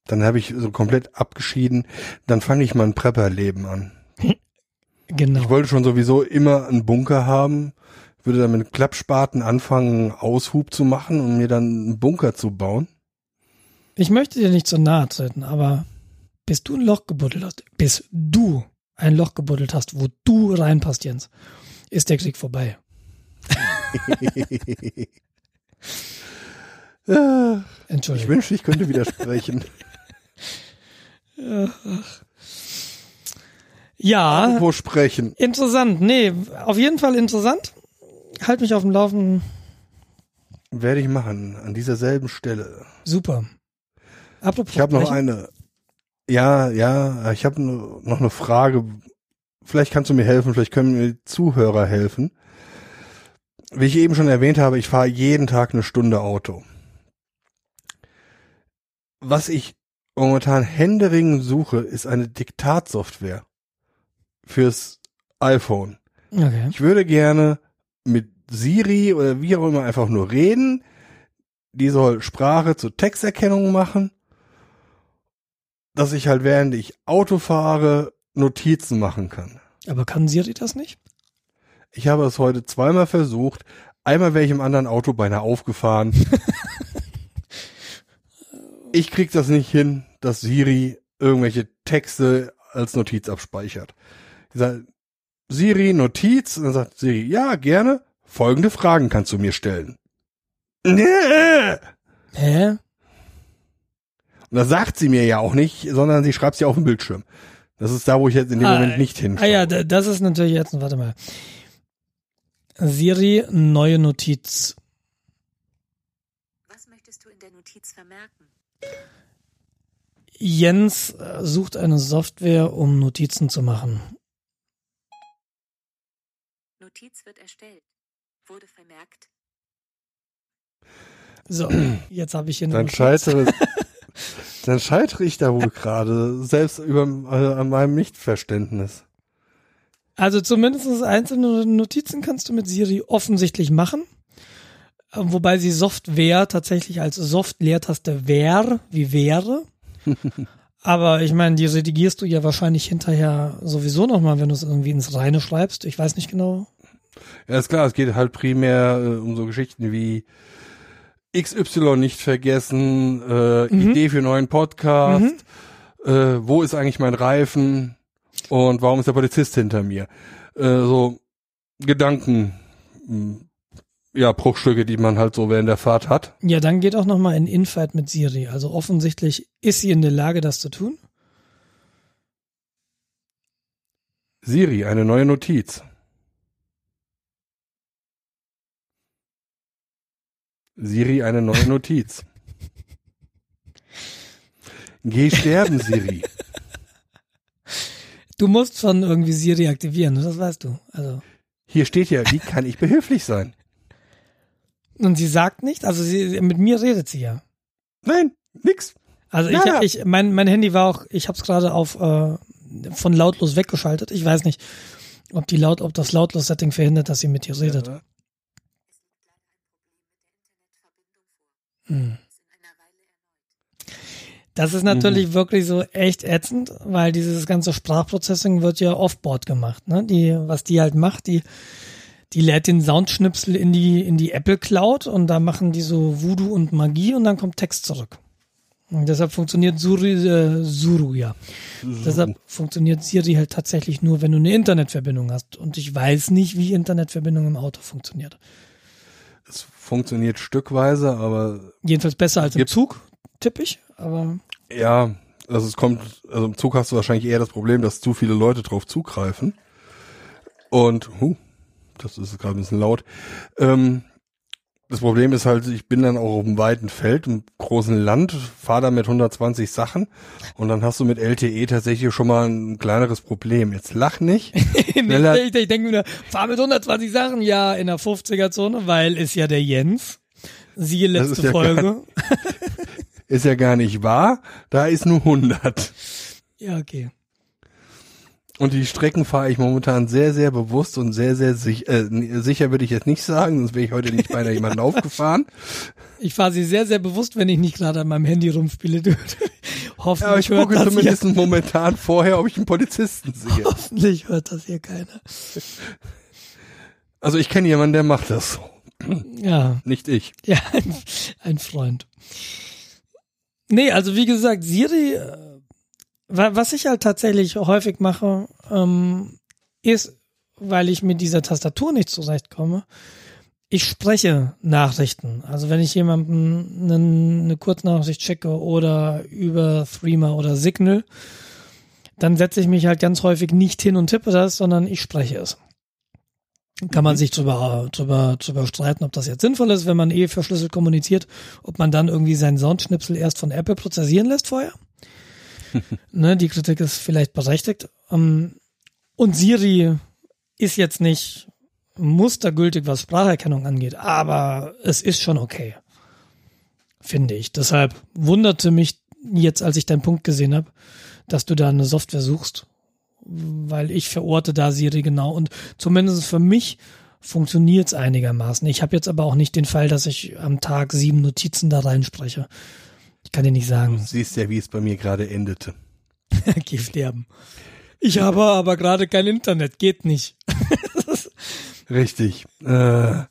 Dann habe ich so komplett abgeschieden. Dann fange ich mein Prepper-Leben an. Genau. Ich wollte schon sowieso immer einen Bunker haben, würde dann mit Klappspaten anfangen, Aushub zu machen und mir dann einen Bunker zu bauen. Ich möchte dir nicht so nahe treten, aber bis du ein Loch gebuddelt hast, bis du ein Loch gebuddelt hast, wo du reinpasst, Jens, ist der Krieg vorbei. Ja, ich Entschuldigung. wünschte, ich könnte widersprechen. Ja, Wo sprechen? interessant. Nee, auf jeden Fall interessant. Halt mich auf dem Laufen. Werde ich machen, an dieser selben Stelle. Super. Apropos Ich habe noch eine Ja, ja, ich habe noch eine Frage. Vielleicht kannst du mir helfen, vielleicht können mir die Zuhörer helfen. Wie ich eben schon erwähnt habe, ich fahre jeden Tag eine Stunde Auto. Was ich momentan händeringend suche, ist eine Diktatsoftware fürs iPhone. Okay. Ich würde gerne mit Siri oder wie auch immer einfach nur reden. Die soll Sprache zur Texterkennung machen. Dass ich halt während ich Auto fahre Notizen machen kann. Aber kann Siri das nicht? Ich habe es heute zweimal versucht. Einmal wäre ich im anderen Auto beinahe aufgefahren. ich krieg das nicht hin, dass Siri irgendwelche Texte als Notiz abspeichert. Siri, Notiz, und dann sagt Siri, ja, gerne. Folgende Fragen kannst du mir stellen. Nee. Hä? Und das sagt sie mir ja auch nicht, sondern sie schreibt sie auf dem Bildschirm. Das ist da, wo ich jetzt in dem Ah, Moment nicht hinschaue. Ah ja, da- das ist natürlich jetzt, warte mal. Siri, neue Notiz. Was möchtest du in der Notiz vermerken? Jens sucht eine Software, um Notizen zu machen. Notiz wird erstellt. Wurde vermerkt. So, jetzt habe ich hier eine Dann scheitere, dann scheitere ich da wohl gerade, selbst über, äh, an meinem Nichtverständnis. Also zumindest einzelne Notizen kannst du mit Siri offensichtlich machen. Äh, Wobei sie Software tatsächlich als Soft-Leertaste wär, wie wäre. Aber ich meine, die redigierst du ja wahrscheinlich hinterher sowieso nochmal, wenn du es irgendwie ins Reine schreibst. Ich weiß nicht genau. Ja, ist klar, es geht halt primär äh, um so Geschichten wie XY nicht vergessen, äh, Mhm. Idee für neuen Podcast, äh, wo ist eigentlich mein Reifen und warum ist der Polizist hinter mir? Äh, so Gedanken, mh, ja, Bruchstücke, die man halt so während der Fahrt hat. Ja, dann geht auch nochmal in Infight mit Siri. Also offensichtlich ist sie in der Lage, das zu tun. Siri, eine neue Notiz. Siri, eine neue Notiz. Geh sterben, Siri. Du musst schon irgendwie Siri aktivieren, das weißt du. Also. Hier steht ja, wie kann ich behilflich sein? Und sie sagt nicht, also sie, mit mir redet sie ja. Nein, nix. Also Ja, ja. ich, ich mein, mein Handy war auch, ich habe es gerade auf äh, von lautlos weggeschaltet. Ich weiß nicht, ob die laut, ob das lautlos-Setting verhindert, dass sie mit dir redet. Ja. Hm. In einer Weile erneut. Das ist natürlich wirklich so echt ätzend, weil dieses ganze Sprachprocessing wird ja offboard gemacht. Ne? Die, was die halt macht, die, die lädt den Soundschnipsel in die, in die Apple Cloud und da machen die so Voodoo und Magie und dann kommt Text zurück. Und deshalb funktioniert Suri, äh, Suru ja. Deshalb funktioniert Siri halt tatsächlich nur, wenn du eine Internetverbindung hast. Und ich weiß nicht, wie Internetverbindung im Auto funktioniert. Funktioniert stückweise, aber Jedenfalls besser als im Zug, tippe ich. Aber ja, also es kommt, also im Zug hast du wahrscheinlich eher das Problem, dass zu viele Leute drauf zugreifen. Und, huh, das ist gerade ein bisschen laut. Ähm, das Problem ist halt, ich bin dann auch auf einem weiten Feld, im großen Land, fahre da mit 120 Sachen und dann hast du mit LTE tatsächlich schon mal ein kleineres Problem. Jetzt lach nicht. Schneller- ich, ich denke mir, fahr mit 120 Sachen ja in der 50er-Zone, weil ist ja der Jens. Siehe letzte ist ja Folge. Ist ja gar nicht wahr. Da ist nur 100. Ja, okay. Und die Strecken fahre ich momentan sehr, sehr bewusst und sehr, sehr sich, äh, sicher würde ich jetzt nicht sagen, sonst wäre ich heute nicht beinahe jemanden aufgefahren. Ich fahre sie sehr, sehr bewusst, wenn ich nicht gerade an meinem Handy rumspiele. Hoffentlich, Aber ich hört gucke das zumindest hier, momentan vorher, ob ich einen Polizisten sehe. hoffentlich hört das hier keiner. Also ich kenne jemanden, der macht das so. Ja, Nicht ich. ja, ein, ein Freund. Nee, also wie gesagt, Siri, was ich halt tatsächlich häufig mache, ähm, ist, weil ich mit dieser Tastatur nicht zurechtkomme, ich spreche Nachrichten. Also wenn ich jemandem eine, eine Kurznachricht schicke oder über Threema oder Signal, dann setze ich mich halt ganz häufig nicht hin und tippe das, sondern ich spreche es. Kann man sich drüber, drüber, drüber streiten, ob das jetzt sinnvoll ist, wenn man eh verschlüsselt kommuniziert, ob man dann irgendwie seinen Soundschnipsel erst von Apple prozessieren lässt vorher. ne, die Kritik ist vielleicht berechtigt. Ähm, und Siri ist jetzt nicht mustergültig, was Spracherkennung angeht, aber es ist schon okay. Finde ich. Deshalb wunderte mich jetzt, als ich deinen Punkt gesehen habe, dass du da eine Software suchst, weil ich verorte da Siri genau und zumindest für mich funktioniert es einigermaßen. Ich habe jetzt aber auch nicht den Fall, dass ich am Tag sieben Notizen da reinspreche. Ich kann dir nicht sagen. Du siehst ja, wie es bei mir gerade endete. Geh sterben. Ich habe aber gerade kein Internet, geht nicht. Richtig. Äh,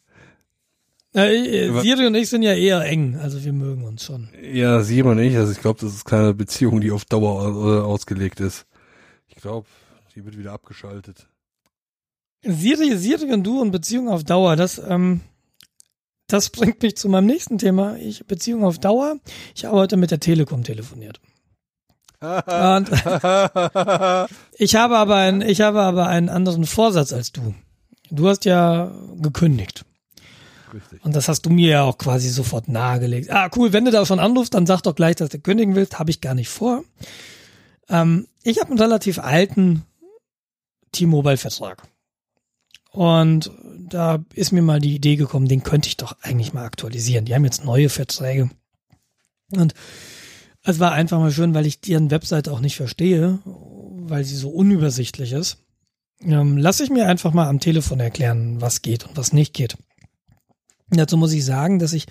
äh, Siri und ich sind ja eher eng, also wir mögen uns schon. ja, Siri und ich, also ich glaube, das ist keine Beziehung, die auf Dauer äh, ausgelegt ist. Ich glaube, die wird wieder abgeschaltet. Siri, Siri und du und Beziehung auf Dauer, das, ähm, das bringt mich zu meinem nächsten Thema. Ich, Beziehung auf Dauer. Ich habe heute mit der Telekom telefoniert. Und ich habe aber einen, ich habe aber einen anderen Vorsatz als du. Du hast ja gekündigt. Richtig. Und das hast du mir ja auch quasi sofort nahegelegt. Ah, cool, wenn du da schon anrufst, dann sag doch gleich, dass du kündigen willst. Habe ich gar nicht vor. Ähm, ich habe einen relativ alten T-Mobile-Vertrag. Und da ist mir mal die Idee gekommen, den könnte ich doch eigentlich mal aktualisieren. Die haben jetzt neue Verträge. Und es war einfach mal schön, weil ich deren Webseite auch nicht verstehe, weil sie so unübersichtlich ist. Ähm, lass ich mir einfach mal am Telefon erklären, was geht und was nicht geht. Dazu muss ich sagen, dass ich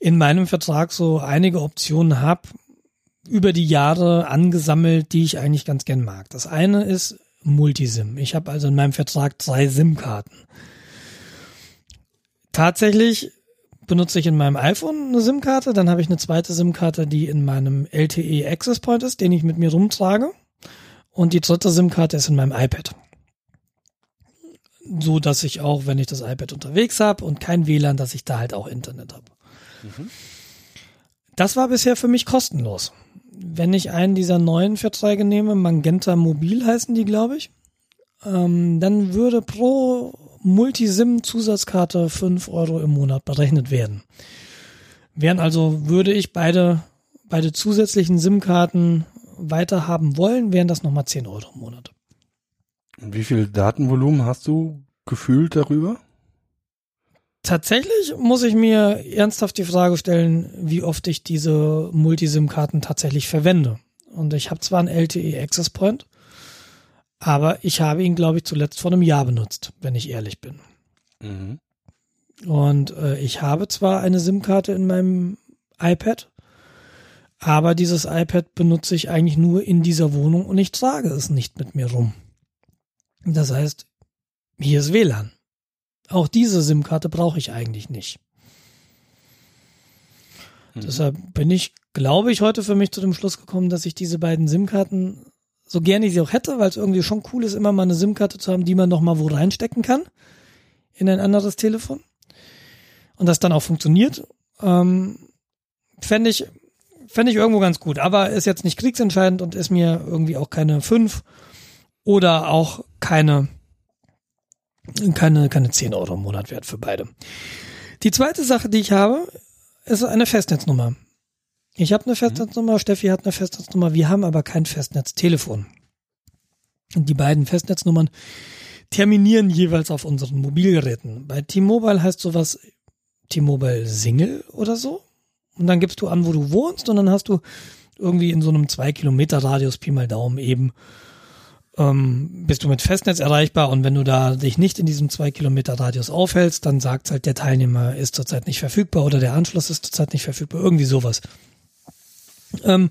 in meinem Vertrag so einige Optionen habe, über die Jahre angesammelt, die ich eigentlich ganz gern mag. Das eine ist Multisim. Ich habe also in meinem Vertrag drei SIM-Karten. Tatsächlich benutze ich in meinem iPhone eine SIM-Karte, dann habe ich eine zweite SIM-Karte, die in meinem LTE Access Point ist, den ich mit mir rumtrage. Und die dritte SIM-Karte ist in meinem iPad. So dass ich auch, wenn ich das iPad unterwegs habe und kein WLAN, dass ich da halt auch Internet habe. Das war bisher für mich kostenlos. Wenn ich einen dieser neuen Verträge nehme, Magenta Mobil heißen die, glaube ich, ähm, dann würde pro Multisim-Zusatzkarte fünf Euro im Monat berechnet werden. Wären also, würde ich beide, beide zusätzlichen SIM-Karten weiter haben wollen, wären das nochmal zehn Euro im Monat. Und wie viel Datenvolumen hast du gefühlt darüber? Tatsächlich muss ich mir ernsthaft die Frage stellen, wie oft ich diese Multisim-Karten tatsächlich verwende. Und ich habe zwar einen LTE Access Point, aber ich habe ihn, glaube ich, zuletzt vor einem Jahr benutzt, wenn ich ehrlich bin. Mhm. Und äh, ich habe zwar eine SIM-Karte in meinem iPad, aber dieses iPad benutze ich eigentlich nur in dieser Wohnung und ich trage es nicht mit mir rum. Das heißt, hier ist WLAN. Auch diese SIM-Karte brauche ich eigentlich nicht. Mhm. Deshalb bin ich, glaube ich, heute für mich zu dem Schluss gekommen, dass ich diese beiden SIM-Karten, so gerne ich sie auch hätte, weil es irgendwie schon cool ist, immer mal eine SIM-Karte zu haben, die man noch mal wo reinstecken kann in ein anderes Telefon und das dann auch funktioniert, ähm, fände ich, fände ich irgendwo ganz gut. Aber ist jetzt nicht kriegsentscheidend und ist mir irgendwie auch keine fünf oder auch keine keine, keine 10 Euro im Monat wert für beide. Die zweite Sache, die ich habe, ist eine Festnetznummer. Ich habe eine Festnetznummer, Steffi hat eine Festnetznummer, wir haben aber kein Festnetztelefon. Und die beiden Festnetznummern terminieren jeweils auf unseren Mobilgeräten. Bei T-Mobile heißt sowas T-Mobile Single oder so. Und dann gibst du an, wo du wohnst und dann hast du irgendwie in so einem 2 Kilometer Radius Pi mal Daumen eben ähm, bist du mit Festnetz erreichbar und wenn du da dich nicht in diesem zwei Kilometer Radius aufhältst, dann sagt halt der Teilnehmer ist zurzeit nicht verfügbar oder der Anschluss ist zurzeit nicht verfügbar, irgendwie sowas. Ähm,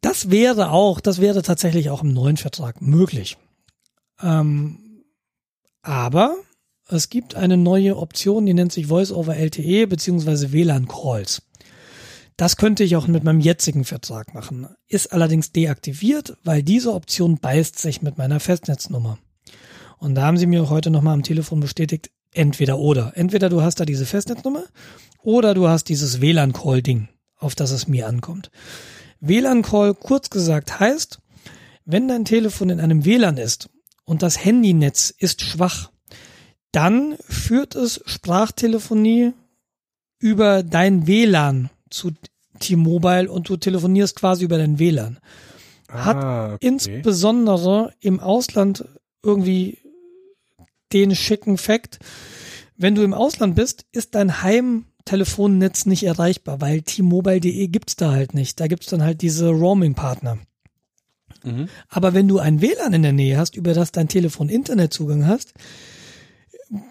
das wäre auch, das wäre tatsächlich auch im neuen Vertrag möglich. Ähm, aber es gibt eine neue Option, die nennt sich Voice over LTE beziehungsweise WLAN Calls. Das könnte ich auch mit meinem jetzigen Vertrag machen. Ist allerdings deaktiviert, weil diese Option beißt sich mit meiner Festnetznummer. Und da haben sie mir heute nochmal am Telefon bestätigt, entweder oder. Entweder du hast da diese Festnetznummer oder du hast dieses WLAN-Call-Ding, auf das es mir ankommt. WLAN-Call, kurz gesagt, heißt, wenn dein Telefon in einem WLAN ist und das Handynetz ist schwach, dann führt es Sprachtelefonie über dein WLAN zu T-Mobile und du telefonierst quasi über dein WLAN. Hat Ah, okay. insbesondere im Ausland irgendwie den schicken Fakt, wenn du im Ausland bist, ist dein Heimtelefonnetz nicht erreichbar, weil T-Mobile.de gibt's da halt nicht. Da gibt's dann halt diese Roaming-Partner. Mhm. Aber wenn du ein WLAN in der Nähe hast, über das dein Telefon Internetzugang hast,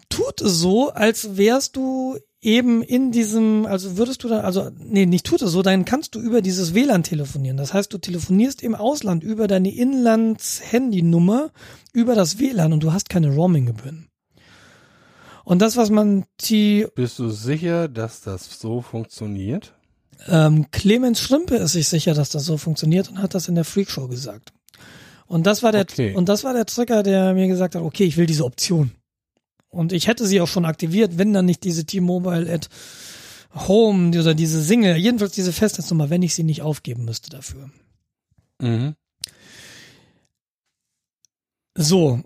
tut es so, als wärst du eben in diesem, also würdest du dann, also, nee, nicht tut es so, dann kannst du über dieses WLAN telefonieren. Das heißt, du telefonierst im Ausland über deine Inlands-Handynummer über das WLAN und du hast keine Roaming-Gebühren. Und das, was man die Bist du sicher, dass das so funktioniert? Ähm, Clemens Schrimpe ist sich sicher, dass das so funktioniert und hat das in der Freakshow gesagt. Und das war der Okay. und das war der Trigger, der mir gesagt hat, okay, ich will diese Option. Und ich hätte sie auch schon aktiviert, wenn dann nicht diese T-Mobile at Home oder diese Single, jedenfalls diese Festnetznummer, wenn ich sie nicht aufgeben müsste dafür. Mhm. So.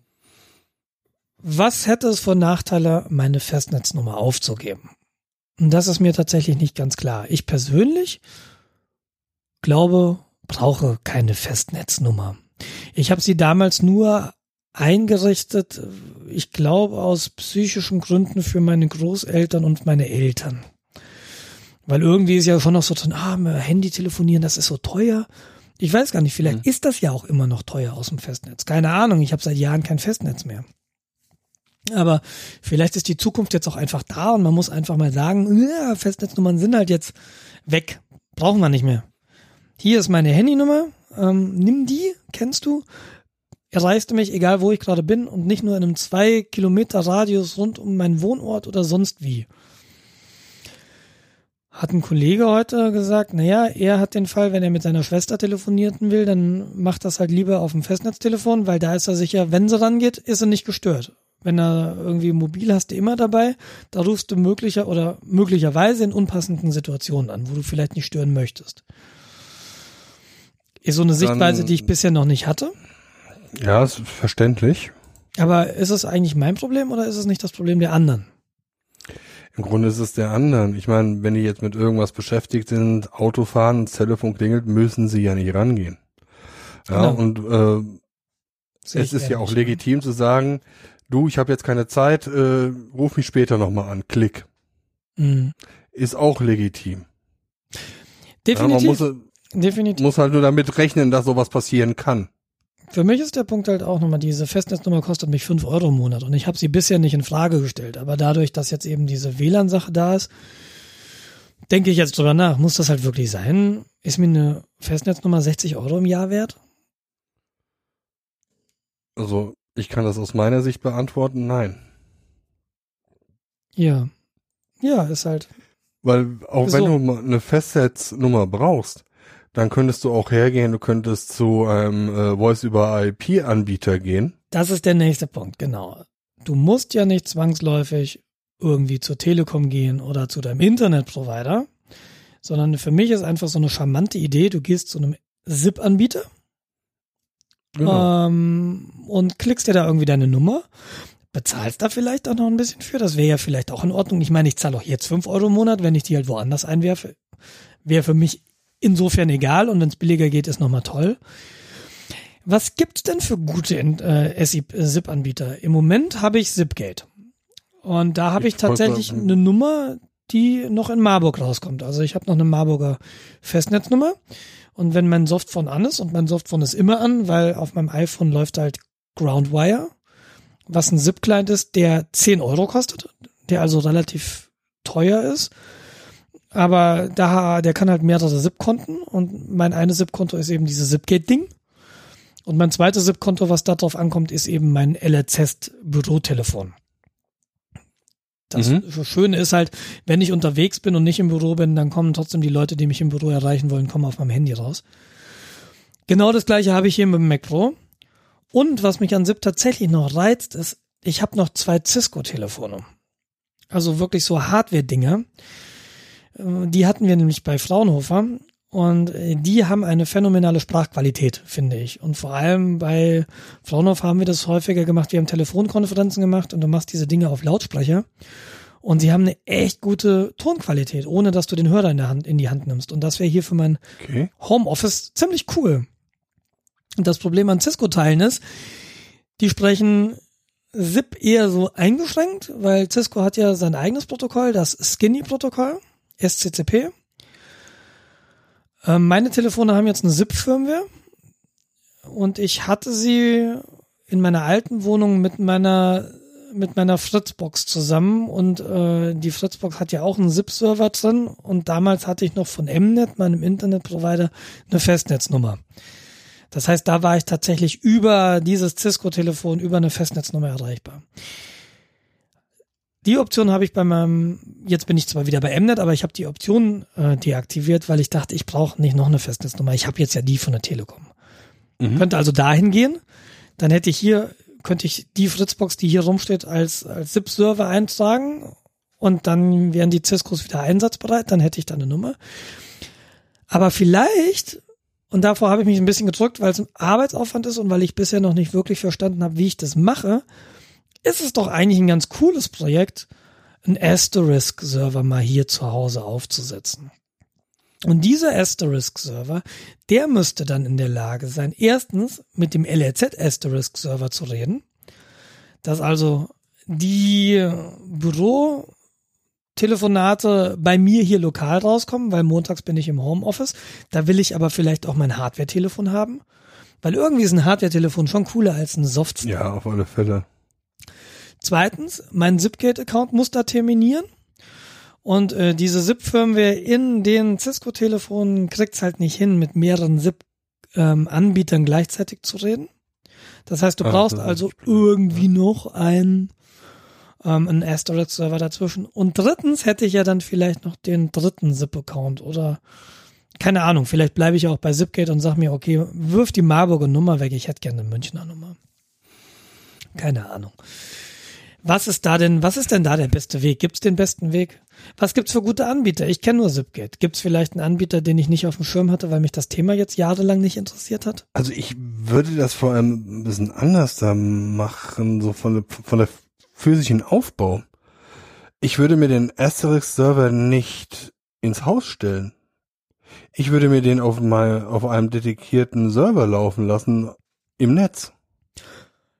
Was hätte es für Nachteile, meine Festnetznummer aufzugeben? Und das ist mir tatsächlich nicht ganz klar. Ich persönlich glaube, brauche keine Festnetznummer. Ich habe sie damals nur eingerichtet, ich glaube aus psychischen Gründen für meine Großeltern und meine Eltern. Weil irgendwie ist ja schon noch so drin, ah, Handy telefonieren, das ist so teuer. Ich weiß gar nicht, vielleicht ist das ja auch immer noch teuer aus dem Festnetz. Keine Ahnung, ich habe seit Jahren kein Festnetz mehr. Aber vielleicht ist die Zukunft jetzt auch einfach da und man muss einfach mal sagen, ja, Festnetznummern sind halt jetzt weg. Brauchen wir nicht mehr. Hier ist meine Handynummer. Ähm, nimm die, kennst du? Erreichst du mich, egal wo ich gerade bin und nicht nur in einem zwei Kilometer Radius rund um meinen Wohnort oder sonst wie. Hat ein Kollege heute gesagt, naja, er hat den Fall, wenn er mit seiner Schwester telefonieren will, dann macht das halt lieber auf dem Festnetztelefon, weil da ist er sicher, wenn sie rangeht, ist er nicht gestört. Wenn er irgendwie mobil hast du immer dabei, da rufst du möglicher oder möglicherweise in unpassenden Situationen an, wo du vielleicht nicht stören möchtest. Ist so eine Sichtweise, die ich bisher noch nicht hatte. Ja, ist verständlich. Aber ist es eigentlich mein Problem oder ist es nicht das Problem der anderen? Im Grunde ist es der anderen. Ich meine, wenn die jetzt mit irgendwas beschäftigt sind, Auto fahren, das Telefon klingelt, müssen sie ja nicht rangehen. Ja, Genau. und äh, es ist ja auch legitim zu sagen, du, ich habe jetzt keine Zeit, äh, ruf mich später nochmal an. Klick. Mhm. Ist auch legitim. Ja, man Definitiv. muss, definitiv. muss halt nur damit rechnen, dass sowas passieren kann. Für mich ist der Punkt halt auch nochmal, diese Festnetznummer kostet mich fünf Euro im Monat und ich habe sie bisher nicht in Frage gestellt. Aber dadurch, dass jetzt eben diese WLAN-Sache da ist, denke ich jetzt drüber nach, muss das halt wirklich sein? Ist mir eine Festnetznummer 60 Euro im Jahr wert? Also ich kann das aus meiner Sicht beantworten, nein. Ja. Ja, ist halt. Weil auch So. wenn du eine Festnetznummer brauchst, dann könntest du auch hergehen, du könntest zu einem äh, Voice-über-IP-Anbieter gehen. Das ist der nächste Punkt, genau. Du musst ja nicht zwangsläufig irgendwie zur Telekom gehen oder zu deinem Internetprovider, sondern für mich ist einfach so eine charmante Idee, du gehst zu einem SIP-Anbieter Genau. ähm, und klickst dir da irgendwie deine Nummer, bezahlst da vielleicht auch noch ein bisschen für, das wäre ja vielleicht auch in Ordnung. Ich meine, ich zahle auch jetzt fünf Euro im Monat, wenn ich die halt woanders einwerfe, wäre für mich insofern egal und wenn es billiger geht, ist nochmal toll. Was gibt's denn für gute äh, SIP-Anbieter? Im Moment habe ich Zipgate. Und da habe ich, Ich tatsächlich eine Nummer, die noch in Marburg rauskommt. Also ich habe noch eine Marburger Festnetznummer. Und wenn mein Softphone an ist, und mein Softphone ist immer an, weil auf meinem iPhone läuft halt Groundwire, was ein SIP-Client ist, der 10 Euro kostet, der also relativ teuer ist. Aber da, der kann halt mehrere SIP-Konten und mein eine SIP-Konto ist eben dieses Zipgate-Ding. Und mein zweites SIP-Konto, was darauf ankommt, ist eben mein LRZ-Bürotelefon. Das Mhm. Schöne ist halt, wenn ich unterwegs bin und nicht im Büro bin, dann kommen trotzdem die Leute, die mich im Büro erreichen wollen, kommen auf meinem Handy raus. Genau das gleiche habe ich hier mit dem Mac Pro. Und was mich an SIP tatsächlich noch reizt, ist, ich habe noch zwei Cisco-Telefone. Also wirklich so Hardware-Dinger. Äh, Die hatten wir nämlich bei Fraunhofer und äh, die haben eine phänomenale Sprachqualität, finde ich. Und vor allem bei Fraunhofer haben wir das häufiger gemacht. Wir haben Telefonkonferenzen gemacht und du machst diese Dinge auf Lautsprecher. Und sie haben eine echt gute Tonqualität, ohne dass du den Hörer in, der Hand, in die Hand nimmst. Und das wäre hier für mein Okay. Homeoffice ziemlich cool. Und das Problem an Cisco-Teilen ist, die sprechen SIP eher so eingeschränkt, weil Cisco hat ja sein eigenes Protokoll, das Skinny-Protokoll, SCCP. Ähm, meine Telefone haben jetzt eine SIP-Firmware und ich hatte sie in meiner alten Wohnung mit meiner mit meiner Fritzbox zusammen und äh, die Fritzbox hat ja auch einen SIP-Server drin und damals hatte ich noch von Mnet, meinem Internetprovider, eine Festnetznummer. Das heißt, da war ich tatsächlich über dieses Cisco-Telefon, über eine Festnetznummer erreichbar. Die Option habe ich bei meinem, jetzt bin ich zwar wieder bei Mnet, aber ich habe die Option äh, deaktiviert, weil ich dachte, ich brauche nicht noch eine Festnetznummer. Ich habe jetzt ja die von der Telekom. Mhm. Könnte also dahin gehen, dann hätte ich hier, könnte ich die Fritzbox, die hier rumsteht, als, als SIP-Server eintragen und dann wären die Ciscos wieder einsatzbereit, dann hätte ich da eine Nummer. Aber vielleicht, und davor habe ich mich ein bisschen gedrückt, weil es ein Arbeitsaufwand ist und weil ich bisher noch nicht wirklich verstanden habe, wie ich das mache, ist es doch eigentlich ein ganz cooles Projekt, einen Asterisk-Server mal hier zu Hause aufzusetzen. Und dieser Asterisk-Server, der müsste dann in der Lage sein, erstens mit dem LRZ Asterisk-Server zu reden, dass also die Bürotelefonate bei mir hier lokal rauskommen, weil montags bin ich im Homeoffice. Da will ich aber vielleicht auch mein Hardware-Telefon haben, weil irgendwie ist ein Hardware-Telefon schon cooler als ein Soft. Ja, auf alle Fälle. Zweitens, mein Zipgate-Account muss da terminieren. Und äh, diese SIP-Firmware in den Cisco-Telefonen kriegt's halt nicht hin, mit mehreren SIP-Anbietern gleichzeitig zu reden. Das heißt, du Ah, brauchst also irgendwie noch ein, ähm, einen Asterisk-Server dazwischen. Und drittens hätte ich ja dann vielleicht noch den dritten SIP-Account oder keine Ahnung, vielleicht bleibe ich auch bei Zipgate und sag mir, okay, wirf die Marburger Nummer weg, ich hätte gerne eine Münchner Nummer. Keine Ahnung. Was ist da denn, was ist denn da der beste Weg? Gibt's den besten Weg? Was gibt's für gute Anbieter? Ich kenne nur Zipgate. Gibt's vielleicht einen Anbieter, den ich nicht auf dem Schirm hatte, weil mich das Thema jetzt jahrelang nicht interessiert hat? Also ich würde das vor allem ein bisschen anders da machen, so von von der physischen Aufbau. Ich würde mir den Asterisk-Server nicht ins Haus stellen. Ich würde mir den auf mal auf einem dedizierten Server laufen lassen im Netz.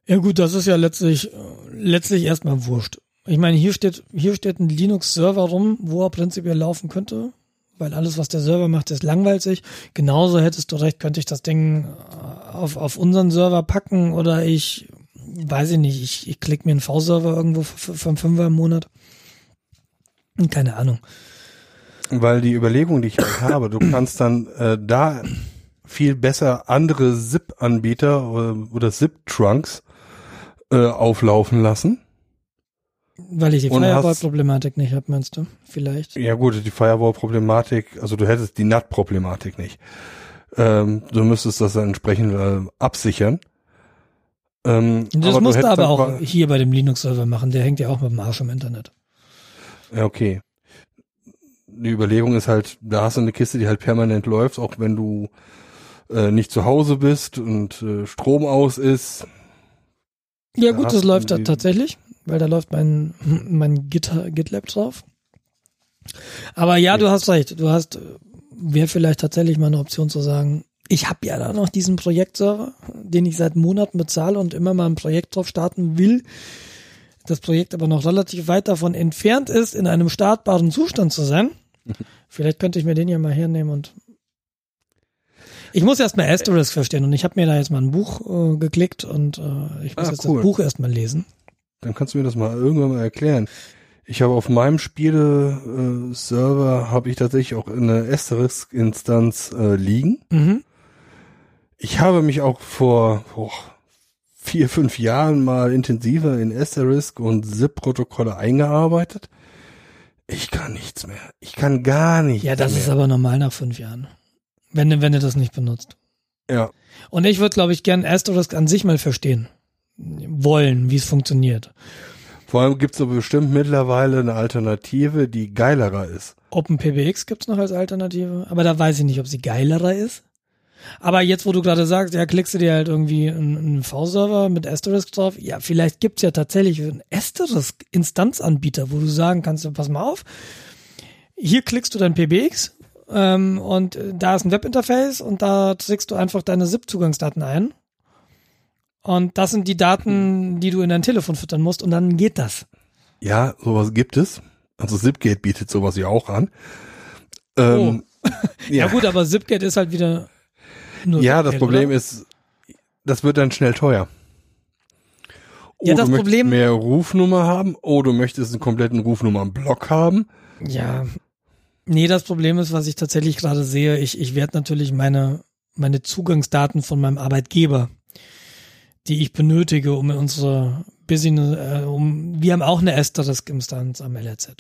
Ja gut, das ist ja letztlich, äh, letztlich erstmal wurscht. Ich meine, hier steht, hier steht ein Linux-Server rum, wo er prinzipiell laufen könnte, weil alles, was der Server macht, ist langweilig. Genauso hättest du recht, könnte ich das Ding äh, auf, auf unseren Server packen oder ich, weiß ich nicht, ich, ich klicke mir einen V-Server irgendwo einen Fünfer im Monat. Keine Ahnung. Weil die Überlegung, die ich halt habe, du kannst dann äh, da viel besser andere SIP-Anbieter oder, oder SIP-Trunks äh, auflaufen lassen. Weil ich die Firewall-Problematik nicht habe, meinst du? Vielleicht. Ja gut, die Firewall-Problematik, also du hättest die NAT-Problematik nicht. Ähm, du müsstest das dann entsprechend äh, absichern. Ähm, Das du musst du aber auch hier bei dem Linux-Server machen. Der hängt ja auch mit dem Arsch im Internet. Ja, okay. Die Überlegung ist halt, da hast du eine Kiste, die halt permanent läuft, auch wenn du äh, nicht zu Hause bist und äh, Strom aus ist. Ja gut, das läuft da tatsächlich, weil da läuft mein, mein Git, GitLab drauf. Aber ja, du hast recht. Du hast, wäre vielleicht tatsächlich mal eine Option zu sagen, ich habe ja da noch diesen Projektserver, den ich seit Monaten bezahle und immer mal ein Projekt drauf starten will. Das Projekt aber noch relativ weit davon entfernt ist, in einem startbaren Zustand zu sein. Vielleicht könnte ich mir den ja mal hernehmen und ich muss erst mal Asterisk verstehen und ich habe mir da jetzt mal ein Buch äh, geklickt und äh, ich muss Ah, jetzt cool. das Buch erst mal lesen. Dann kannst du mir das mal irgendwann mal erklären. Ich habe auf meinem Spiele-Server habe ich tatsächlich auch eine Asterisk-Instanz äh, liegen. Mhm. Ich habe mich auch vor boah, vier, fünf Jahren mal intensiver in Asterisk und ZIP-Protokolle eingearbeitet. Ich kann nichts mehr. Ich kann gar nichts Ja, das mehr. ist aber normal nach fünf Jahren. Wenn, du- wenn du das nicht benutzt. ja. Und ich würde, glaube ich, gern Asterisk an sich mal verstehen. Wollen, wie es funktioniert. Vor allem gibt's aber bestimmt mittlerweile eine Alternative, die geilerer ist. OpenPBX gibt's noch als Alternative, aber da weiß ich nicht, ob sie geilerer ist. Aber jetzt, wo du gerade sagst, ja, klickst du dir halt irgendwie einen, einen V-Server mit Asterisk drauf, ja, vielleicht gibt's ja tatsächlich einen Asterisk-Instanzanbieter, wo du sagen kannst, pass mal auf, hier klickst du dein PBX ähm, und da ist ein Webinterface und da trägst du einfach deine ZIP-Zugangsdaten ein. Und das sind die Daten, die du in dein Telefon füttern musst und dann geht das. Ja, sowas gibt es. Also Zipgate bietet sowas ja auch an. Ähm, Ja, gut, aber Zipgate ist halt wieder nur Ja, das Problem oder? ist, das wird dann schnell teuer. Ja, Oh, das du möchtest Problem- mehr Rufnummer haben, oh, du möchtest einen kompletten Rufnummernblock haben. Ja. Nee, das Problem ist, was ich tatsächlich gerade sehe, ich, ich werde natürlich meine, meine Zugangsdaten von meinem Arbeitgeber, die ich benötige, um in unsere Business, äh, um, wir haben auch eine Asterisk-Instanz am LRZ.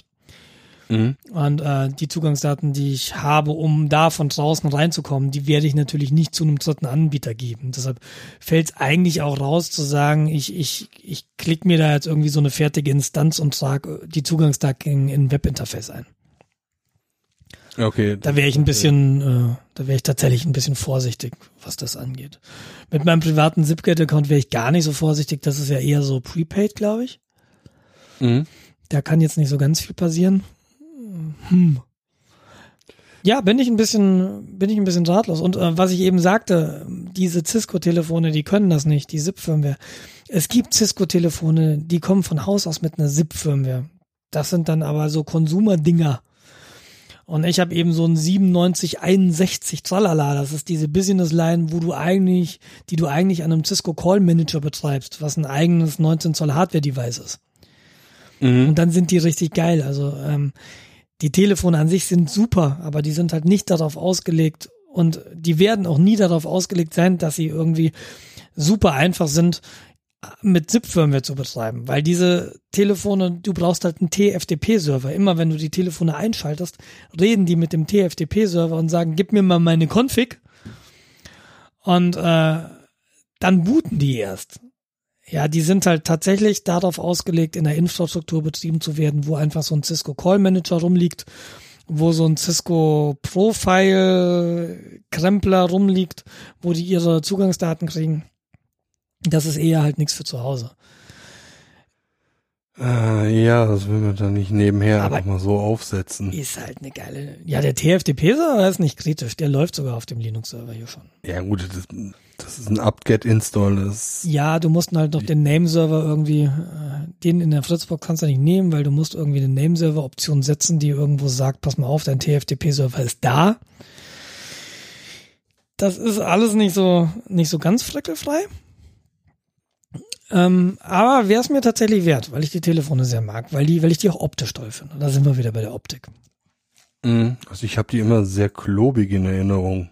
Mhm. Und äh, die Zugangsdaten, die ich habe, um da von draußen reinzukommen, die werde ich natürlich nicht zu einem dritten Anbieter geben. Deshalb fällt es eigentlich auch raus zu sagen, ich, ich, ich klicke mir da jetzt irgendwie so eine fertige Instanz und trage die Zugangsdaten in ein Webinterface ein. Okay. Da wäre ich ein bisschen, äh, da wäre ich tatsächlich ein bisschen vorsichtig, was das angeht. Mit meinem privaten Zipgate-Account wäre ich gar nicht so vorsichtig. Das ist ja eher so prepaid, glaube ich. Mhm. Da kann jetzt nicht so ganz viel passieren. Hm. Ja, bin ich ein bisschen, bin ich ein bisschen ratlos. Und äh, was ich eben sagte, diese Cisco-Telefone, die können das nicht, die SIP-Firmware. Es gibt Cisco-Telefone, die kommen von Haus aus mit einer SIP-Firmware. Das sind dann aber so Konsumerdinger. Und ich habe eben so ein 9761 Tralala. Das ist diese Business Line, wo du eigentlich, die du eigentlich an einem Cisco Call Manager betreibst, was ein eigenes 19 Zoll Hardware Device ist. Mhm. Und dann sind die richtig geil. Also ähm, die Telefone an sich sind super, aber die sind halt nicht darauf ausgelegt und die werden auch nie darauf ausgelegt sein, dass sie irgendwie super einfach sind mit ZIP-Firmware zu betreiben, weil diese Telefone, du brauchst halt einen TFTP-Server. Immer wenn du die Telefone einschaltest, reden die mit dem TFTP-Server und sagen, gib mir mal meine Config und äh, dann booten die erst. Ja, die sind halt tatsächlich darauf ausgelegt, in der Infrastruktur betrieben zu werden, wo einfach so ein Cisco Call Manager rumliegt, wo so ein Cisco Profile Krempler rumliegt, wo die ihre Zugangsdaten kriegen. Das ist eher halt nichts für zu Hause. Äh, ja, das will man dann nicht nebenher Aber- einfach mal so aufsetzen. Ist halt eine geile. Ja, der TFTP-Server ist nicht kritisch. Der läuft sogar auf dem Linux-Server hier schon. Ja gut, das, das ist ein apt-get-install. Ja, du musst halt noch den Name-Server irgendwie, äh, den in der Fritzbox kannst du nicht nehmen, weil du musst irgendwie eine Name-Server-Option setzen, die irgendwo sagt, pass mal auf, dein TFTP-Server ist da. Das ist alles nicht so, nicht so ganz frickelfrei. Ähm, aber wäre es mir tatsächlich wert, weil ich die Telefone sehr mag, weil die, weil ich die auch optisch toll finde. Da sind wir wieder bei der Optik. Mhm. Also ich habe die immer sehr klobig in Erinnerung.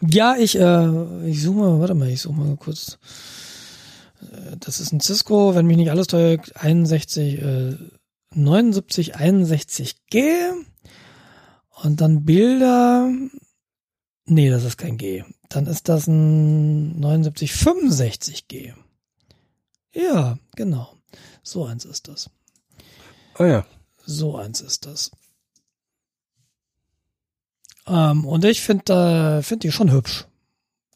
Ja, ich, äh, ich suche mal, warte mal, ich suche mal kurz. Äh, Das ist ein Cisco, wenn mich nicht alles täuscht, 61, äh, 79, 61G. Und dann Bilder. Nee, das ist kein G. Dann ist das ein 79, 65G. Ja, genau. So eins ist das. Ah ja. So eins ist das. Ähm, und ich finde äh, find die schon hübsch.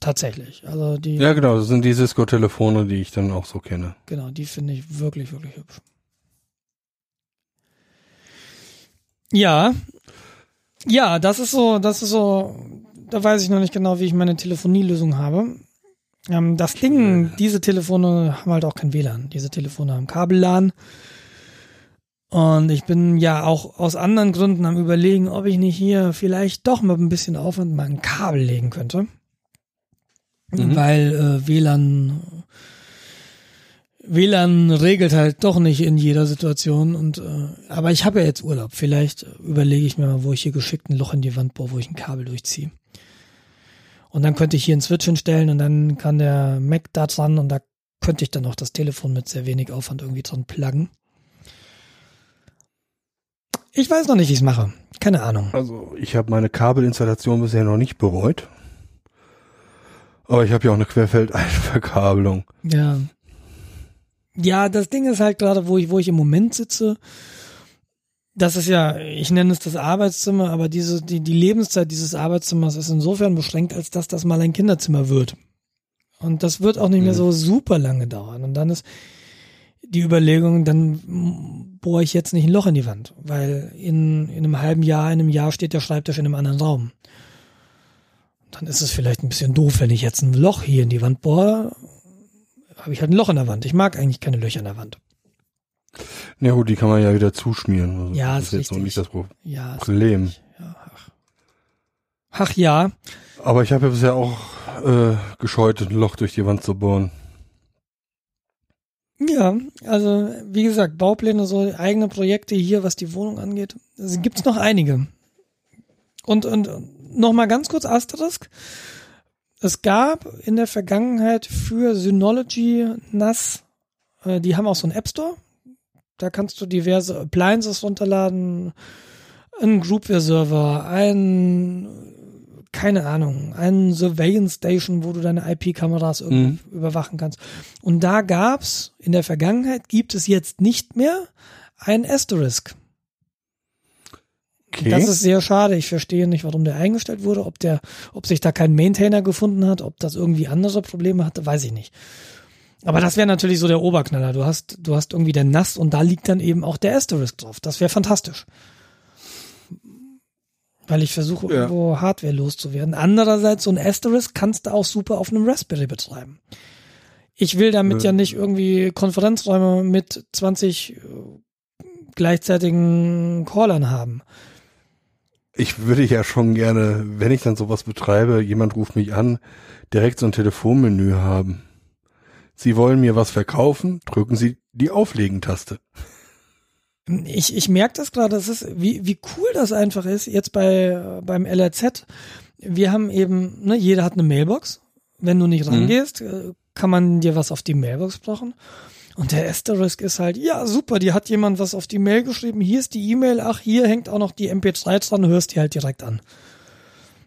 Tatsächlich. Also die, Ja genau, das sind die Cisco-Telefone, die ich dann auch so kenne. genau, die finde ich wirklich, wirklich hübsch. Ja. Ja, das ist so, das ist so, da weiß ich noch nicht genau, wie ich meine Telefonielösung habe. Ähm, das Ding, diese Telefone haben halt auch kein WLAN. Diese Telefone haben Kabellan. Und ich bin ja auch aus anderen Gründen am überlegen, ob ich nicht hier vielleicht doch mit ein bisschen Aufwand mal ein Kabel legen könnte. Mhm. Weil äh, WLAN WLAN regelt halt doch nicht in jeder Situation und äh, aber ich habe ja jetzt Urlaub. Vielleicht überlege ich mir mal, wo ich hier geschickt ein Loch in die Wand bohre, wo ich ein Kabel durchziehe. Und dann könnte ich hier einen Switch hinstellen und dann kann der Mac da dran und da könnte ich dann auch das Telefon mit sehr wenig Aufwand irgendwie dran pluggen. Ich weiß noch nicht, wie ich es mache. Keine Ahnung. Also ich habe meine Kabelinstallation bisher noch nicht bereut. Aber ich habe ja auch eine Querfeldeinverkabelung. Ja. Ja, das Ding ist halt gerade, wo ich, wo ich im Moment sitze, das ist ja, ich nenne es das Arbeitszimmer, aber diese, die, die Lebenszeit dieses Arbeitszimmers ist insofern beschränkt, als dass das mal ein Kinderzimmer wird. Und das wird auch nicht mehr Mhm. so super lange dauern. Und dann ist die Überlegung, dann bohre ich jetzt nicht ein Loch in die Wand, weil in, in einem halben Jahr, in einem Jahr steht der Schreibtisch in einem anderen Raum. Dann ist es vielleicht ein bisschen doof, wenn ich jetzt ein Loch hier in die Wand bohre, habe ich halt ein Loch in der Wand. Ich mag eigentlich keine Löcher in der Wand. Ja gut, die kann man ja wieder zuschmieren. Also Ja, das ist ist jetzt noch nicht das Pro- Ja. Problem. Ja, ach. ach ja, Aber ich habe ja bisher auch äh, gescheut, ein Loch durch die Wand zu bohren. Ja, also wie gesagt, Baupläne, so eigene Projekte hier, was die Wohnung angeht, also gibt's noch einige. Und und noch mal ganz kurz Asterisk. Es gab in der Vergangenheit für Synology NAS, äh, die haben auch so einen App Store. Da kannst du diverse Appliances runterladen, einen Groupware-Server, ein keine Ahnung, einen Surveillance Station, wo du deine IP-Kameras irgendwie überwachen kannst. Und da gab's in der Vergangenheit, gibt es jetzt nicht mehr ein Asterisk. Okay. Das ist sehr schade. Ich verstehe nicht, warum der eingestellt wurde. Ob der, ob sich da kein Maintainer gefunden hat, ob das irgendwie andere Probleme hatte, weiß ich nicht. Aber das wäre natürlich so der Oberknaller. Du hast, du hast irgendwie den NAS und da liegt dann eben auch der Asterisk drauf. Das wäre fantastisch. Weil ich versuche, Ja. irgendwo Hardware loszuwerden. Andererseits, so ein Asterisk kannst du auch super auf einem Raspberry betreiben. Ich will damit Äh. ja nicht irgendwie Konferenzräume mit 20 äh, gleichzeitigen Callern haben. Ich würde ja schon gerne, wenn ich dann sowas betreibe, jemand ruft mich an, direkt so ein Telefonmenü haben. Sie wollen mir was verkaufen, drücken Sie die Auflegen-Taste. Ich, ich merke das gerade, das ist, wie, wie cool das einfach ist, jetzt bei beim LRZ. Wir haben eben, ne, jeder hat eine Mailbox. Wenn du nicht Mhm. rangehst, äh, kann man dir was auf die Mailbox brauchen. Und der Asterisk ist halt, ja, super, die hat jemand was auf die Mail geschrieben, hier ist die E-Mail, ach, hier hängt auch noch die MP3 dran, hörst die halt direkt an.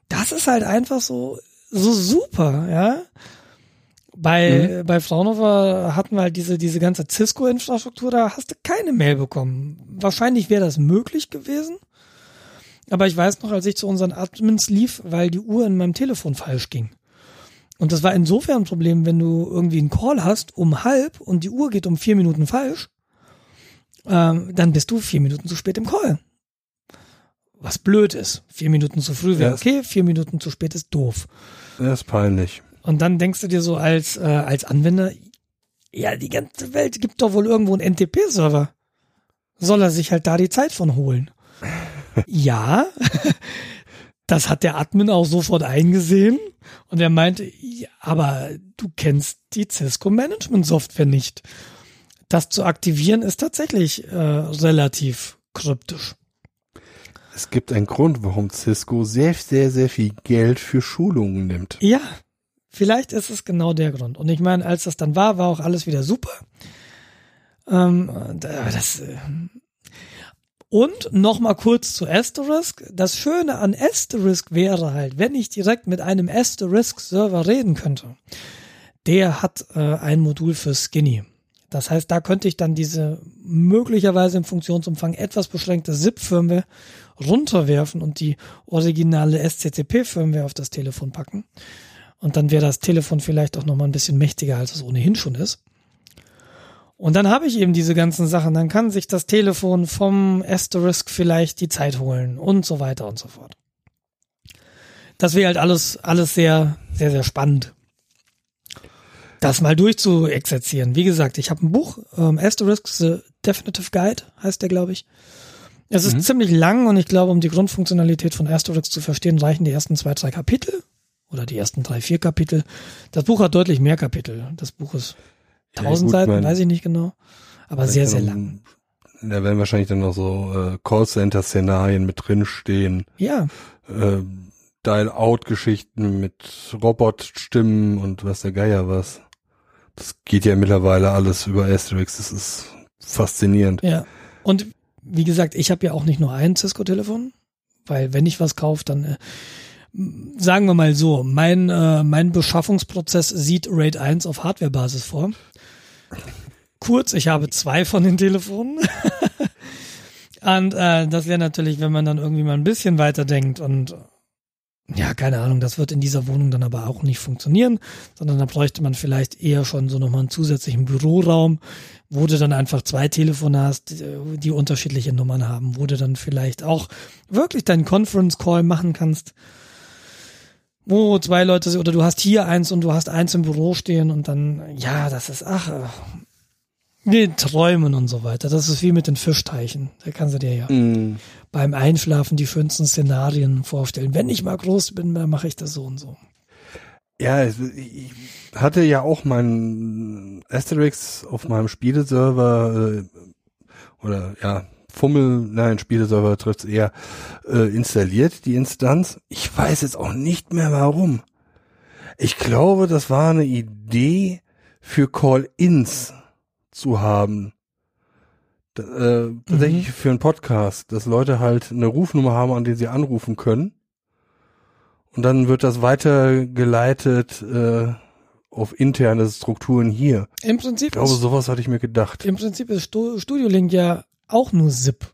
Das ist halt einfach so, so super, ja. Bei, bei Fraunhofer hatten wir halt diese, diese ganze Cisco-Infrastruktur, da hast du keine Mail bekommen. Wahrscheinlich wäre das möglich gewesen. Aber ich weiß noch, als ich zu unseren Admins lief, weil die Uhr in meinem Telefon falsch ging. Und das war insofern ein Problem, wenn du irgendwie einen Call hast um halb und die Uhr geht um vier Minuten falsch, ähm, dann bist du vier Minuten zu spät im Call. Was blöd ist. Vier Minuten zu früh wäre Ja. okay, vier Minuten zu spät ist doof. Das ist peinlich. Und dann denkst du dir so als, äh, als Anwender, ja, die ganze Welt gibt doch wohl irgendwo einen NTP-Server. Soll er sich halt da die Zeit von holen. ja, das hat der Admin auch sofort eingesehen. Und er meinte, ja, aber du kennst die Cisco Management Software nicht. Das zu aktivieren ist tatsächlich äh, relativ kryptisch. Es gibt einen Grund, warum Cisco sehr, sehr, sehr viel Geld für Schulungen nimmt. Ja, vielleicht ist es genau der Grund. Und ich meine, als das dann war, war auch alles wieder super. Ähm, und, äh, das, äh, und noch mal kurz zu Asterisk. Das Schöne an Asterisk wäre halt, wenn ich direkt mit einem Asterisk-Server reden könnte. Der hat äh, ein Modul für Skinny. Das heißt, da könnte ich dann diese möglicherweise im Funktionsumfang etwas beschränkte ZIP-Firmware runterwerfen und die originale SCCP-Firmware auf das Telefon packen. Und dann wäre das Telefon vielleicht auch noch mal ein bisschen mächtiger, als es ohnehin schon ist. Und dann habe ich eben diese ganzen Sachen. Dann kann sich das Telefon vom Asterisk vielleicht die Zeit holen und so weiter und so fort. Das wäre halt alles, alles sehr, sehr, sehr spannend. Das mal durchzuexerzieren. Wie gesagt, ich habe ein Buch, ähm, Asterisk The Definitive Guide heißt der, glaube ich. Es ist Mhm. ziemlich lang und ich glaube, um die Grundfunktionalität von Asterisk zu verstehen, reichen die ersten zwei, drei Kapitel oder die ersten drei, vier Kapitel. Das Buch hat deutlich mehr Kapitel. Das Buch ist Ja, tausend gut, Seiten, mein- weiß ich nicht genau. Aber sehr, sehr lang. Da werden wahrscheinlich dann noch so äh, Callcenter-Szenarien mit drinstehen. Ja, Äh, Dial-Out-Geschichten mit Robotstimmen und was der Geier was. Das geht ja mittlerweile alles über Asterix. Das ist faszinierend. ja. Und wie gesagt, ich habe ja auch nicht nur ein Cisco-Telefon, weil wenn ich was kaufe, dann äh, sagen wir mal so, mein, äh, mein Beschaffungsprozess sieht RAID 1 auf Hardware-Basis vor. Kurz, ich habe zwei von den Telefonen. Und äh, das wäre natürlich, wenn man dann irgendwie mal ein bisschen weiter denkt und ja, keine Ahnung, das wird in dieser Wohnung dann aber auch nicht funktionieren, sondern da bräuchte man vielleicht eher schon so nochmal einen zusätzlichen Büroraum, wo du dann einfach zwei Telefone hast, die unterschiedliche Nummern haben, wo du dann vielleicht auch wirklich deinen Conference Call machen kannst, wo zwei Leute oder du hast hier eins und du hast eins im Büro stehen und dann, ja, das ist, ach, äh, nee, Träumen und so weiter. Das ist wie mit den Fischteichen. Da kannst du dir ja Mm. beim Einschlafen die schönsten Szenarien vorstellen. Wenn ich mal groß bin, dann mache ich das so und so. Ja, ich hatte ja auch meinen Asterix auf meinem Spieleserver äh, oder ja, Fummel, nein, Spieleserver trifft's eher, äh, installiert, die Instanz. Ich weiß jetzt auch nicht mehr warum. Ich glaube, das war eine Idee für Call-ins zu haben. D äh, tatsächlich für einen Podcast, dass Leute halt eine Rufnummer haben, an die sie anrufen können. Und dann wird das weitergeleitet äh, auf interne Strukturen hier. Im Prinzip, Ich glaube, ist, sowas hatte ich mir gedacht. im Prinzip ist Stu- Studio Link ja auch nur ZIP.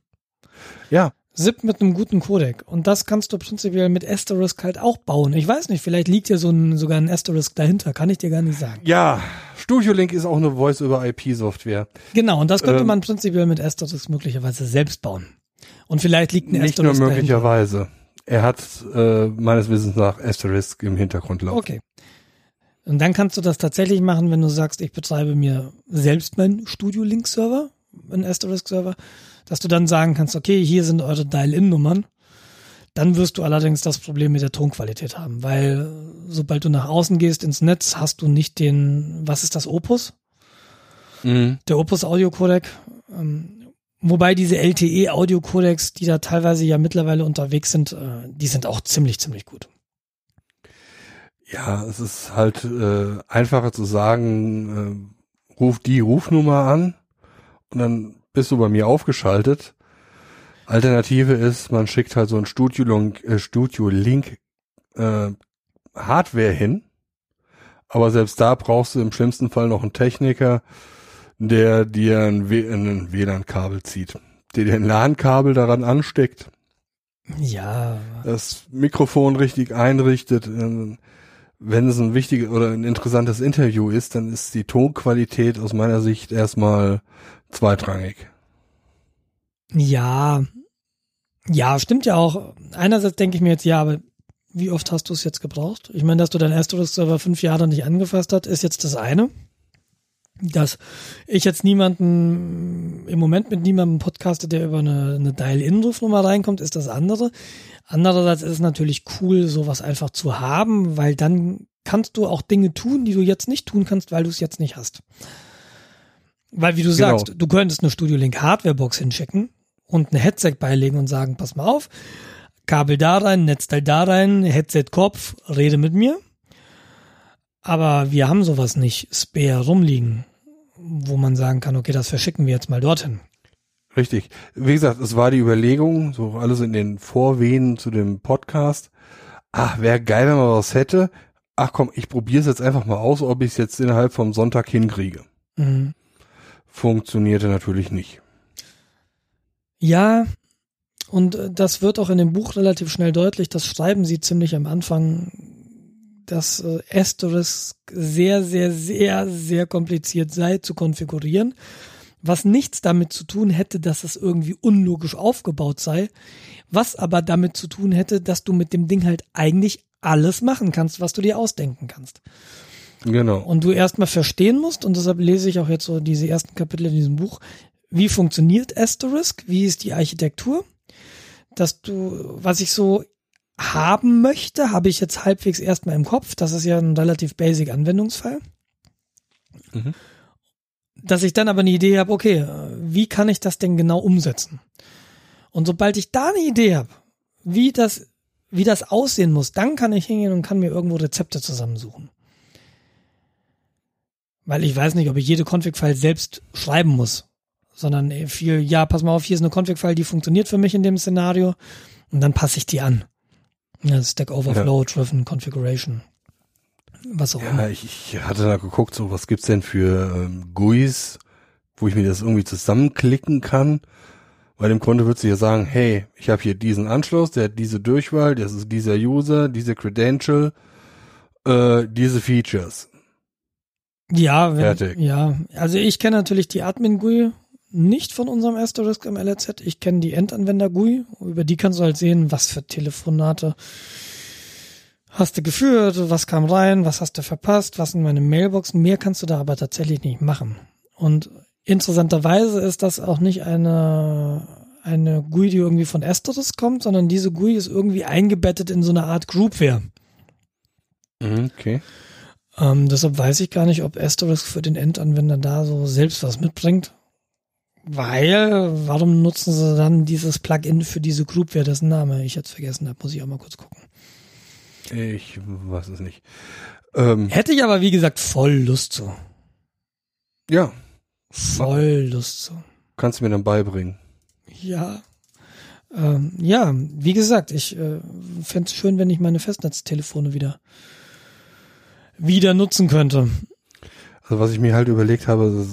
Ja, ZIP mit einem guten Codec. Und das kannst du prinzipiell mit Asterisk halt auch bauen. Ich weiß nicht, vielleicht liegt ja so ein, sogar ein Asterisk dahinter, kann ich dir gar nicht sagen. ja. Studio Link ist auch eine Voice-over-IP-Software. Genau, und das könnte Ähm, man prinzipiell mit Asterisk möglicherweise selbst bauen. Und vielleicht liegt ein Nicht nur Asterisk dahinter. möglicherweise. Er hat äh, meines Wissens nach Asterisk im Hintergrund laufen. Okay. Und dann kannst du das tatsächlich machen, wenn du sagst, ich betreibe mir selbst meinen Studio Link Server, einen Asterisk Server, dass du dann sagen kannst, okay, hier sind eure Dial-In-Nummern. Dann wirst du allerdings das Problem mit der Tonqualität haben, weil sobald du nach außen gehst ins Netz, hast du nicht den, was ist das Opus? Mhm. Der Opus Audio Codec. Ähm, wobei diese LTE Audio Codecs, die da teilweise ja mittlerweile unterwegs sind, äh, die sind auch ziemlich, ziemlich gut. Ja, es ist halt äh, einfacher zu sagen, äh, ruf die Rufnummer an und dann bist du bei mir aufgeschaltet. Alternative ist, man schickt halt so ein Studio Link, äh, Studio Link äh, Hardware hin, aber selbst da brauchst du im schlimmsten Fall noch einen Techniker, der dir ein, W- ein WLAN-Kabel zieht, der dir ein LAN-Kabel daran ansteckt, Ja, das Mikrofon richtig einrichtet. äh, Wenn es ein wichtiges oder ein interessantes Interview ist, dann ist die Tonqualität aus meiner Sicht erstmal zweitrangig. Ja, ja, stimmt ja auch. Einerseits denke ich mir jetzt, ja, aber wie oft hast du es jetzt gebraucht? Ich meine, dass du dein Asterisk-Server fünf Jahre nicht angefasst hat, ist jetzt das eine. Dass ich jetzt niemanden, im Moment mit niemandem podcaste, der über eine, eine Dial-In-Rufnummer reinkommt, ist das andere. Andererseits ist es natürlich cool, sowas einfach zu haben, weil dann kannst du auch Dinge tun, die du jetzt nicht tun kannst, weil du es jetzt nicht hast. Weil, wie du Genau. sagst, du könntest eine Studio Link Hardware-Box hinschicken und ein Headset beilegen und sagen, pass mal auf, Kabel da rein, Netzteil da rein, Headset-Kopf, rede mit mir. Aber wir haben sowas nicht spare rumliegen, wo man sagen kann, okay, das verschicken wir jetzt mal dorthin. Richtig. Wie gesagt, es war die Überlegung, so alles in den Vorwehen zu dem Podcast. Ach, wäre geil, wenn man was hätte. Ach komm, ich probiere es jetzt einfach mal aus, ob ich es jetzt innerhalb vom Sonntag hinkriege. Mhm. Funktionierte natürlich nicht. Ja, und äh, das wird auch in dem Buch relativ schnell deutlich. Das schreiben sie ziemlich am Anfang, dass äh, Asterisk sehr, sehr, sehr, sehr kompliziert sei zu konfigurieren. Was nichts damit zu tun hätte, dass es irgendwie unlogisch aufgebaut sei. Was aber damit zu tun hätte, dass du mit dem Ding halt eigentlich alles machen kannst, was du dir ausdenken kannst. Genau. Und du erstmal verstehen musst, und deshalb lese ich auch jetzt so diese ersten Kapitel in diesem Buch, wie funktioniert Asterisk, wie ist die Architektur, dass du, was ich so haben möchte, habe ich jetzt halbwegs erstmal im Kopf, das ist ja ein relativ basic Anwendungsfall. Mhm. Dass ich dann aber eine Idee habe, okay, wie kann ich das denn genau umsetzen? Und sobald ich da eine Idee habe, wie das, wie das aussehen muss, dann kann ich hingehen und kann mir irgendwo Rezepte zusammensuchen weil ich weiß nicht, ob ich jede Config-File selbst schreiben muss, sondern viel, ja, pass mal auf, hier ist eine Config-File, die funktioniert für mich in dem Szenario und dann passe ich die an. Ja, Stack Overflow, Driven Configuration. Was auch Ja, immer. ich, ich hatte da geguckt, so was gibt's denn für ähm, GUIs, wo ich mir das irgendwie zusammenklicken kann, Weil im Grunde würdest du ja sagen, hey, ich habe hier diesen Anschluss, der hat diese Durchwahl, das ist dieser User, diese Credential, äh, diese Features. Ja, wenn, Fertig. ja. Also ich kenne natürlich die Admin-GUI nicht von unserem Asterisk im LRZ. Ich kenne die Endanwender-GUI. Über die kannst du halt sehen, was für Telefonate hast du geführt, was kam rein, was hast du verpasst, was sind meine Mailboxen. Mehr kannst du da aber tatsächlich nicht machen. Und interessanterweise ist das auch nicht eine, eine GUI, die irgendwie von Asterisk kommt, sondern diese GUI ist irgendwie eingebettet in so eine Art Groupware. Mhm, okay. Ähm, deshalb weiß ich gar nicht, ob Asterisk für den Endanwender da so selbst was mitbringt. Weil, warum nutzen sie dann dieses Plugin für diese Groupware, dessen Name ich jetzt vergessen habe, muss ich auch mal kurz gucken. Ich weiß es nicht. Ähm, Hätte ich aber, wie gesagt, voll Lust zu. ja, Voll Lust zu. kannst du mir dann beibringen. Ja. Ähm, ja, wie gesagt, ich äh, fände es schön, wenn ich meine Festnetztelefone wieder wieder nutzen könnte. Also was ich mir halt überlegt habe,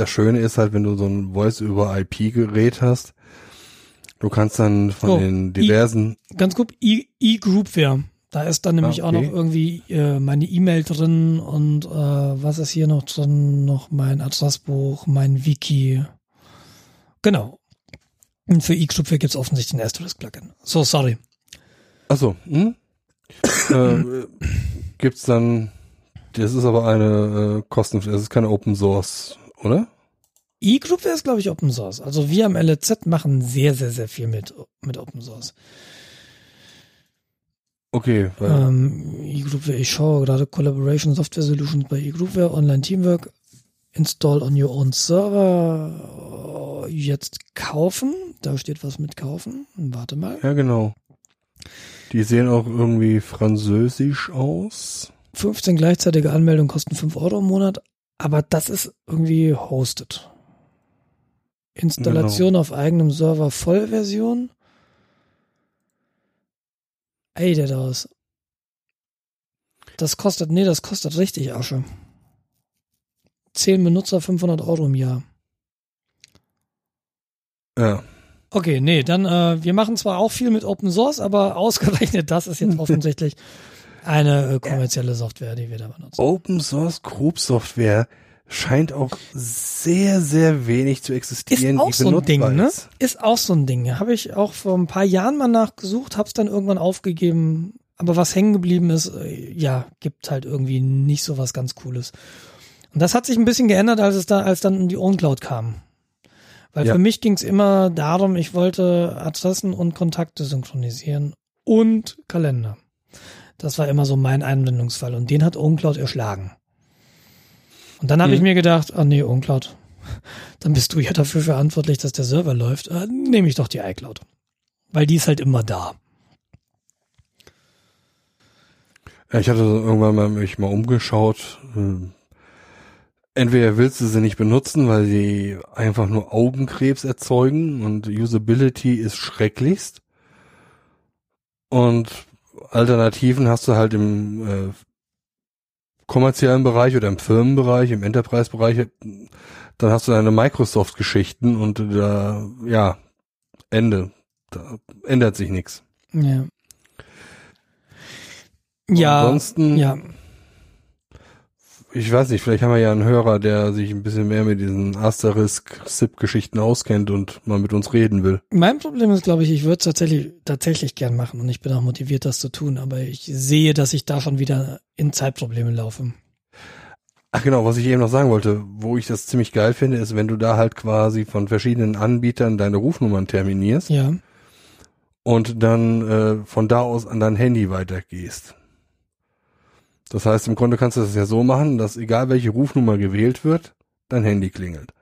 das, Schöne ist halt, wenn du so ein Voice-über-IP-Gerät hast, du kannst dann von Oh, den diversen, Ganz gut, E- E-Groupware. Da ist dann nämlich Ah, auch noch okay. irgendwie äh, meine E-Mail drin und äh, was ist hier noch drin? Noch mein Adressbuch, mein Wiki. Genau. Und für E-Groupware gibt es offensichtlich ein Asterisk-Plugin. So, sorry. achso, hm? äh, gibt's dann, das ist aber eine äh, kosten, das ist keine Open Source, oder? E-Groupware ist, glaube ich, Open Source. Also wir am LZ machen sehr, sehr, sehr viel mit, mit Open Source. Okay, weil, Ähm, eGroupware, ich schaue gerade Collaboration Software Solutions bei eGroupware, Online Teamwork, Install on your own server, jetzt kaufen, da steht was mit kaufen, warte mal. ja genau. Die sehen auch irgendwie französisch aus. 15 gleichzeitige Anmeldungen kosten 5 Euro im Monat, aber das ist irgendwie hosted. Installation auf eigenem Server Vollversion. Ey, der da ist. Das kostet, nee, das kostet richtig Asche. 10 Benutzer, 500 Euro im Jahr. Ja. Okay, nee, dann, äh, wir machen zwar auch viel mit Open Source, aber ausgerechnet das ist jetzt offensichtlich eine äh, kommerzielle Software, die wir da benutzen. Open Source Group Software scheint auch sehr, sehr wenig zu existieren. Ist auch so ein Ding, ne? ist. Auch so ein Ding. Habe ich auch vor ein paar Jahren mal nachgesucht, hab's dann irgendwann aufgegeben. Aber was hängen geblieben ist, äh, ja, gibt halt irgendwie nicht so was ganz Cooles. Und das hat sich ein bisschen geändert, als es da, als dann die OwnCloud kam. Weil Ja. für mich ging's immer darum, ich wollte Adressen und Kontakte synchronisieren und Kalender. Das war immer so mein Einwendungsfall und den hat OwnCloud erschlagen. Und dann habe Mhm. ich mir gedacht, ah nee, OwnCloud, dann bist du ja dafür verantwortlich, dass der Server läuft. Äh, Nehme ich doch die iCloud. Weil die ist halt immer da. Ja, ich hatte irgendwann mal mich mal umgeschaut. Ähm, Entweder willst du sie nicht benutzen, weil sie einfach nur Augenkrebs erzeugen und Usability ist schrecklichst. Und Alternativen hast du halt im äh, kommerziellen Bereich oder im Firmenbereich, im Enterprise-Bereich, dann hast du deine Microsoft-Geschichten und da, ja, Ende. Da ändert sich nichts. Ja. Ja, Ansonsten, ja. Ich weiß nicht, vielleicht haben wir ja einen Hörer, der sich ein bisschen mehr mit diesen Asterisk-SIP-Geschichten auskennt und mal mit uns reden will. Mein Problem ist, glaube ich, ich würde es tatsächlich, tatsächlich gern machen und ich bin auch motiviert, das zu tun, aber ich sehe, dass ich da schon wieder in Zeitprobleme laufe. Ach genau, was ich eben noch sagen wollte, wo ich das ziemlich geil finde, ist, wenn du da halt quasi von verschiedenen Anbietern deine Rufnummern terminierst Ja. und dann äh, von da aus an dein Handy weitergehst. Das heißt, im Grunde kannst du das ja so machen, dass egal welche Rufnummer gewählt wird, dein Handy klingelt.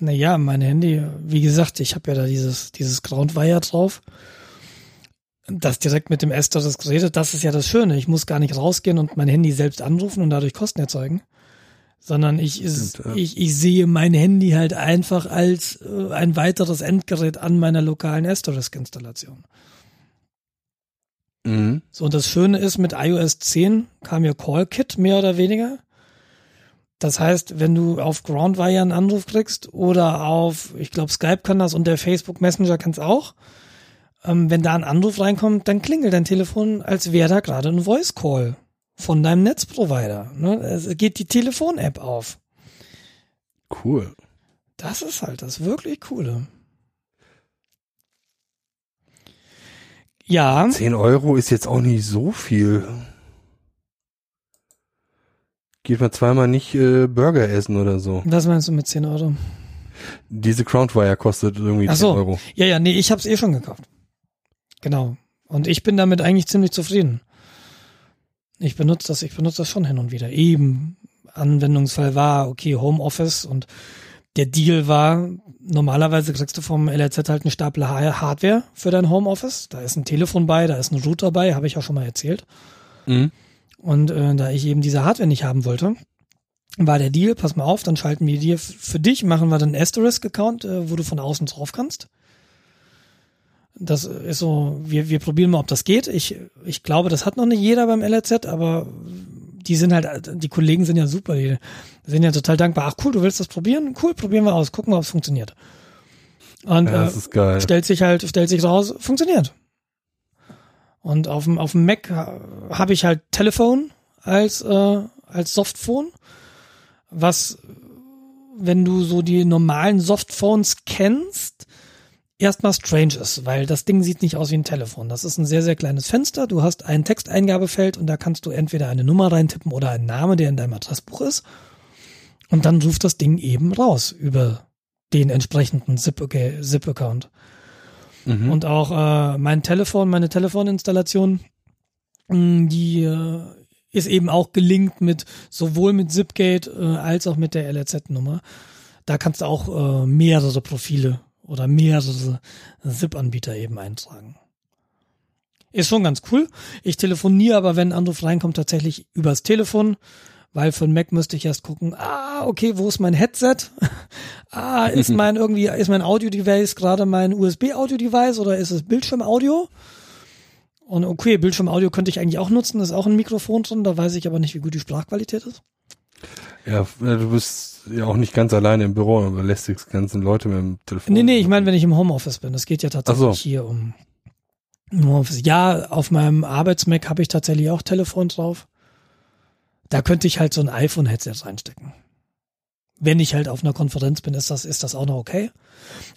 Naja, mein Handy, wie gesagt, ich habe ja da dieses, dieses Groundwire drauf. Das direkt mit dem Asterisk redet, das ist ja das Schöne. Ich muss gar nicht rausgehen und mein Handy selbst anrufen und dadurch Kosten erzeugen. Sondern ich, ist, Stimmt, ja. ich, ich sehe mein Handy halt einfach als äh, ein weiteres Endgerät an meiner lokalen Asterisk-Installation. Mhm. So, und das Schöne ist, mit iOS 10 kam ja CallKit mehr oder weniger. Das heißt, wenn du auf Groundwire einen Anruf kriegst oder auf, ich glaube, Skype kann das und der Facebook Messenger kann es auch, ähm, wenn da ein Anruf reinkommt, dann klingelt dein Telefon, als wäre da gerade ein Voice Call von deinem Netzprovider. Ne? Es geht die Telefon-App auf. Cool. Das ist halt das wirklich Coole. Ja. 10 Euro ist jetzt auch nicht so viel. Geht man zweimal nicht äh, Burger essen oder so. Was meinst du mit 10 Euro? Diese Crownwire kostet irgendwie Ach 10 so. Euro. Ja, ja, nee, ich hab's eh schon gekauft. Genau. Und ich bin damit eigentlich ziemlich zufrieden. Ich benutze das, ich benutze das schon hin und wieder. Eben Anwendungsfall war, okay, Homeoffice und der Deal war, normalerweise kriegst du vom LRZ halt einen Stapel Ha- Hardware für dein Homeoffice. Da ist ein Telefon bei, da ist ein Router bei, habe ich auch schon mal erzählt. Mhm. Und äh, da ich eben diese Hardware nicht haben wollte, war der Deal, pass mal auf, dann schalten wir dir für dich, machen wir dann einen Asterisk-Account, äh, wo du von außen drauf kannst. Das ist so, wir, wir probieren mal, ob das geht. Ich, ich glaube, das hat noch nicht jeder beim LRZ, aber die sind halt, die Kollegen sind ja super, die sind ja total dankbar. Ach cool, du willst das probieren? Cool, probieren wir aus, gucken wir, ob es funktioniert. Und Ja, äh, das ist geil. stellt sich halt, stellt sich raus, funktioniert. Und auf dem, auf dem Mac ha- habe ich halt Telefon als, äh, als Softphone, was, wenn du so die normalen Softphones kennst, erstmal strange ist, weil das Ding sieht nicht aus wie ein Telefon. Das ist ein sehr, sehr kleines Fenster. Du hast ein Texteingabefeld und da kannst du entweder eine Nummer reintippen oder einen Namen, der in deinem Adressbuch ist. Und dann ruft das Ding eben raus über den entsprechenden Zip- Zip-Account. Mhm. Und auch äh, mein Telefon, meine Telefoninstallation, mh, die äh, ist eben auch gelinkt mit sowohl mit Zipgate äh, als auch mit der LRZ-Nummer. Da kannst du auch äh, mehrere Profile oder mehrere Zip-Anbieter eben eintragen. Ist schon ganz cool. Ich telefoniere aber, wenn ein Anruf reinkommt, tatsächlich übers Telefon, weil für den Mac müsste ich erst gucken, ah, okay, wo ist mein Headset? ah, ist mein irgendwie, ist mein Audio-Device gerade mein USB-Audio-Device oder ist es Bildschirmaudio? Und okay, Bildschirmaudio könnte ich eigentlich auch nutzen, ist auch ein Mikrofon drin, da weiß ich aber nicht, wie gut die Sprachqualität ist. Ja, du bist ja auch nicht ganz alleine im Büro, aber lässt die ganzen Leute mit dem Telefon. Nee, nee, ich meine, wenn ich im Homeoffice bin. Das geht ja tatsächlich so. hier um im Homeoffice. Ja, auf meinem Arbeitsmac habe ich tatsächlich auch Telefon drauf. Da könnte ich halt so ein iPhone-Headset reinstecken. Wenn ich halt auf einer Konferenz bin, ist das, ist das auch noch okay.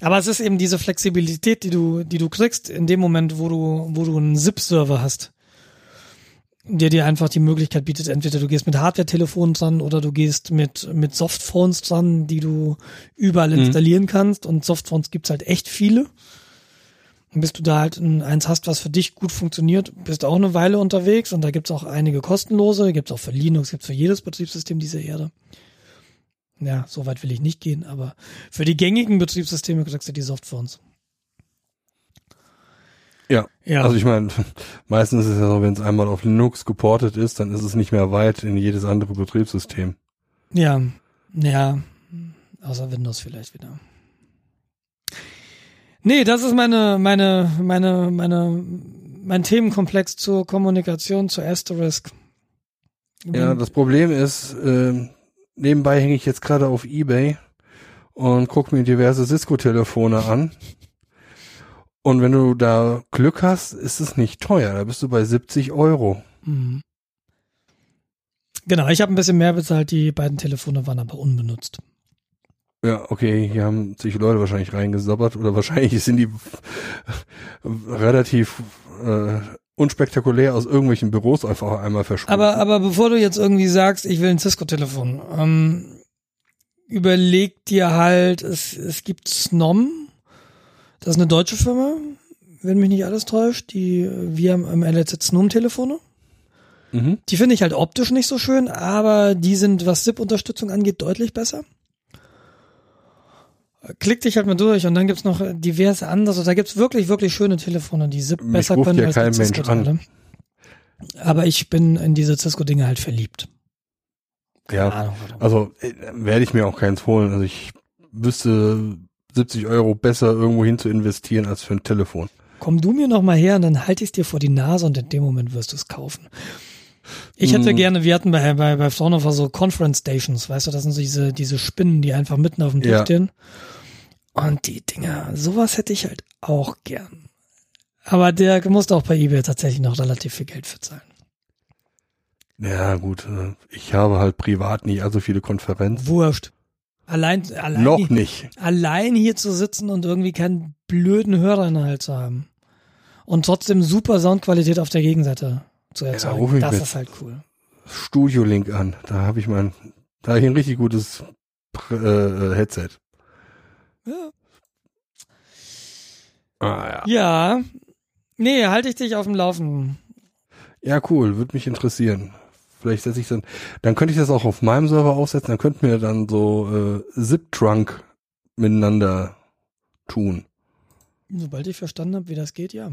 Aber es ist eben diese Flexibilität, die du, die du kriegst in dem Moment, wo du, wo du einen ZIP-Server hast, der dir einfach die Möglichkeit bietet, entweder du gehst mit Hardware-Telefonen dran oder du gehst mit, mit Softphones dran, die du überall Mhm. installieren kannst. Und Softphones gibt's halt echt viele. Und bis du da halt ein, eins hast, was für dich gut funktioniert, bist du auch eine Weile unterwegs. Und da gibt's auch einige kostenlose, gibt's auch für Linux, gibt's für jedes Betriebssystem dieser Erde. Ja, so weit will ich nicht gehen, aber für die gängigen Betriebssysteme kriegst du die Softphones. Ja. Ja. Also ich meine, meistens ist es ja so, wenn es einmal auf Linux geportet ist, dann ist es nicht mehr weit in jedes andere Betriebssystem. Ja, ja, außer Windows vielleicht wieder. Nee, das ist meine, meine, meine, meine, mein Themenkomplex zur Kommunikation, zur Asterisk. Ja, das Problem ist, ähm, nebenbei hänge ich jetzt gerade auf Ebay und gucke mir diverse Cisco-Telefone an. Und wenn du da Glück hast, ist es nicht teuer. Da bist du bei 70 Euro. Mhm. Genau, ich habe ein bisschen mehr bezahlt, die beiden Telefone waren aber unbenutzt. Ja, okay, hier haben sich Leute wahrscheinlich reingesabbert oder wahrscheinlich sind die relativ äh, unspektakulär aus irgendwelchen Büros einfach einmal verschwunden. Aber, aber bevor du jetzt irgendwie sagst, ich will ein Cisco-Telefon, ähm, überleg dir halt, es, es gibt Snom, das ist eine deutsche Firma, wenn mich nicht alles täuscht, die, wir haben am LZ Snom-Telefone. mhm. Die finde ich halt optisch nicht so schön, aber die sind, was SIP-Unterstützung angeht, deutlich besser. Klick dich halt mal durch und dann gibt's noch diverse andere. Da gibt's wirklich, wirklich schöne Telefone, die SIP Mich besser ruft können ja als kein Mensch an. Aber ich bin in diese Cisco-Dinge halt verliebt. Ja, Keine Ahnung, warum. also äh, werde ich mir auch keins holen. Also ich wüsste 70 Euro besser irgendwo hin zu investieren als für ein Telefon. Komm du mir noch mal her und dann halte ich dir vor die Nase und in dem Moment wirst du es kaufen. Ich hätte Mhm. gerne, wir hatten bei, bei, bei Fraunhofer so Conference Stations, weißt du, das sind so diese, diese Spinnen, die einfach mitten auf dem Tisch Ja. stehen. Und die Dinger, sowas hätte ich halt auch gern. Aber der musste auch bei eBay tatsächlich noch relativ viel Geld für zahlen. Ja, gut. äh, Ich habe halt privat nie allzu viele Konferenzen. Wurscht. Allein, allein, Noch nicht. allein hier zu sitzen und irgendwie keinen blöden Hörer in der Hals zu haben. Und trotzdem super Soundqualität auf der Gegenseite zu erzeugen. ruf ich das ist halt cool. Studio-Link an. Da habe ich mein, da habe ich ein richtig gutes Pr- äh, Headset. Ja. Ah, ja. Ja. Nee, halte ich dich auf dem Laufenden. ja, cool. Würde mich interessieren. Vielleicht setze ich dann, dann könnte ich das auch auf meinem Server aufsetzen. Dann könnten wir dann so äh, Zip-Trunk miteinander tun. Sobald ich verstanden habe, wie das geht, ja.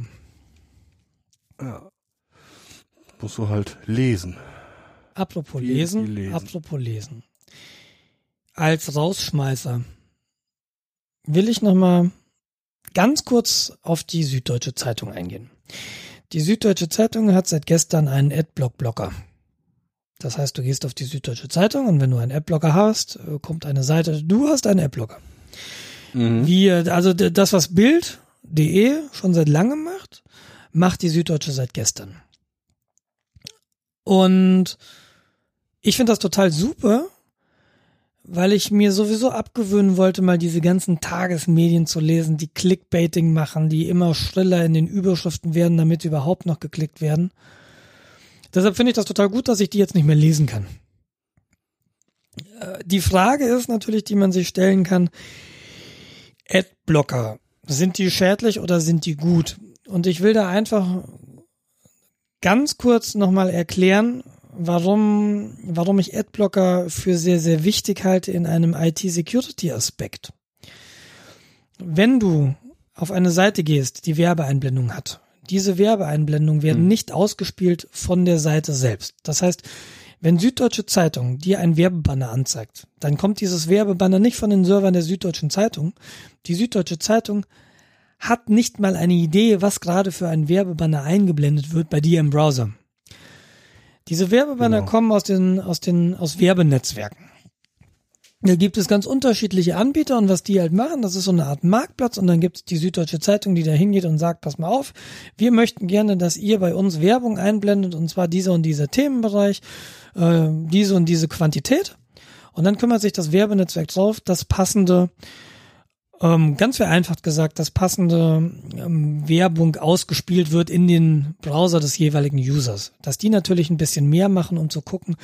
Ja. Musst du halt lesen. Apropos Viel, lesen, viel lesen. apropos lesen. Als Rausschmeißer will ich noch mal ganz kurz auf die Süddeutsche Zeitung eingehen. Die Süddeutsche Zeitung hat seit gestern einen Adblock-Blocker. Das heißt, du gehst auf die Süddeutsche Zeitung und wenn du einen Adblocker hast, äh, kommt eine Seite, du hast einen Adblocker. Mhm. Wie, äh, also das, was Bild.de schon seit langem macht, macht die Süddeutsche seit gestern. Und ich finde das total super, weil ich mir sowieso abgewöhnen wollte, mal diese ganzen Tagesmedien zu lesen, die Clickbaiting machen, die immer schriller in den Überschriften werden, damit sie überhaupt noch geklickt werden. Deshalb finde ich das total gut, dass ich die jetzt nicht mehr lesen kann. Äh, Die Frage ist natürlich, die man sich stellen kann, Adblocker, sind die schädlich oder sind die gut? Und ich will da einfach ganz kurz nochmal erklären, warum, warum ich Adblocker für sehr, sehr wichtig halte in einem IT-Security-Aspekt. Wenn du auf eine Seite gehst, die Werbeeinblendung hat, diese Werbeeinblendungen werden Hm. nicht ausgespielt von der Seite selbst. Das heißt, wenn Süddeutsche Zeitung dir ein Werbebanner anzeigt, dann kommt dieses Werbebanner nicht von den Servern der Süddeutschen Zeitung. Die Süddeutsche Zeitung hat nicht mal eine Idee, was gerade für ein Werbebanner eingeblendet wird bei dir im Browser. Diese Werbebanner Genau. kommen aus den, aus den, aus Werbenetzwerken. Da gibt es ganz unterschiedliche Anbieter und was die halt machen, das ist so eine Art Marktplatz und dann gibt es die Süddeutsche Zeitung, die da hingeht und sagt, pass mal auf, wir möchten gerne, dass ihr bei uns Werbung einblendet und zwar dieser und dieser Themenbereich, äh, diese und diese Quantität. Und dann kümmert sich das Werbenetzwerk drauf, das passende, ähm, ganz vereinfacht gesagt, das passende ähm, Werbung ausgespielt wird in den Browser des jeweiligen Users. Dass die natürlich ein bisschen mehr machen, um zu gucken,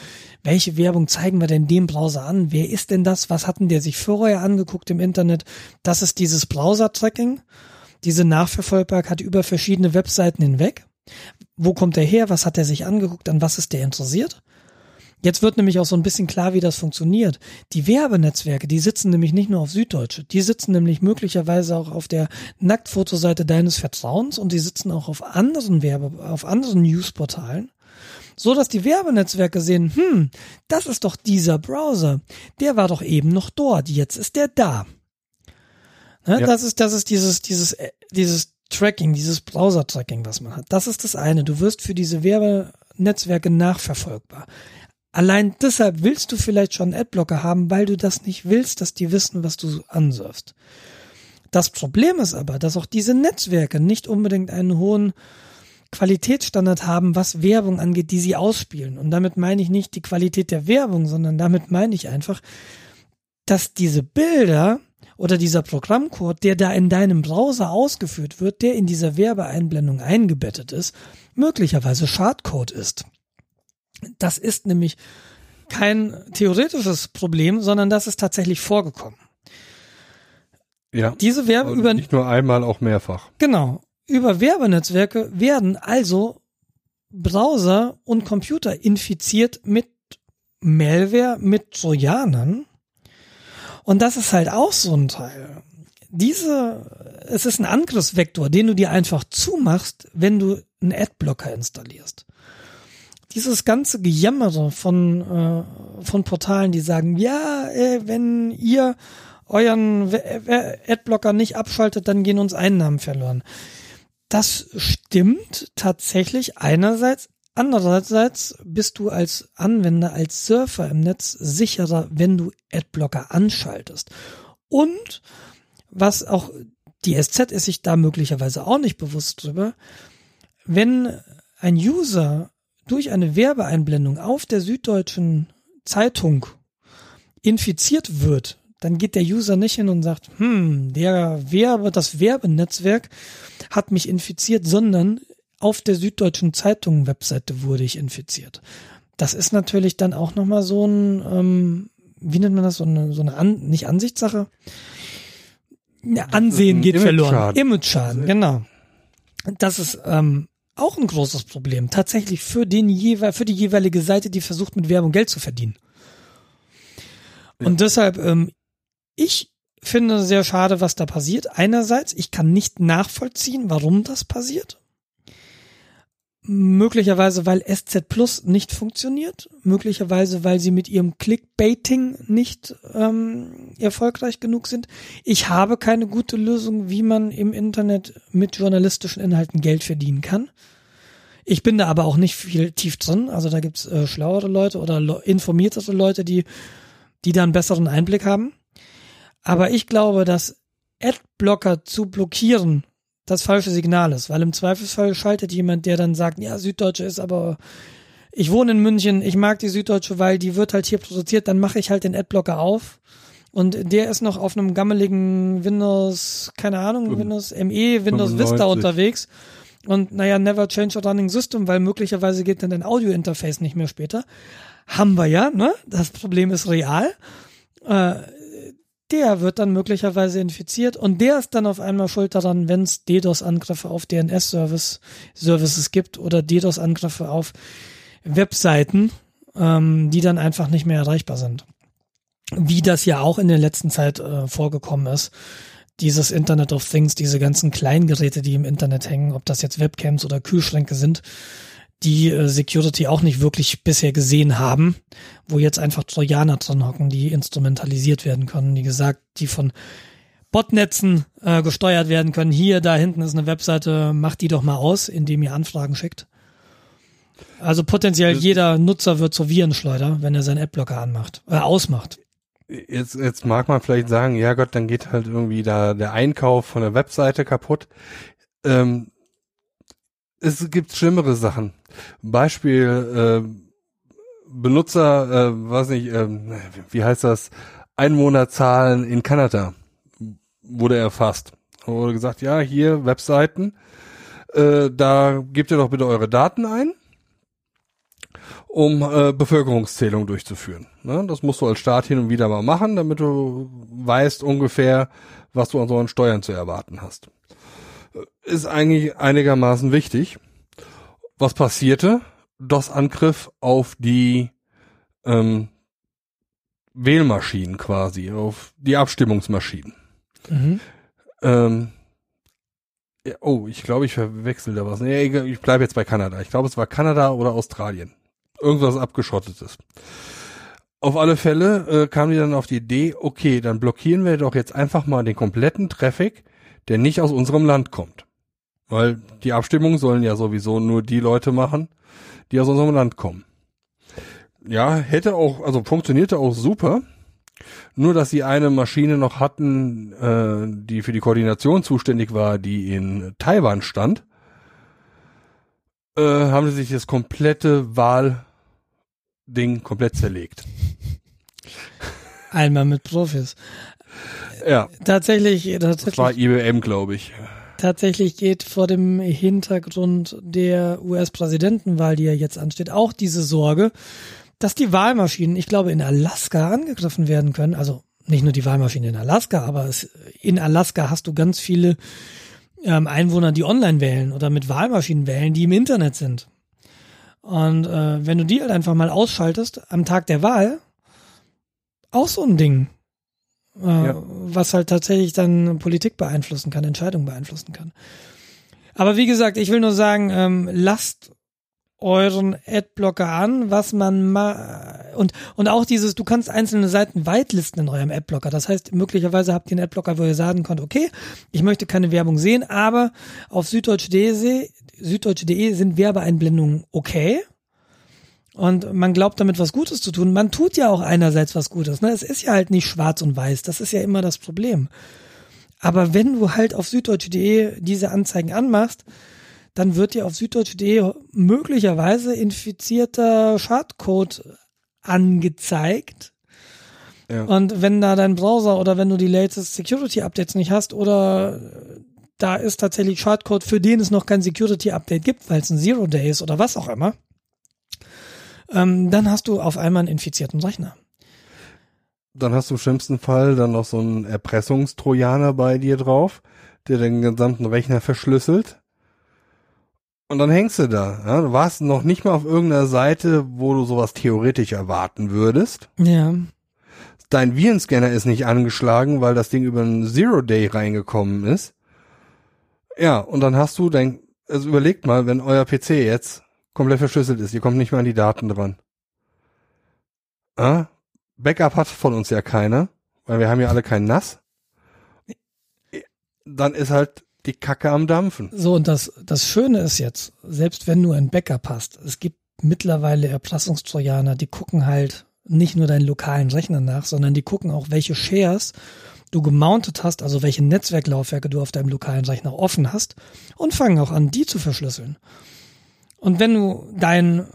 welche Werbung zeigen wir denn dem Browser an? Wer ist denn das? Was hatten der sich vorher angeguckt im Internet? Das ist dieses Browser-Tracking. Diese Nachverfolgbarkeit über verschiedene Webseiten hinweg. Wo kommt er her? Was hat er sich angeguckt? An was ist der interessiert? Jetzt wird nämlich auch so ein bisschen klar, wie das funktioniert. Die Werbenetzwerke, die sitzen nämlich nicht nur auf Süddeutsche, die sitzen nämlich möglicherweise auch auf der Nacktfotoseite deines Vertrauens und die sitzen auch auf anderen Werbe, auf anderen Newsportalen, so dass die Werbenetzwerke sehen, hm, das ist doch dieser Browser, der war doch eben noch dort, jetzt ist der da. Ne, Ja. Das ist, das ist dieses, dieses, äh, dieses Tracking, dieses Browser-Tracking, was man hat. Das ist das eine. Du wirst für diese Werbenetzwerke nachverfolgbar. Allein deshalb willst du vielleicht schon einen Adblocker haben, weil du das nicht willst, dass die wissen, was du ansurfst. Das Problem ist aber, dass auch diese Netzwerke nicht unbedingt einen hohen Qualitätsstandard haben, was Werbung angeht, die sie ausspielen. Und damit meine ich nicht die Qualität der Werbung, sondern damit meine ich einfach, dass diese Bilder oder dieser Programmcode, der da in deinem Browser ausgeführt wird, der in dieser Werbeeinblendung eingebettet ist, möglicherweise Schadcode ist. Das ist nämlich kein theoretisches Problem, sondern das ist tatsächlich vorgekommen. Ja. Diese Werbe über nicht nur einmal, auch mehrfach. genau über Werbenetzwerke werden also Browser und Computer infiziert mit Malware, mit Trojanern. Und das ist halt auch so ein Teil. Diese, es ist ein Angriffsvektor, den du dir einfach zumachst, wenn du einen Adblocker installierst. Dieses ganze Gejammere von, äh, von Portalen, die sagen, ja, äh, wenn ihr euren Adblocker nicht abschaltet, dann gehen uns Einnahmen verloren. Das stimmt tatsächlich einerseits, Andererseits bist du als Anwender, als Surfer im Netz sicherer, wenn du Adblocker anschaltest. Und was auch die SZ ist sich da möglicherweise auch nicht bewusst drüber, wenn ein User durch eine Werbeeinblendung auf der Süddeutschen Zeitung infiziert wird, dann geht der User nicht hin und sagt, hm, der Werbe, das Werbenetzwerk hat mich infiziert, sondern auf der Süddeutschen Zeitung Webseite wurde ich infiziert. Das ist natürlich dann auch nochmal so ein, ähm, wie nennt man das, so eine, so eine An nicht Ansichtssache? Ja, Ansehen geht verloren. Image-Schaden, genau. Das ist ähm, auch ein großes Problem. Tatsächlich für den jeweil, für die jeweilige Seite, die versucht mit Werbung Geld zu verdienen. Ja. Und deshalb, ähm, ich finde sehr schade, was da passiert. Einerseits, ich kann nicht nachvollziehen, warum das passiert. Möglicherweise, weil SZ Plus nicht funktioniert. Möglicherweise, weil sie mit ihrem Clickbaiting nicht ähm, erfolgreich genug sind. Ich habe keine gute Lösung, wie man im Internet mit journalistischen Inhalten Geld verdienen kann. Ich bin da aber auch nicht viel tief drin. Also da gibt's äh, schlauere Leute oder lo informiertere Leute, die, die da einen besseren Einblick haben. Aber ich glaube, dass Adblocker zu blockieren das falsche Signal ist, weil im Zweifelsfall schaltet jemand, der dann sagt, ja, Süddeutsche ist aber, ich wohne in München, ich mag die Süddeutsche, weil die wird halt hier produziert, dann mache ich halt den Adblocker auf und der ist noch auf einem gammeligen Windows, keine Ahnung, Windows ME, Windows 95. Vista unterwegs und naja, never change a running system, weil möglicherweise geht dann dein Audio-Interface nicht mehr später. Haben wir ja, ne? Das Problem ist real. Äh, der wird dann möglicherweise infiziert und der ist dann auf einmal schuld daran, wenn es DDoS-Angriffe auf DNS-Service Services gibt oder DDoS-Angriffe auf Webseiten, ähm, die dann einfach nicht mehr erreichbar sind. Wie das ja auch in der letzten Zeit äh, vorgekommen ist. Dieses Internet of Things, diese ganzen Kleingeräte, die im Internet hängen, ob das jetzt Webcams oder Kühlschränke sind, die äh, Security auch nicht wirklich bisher gesehen haben, wo jetzt einfach Trojaner drin hocken, die instrumentalisiert werden können, wie gesagt, die von Botnetzen äh, gesteuert werden können. Hier, da hinten ist eine Webseite, macht die doch mal aus, indem ihr Anfragen schickt. Also potenziell das jeder Nutzer wird zur Virenschleuder, wenn er seinen Adblocker anmacht, äh, ausmacht. Jetzt, jetzt mag man vielleicht sagen, ja Gott, dann geht halt irgendwie da der Einkauf von der Webseite kaputt. Ähm, es gibt schlimmere Sachen. Beispiel äh, Benutzer, äh, weiß nicht, äh, wie heißt das? Einwohnerzahlen in Kanada wurde erfasst. Wurde gesagt, ja, hier Webseiten, äh, da gebt ihr doch bitte eure Daten ein, um äh, Bevölkerungszählung durchzuführen. Ne? Das musst du als Staat hin und wieder mal machen, damit du weißt ungefähr, was du an so einen Steuern zu erwarten hast ist eigentlich einigermaßen wichtig. Was passierte? DOS-Angriff auf die ähm, Wählmaschinen quasi, auf die Abstimmungsmaschinen. Mhm. Ähm, ja, oh, ich glaube, ich verwechsel da was. Nee, ich bleibe jetzt bei Kanada. Ich glaube, es war Kanada oder Australien. Irgendwas abgeschottetes. Auf alle Fälle äh, kamen die dann auf die Idee, okay, dann blockieren wir doch jetzt einfach mal den kompletten Traffic, der nicht aus unserem Land kommt. Weil die Abstimmung sollen ja sowieso nur die Leute machen, die aus unserem Land kommen. Ja, hätte auch, also funktionierte auch super. Nur, dass sie eine Maschine noch hatten, äh, die für die Koordination zuständig war, die in Taiwan stand, äh, haben sie sich das komplette Wahlding komplett zerlegt. Einmal mit Profis. Ja. Tatsächlich, tatsächlich. Das war IBM, glaube ich. Tatsächlich geht vor dem Hintergrund der US-Präsidentenwahl, die ja jetzt ansteht, auch diese Sorge, dass die Wahlmaschinen, ich glaube, in Alaska angegriffen werden können. Also nicht nur die Wahlmaschinen in Alaska, aber es, in Alaska hast du ganz viele ähm, Einwohner, die online wählen oder mit Wahlmaschinen wählen, die im Internet sind. Und äh, wenn du die halt einfach mal ausschaltest am Tag der Wahl, auch so ein Ding äh, ja. was halt tatsächlich dann Politik beeinflussen kann, Entscheidungen beeinflussen kann. Aber wie gesagt, ich will nur sagen, ähm, lasst euren Adblocker an, was man mal und und auch dieses, du kannst einzelne Seiten weitlisten in eurem Adblocker. Das heißt, möglicherweise habt ihr einen Adblocker, wo ihr sagen könnt, okay, ich möchte keine Werbung sehen, aber auf süddeutsch.de süddeutsche.de sind Werbeeinblendungen okay. Und man glaubt damit was Gutes zu tun. Man tut ja auch einerseits was Gutes. Ne? Es ist ja halt nicht schwarz und weiß. Das ist ja immer das Problem. Aber wenn du halt auf süddeutsche.de diese Anzeigen anmachst, dann wird dir auf süddeutsche.de möglicherweise infizierter Schadcode angezeigt. Ja. Und wenn da dein Browser oder wenn du die latest Security Updates nicht hast oder da ist tatsächlich Schadcode, für den es noch kein Security Update gibt, weil es ein Zero Day ist oder was auch immer, ähm, dann hast du auf einmal einen infizierten Rechner. Dann hast du im schlimmsten Fall dann noch so einen Erpressungstrojaner bei dir drauf, der den gesamten Rechner verschlüsselt. Und dann hängst du da. Ja? Du warst noch nicht mal auf irgendeiner Seite, wo du sowas theoretisch erwarten würdest. Ja. Dein Virenscanner ist nicht angeschlagen, weil das Ding über einen Zero Day reingekommen ist. Ja, und dann hast du dein, also überlegt mal, wenn euer PC jetzt komplett verschlüsselt ist, ihr kommt nicht mehr an die Daten dran. Ah? Backup hat von uns ja keiner, weil wir haben ja alle kein NAS. Dann ist halt die Kacke am Dampfen. So, und das, das Schöne ist jetzt, selbst wenn du ein Backup hast, es gibt mittlerweile Erpressungstrojaner, die gucken halt nicht nur deinen lokalen Rechner nach, sondern die gucken auch, welche Shares du gemountet hast, also welche Netzwerklaufwerke du auf deinem lokalen Rechner offen hast und fangen auch an, die zu verschlüsseln. Und wenn du dein,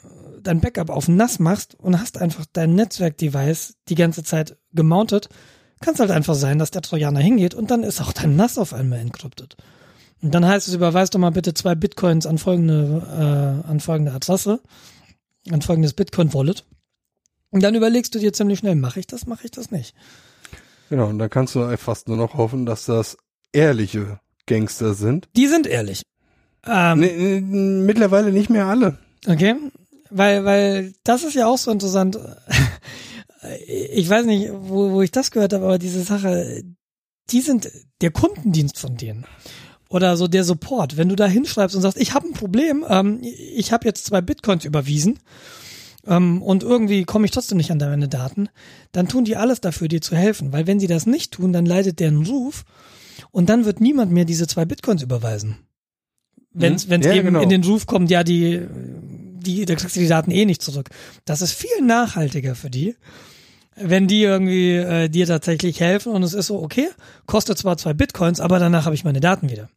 dein Backup auf NAS machst und hast einfach dein Netzwerkdevice die ganze Zeit gemountet, kann es halt einfach sein, dass der Trojaner hingeht und dann ist auch dein NAS auf einmal encrypted. Und dann heißt es, überweis doch mal bitte zwei Bitcoins an folgende, äh, an folgende Adresse, an folgendes Bitcoin-Wallet. Und dann überlegst du dir ziemlich schnell, mache ich das, mache ich das nicht. Genau, und dann kannst du fast nur noch hoffen, dass das ehrliche Gangster sind. Die sind ehrlich. Ähm, mittlerweile nicht mehr alle. Okay, weil, weil das ist ja auch so interessant. Ich weiß nicht, wo, wo ich das gehört habe, aber diese Sache, die sind der Kundendienst von denen. Oder so der Support. Wenn du da hinschreibst und sagst, ich habe ein Problem, ähm, ich habe jetzt zwei Bitcoins überwiesen ähm, und irgendwie komme ich trotzdem nicht an deine Daten, dann tun die alles dafür, dir zu helfen. Weil wenn sie das nicht tun, dann leidet deren Ruf und dann wird niemand mehr diese zwei Bitcoins überweisen. Wenn es Mhm. Ja, eben genau. in den Ruf kommt, ja, die, die, da kriegst du die Daten eh nicht zurück. Das ist viel nachhaltiger für die, wenn die irgendwie äh, dir tatsächlich helfen und es ist so, okay, kostet zwar zwei Bitcoins, aber danach habe ich meine Daten wieder.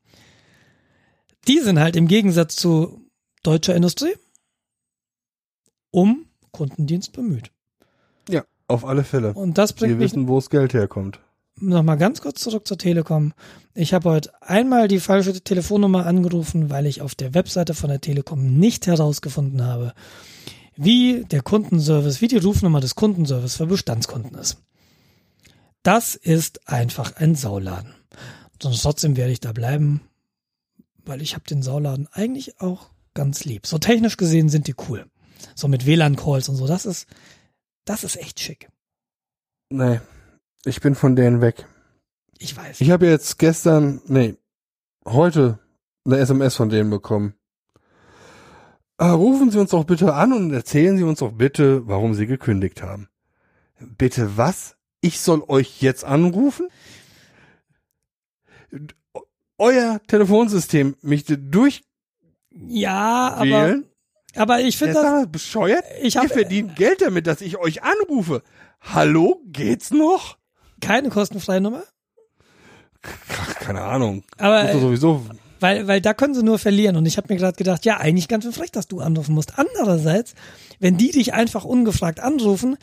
Die sind halt im Gegensatz zu deutscher Industrie um Kundendienst bemüht. Ja, auf alle Fälle. Und das bringt Wir wissen, wo das Geld herkommt. Nochmal ganz kurz zurück zur Telekom. Ich habe heute einmal die falsche Telefonnummer angerufen, weil ich auf der Webseite von der Telekom nicht herausgefunden habe, wie der Kundenservice, wie die Rufnummer des Kundenservice für Bestandskunden ist. Das ist einfach ein Sauladen. Und trotzdem werde ich da bleiben, weil ich habe den Sauladen eigentlich auch ganz lieb. So technisch gesehen sind die cool. So mit WLAN-Calls und so, das ist, das ist echt schick. Nee, ich bin von denen weg. Ich weiß. Ich habe jetzt gestern, nee, heute eine SMS von denen bekommen. Ah, rufen Sie uns doch bitte an und erzählen Sie uns doch bitte, warum Sie gekündigt haben. Bitte was? Ich soll euch jetzt anrufen? Euer Telefonsystem mich durchwählen? ja, aber, aber ich finde das, bescheuert? ich Ihr habe verdient Geld damit, dass ich euch anrufe. Hallo, geht's noch? Keine kostenfreie Nummer, keine Ahnung. aber du sowieso weil, weil da können sie nur verlieren. Und ich habe mir gerade gedacht, ja, eigentlich ganz schön frech, dass du anrufen musst. Andererseits, wenn die dich einfach ungefragt anrufen,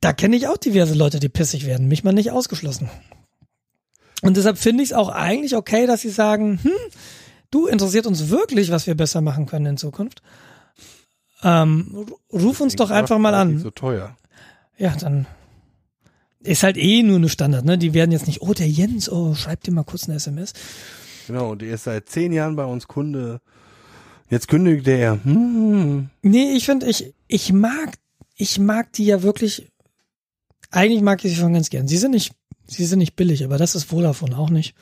da kenne ich auch diverse Leute, die pissig werden. Mich mal nicht ausgeschlossen. Und deshalb finde ich es auch eigentlich okay, dass sie sagen, hm, du interessiert uns wirklich, was wir besser machen können in Zukunft. Ähm, ruf uns doch einfach mal an. so teuer. Ja, dann ist halt eh nur eine Standard, ne? Die werden jetzt nicht, oh, der Jens, oh, schreib dir mal kurz eine SMS. Genau, und der ist seit zehn Jahren bei uns Kunde. Jetzt kündigt er. Hm. Nee, ich finde, ich, ich mag, ich mag die ja wirklich, eigentlich mag ich sie schon ganz gern. Sie sind nicht, sie sind nicht billig, aber das ist Vodafone auch nicht.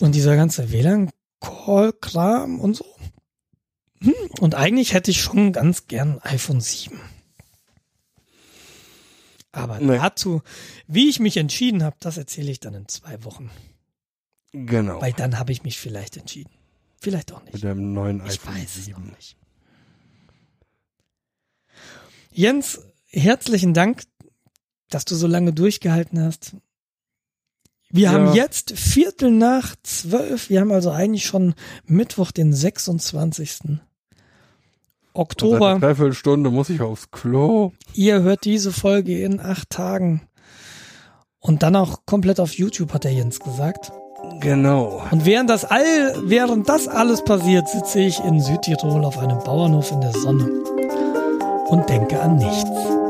Und dieser ganze WLAN-Call-Kram und so. Hm, und eigentlich hätte ich schon ganz gern ein iPhone 7. Aber Nee. dazu, wie ich mich entschieden habe, das erzähle ich dann in zwei Wochen. Genau. Weil dann habe ich mich vielleicht entschieden. Vielleicht auch Mit nicht. dem neuen Ich iPhone weiß es 7. noch nicht. Jens, herzlichen Dank, dass du so lange durchgehalten hast. Wir Ja. haben jetzt Viertel nach zwölf. Wir haben also eigentlich schon Mittwoch, den 26. Seit Oktober. Dreiviertelstunde muss ich aufs Klo. Ihr hört diese Folge in acht Tagen. Und dann auch komplett auf YouTube, hat der Jens gesagt. Genau. Und während das all, während das alles passiert, sitze ich in Südtirol auf einem Bauernhof in der Sonne und denke an nichts.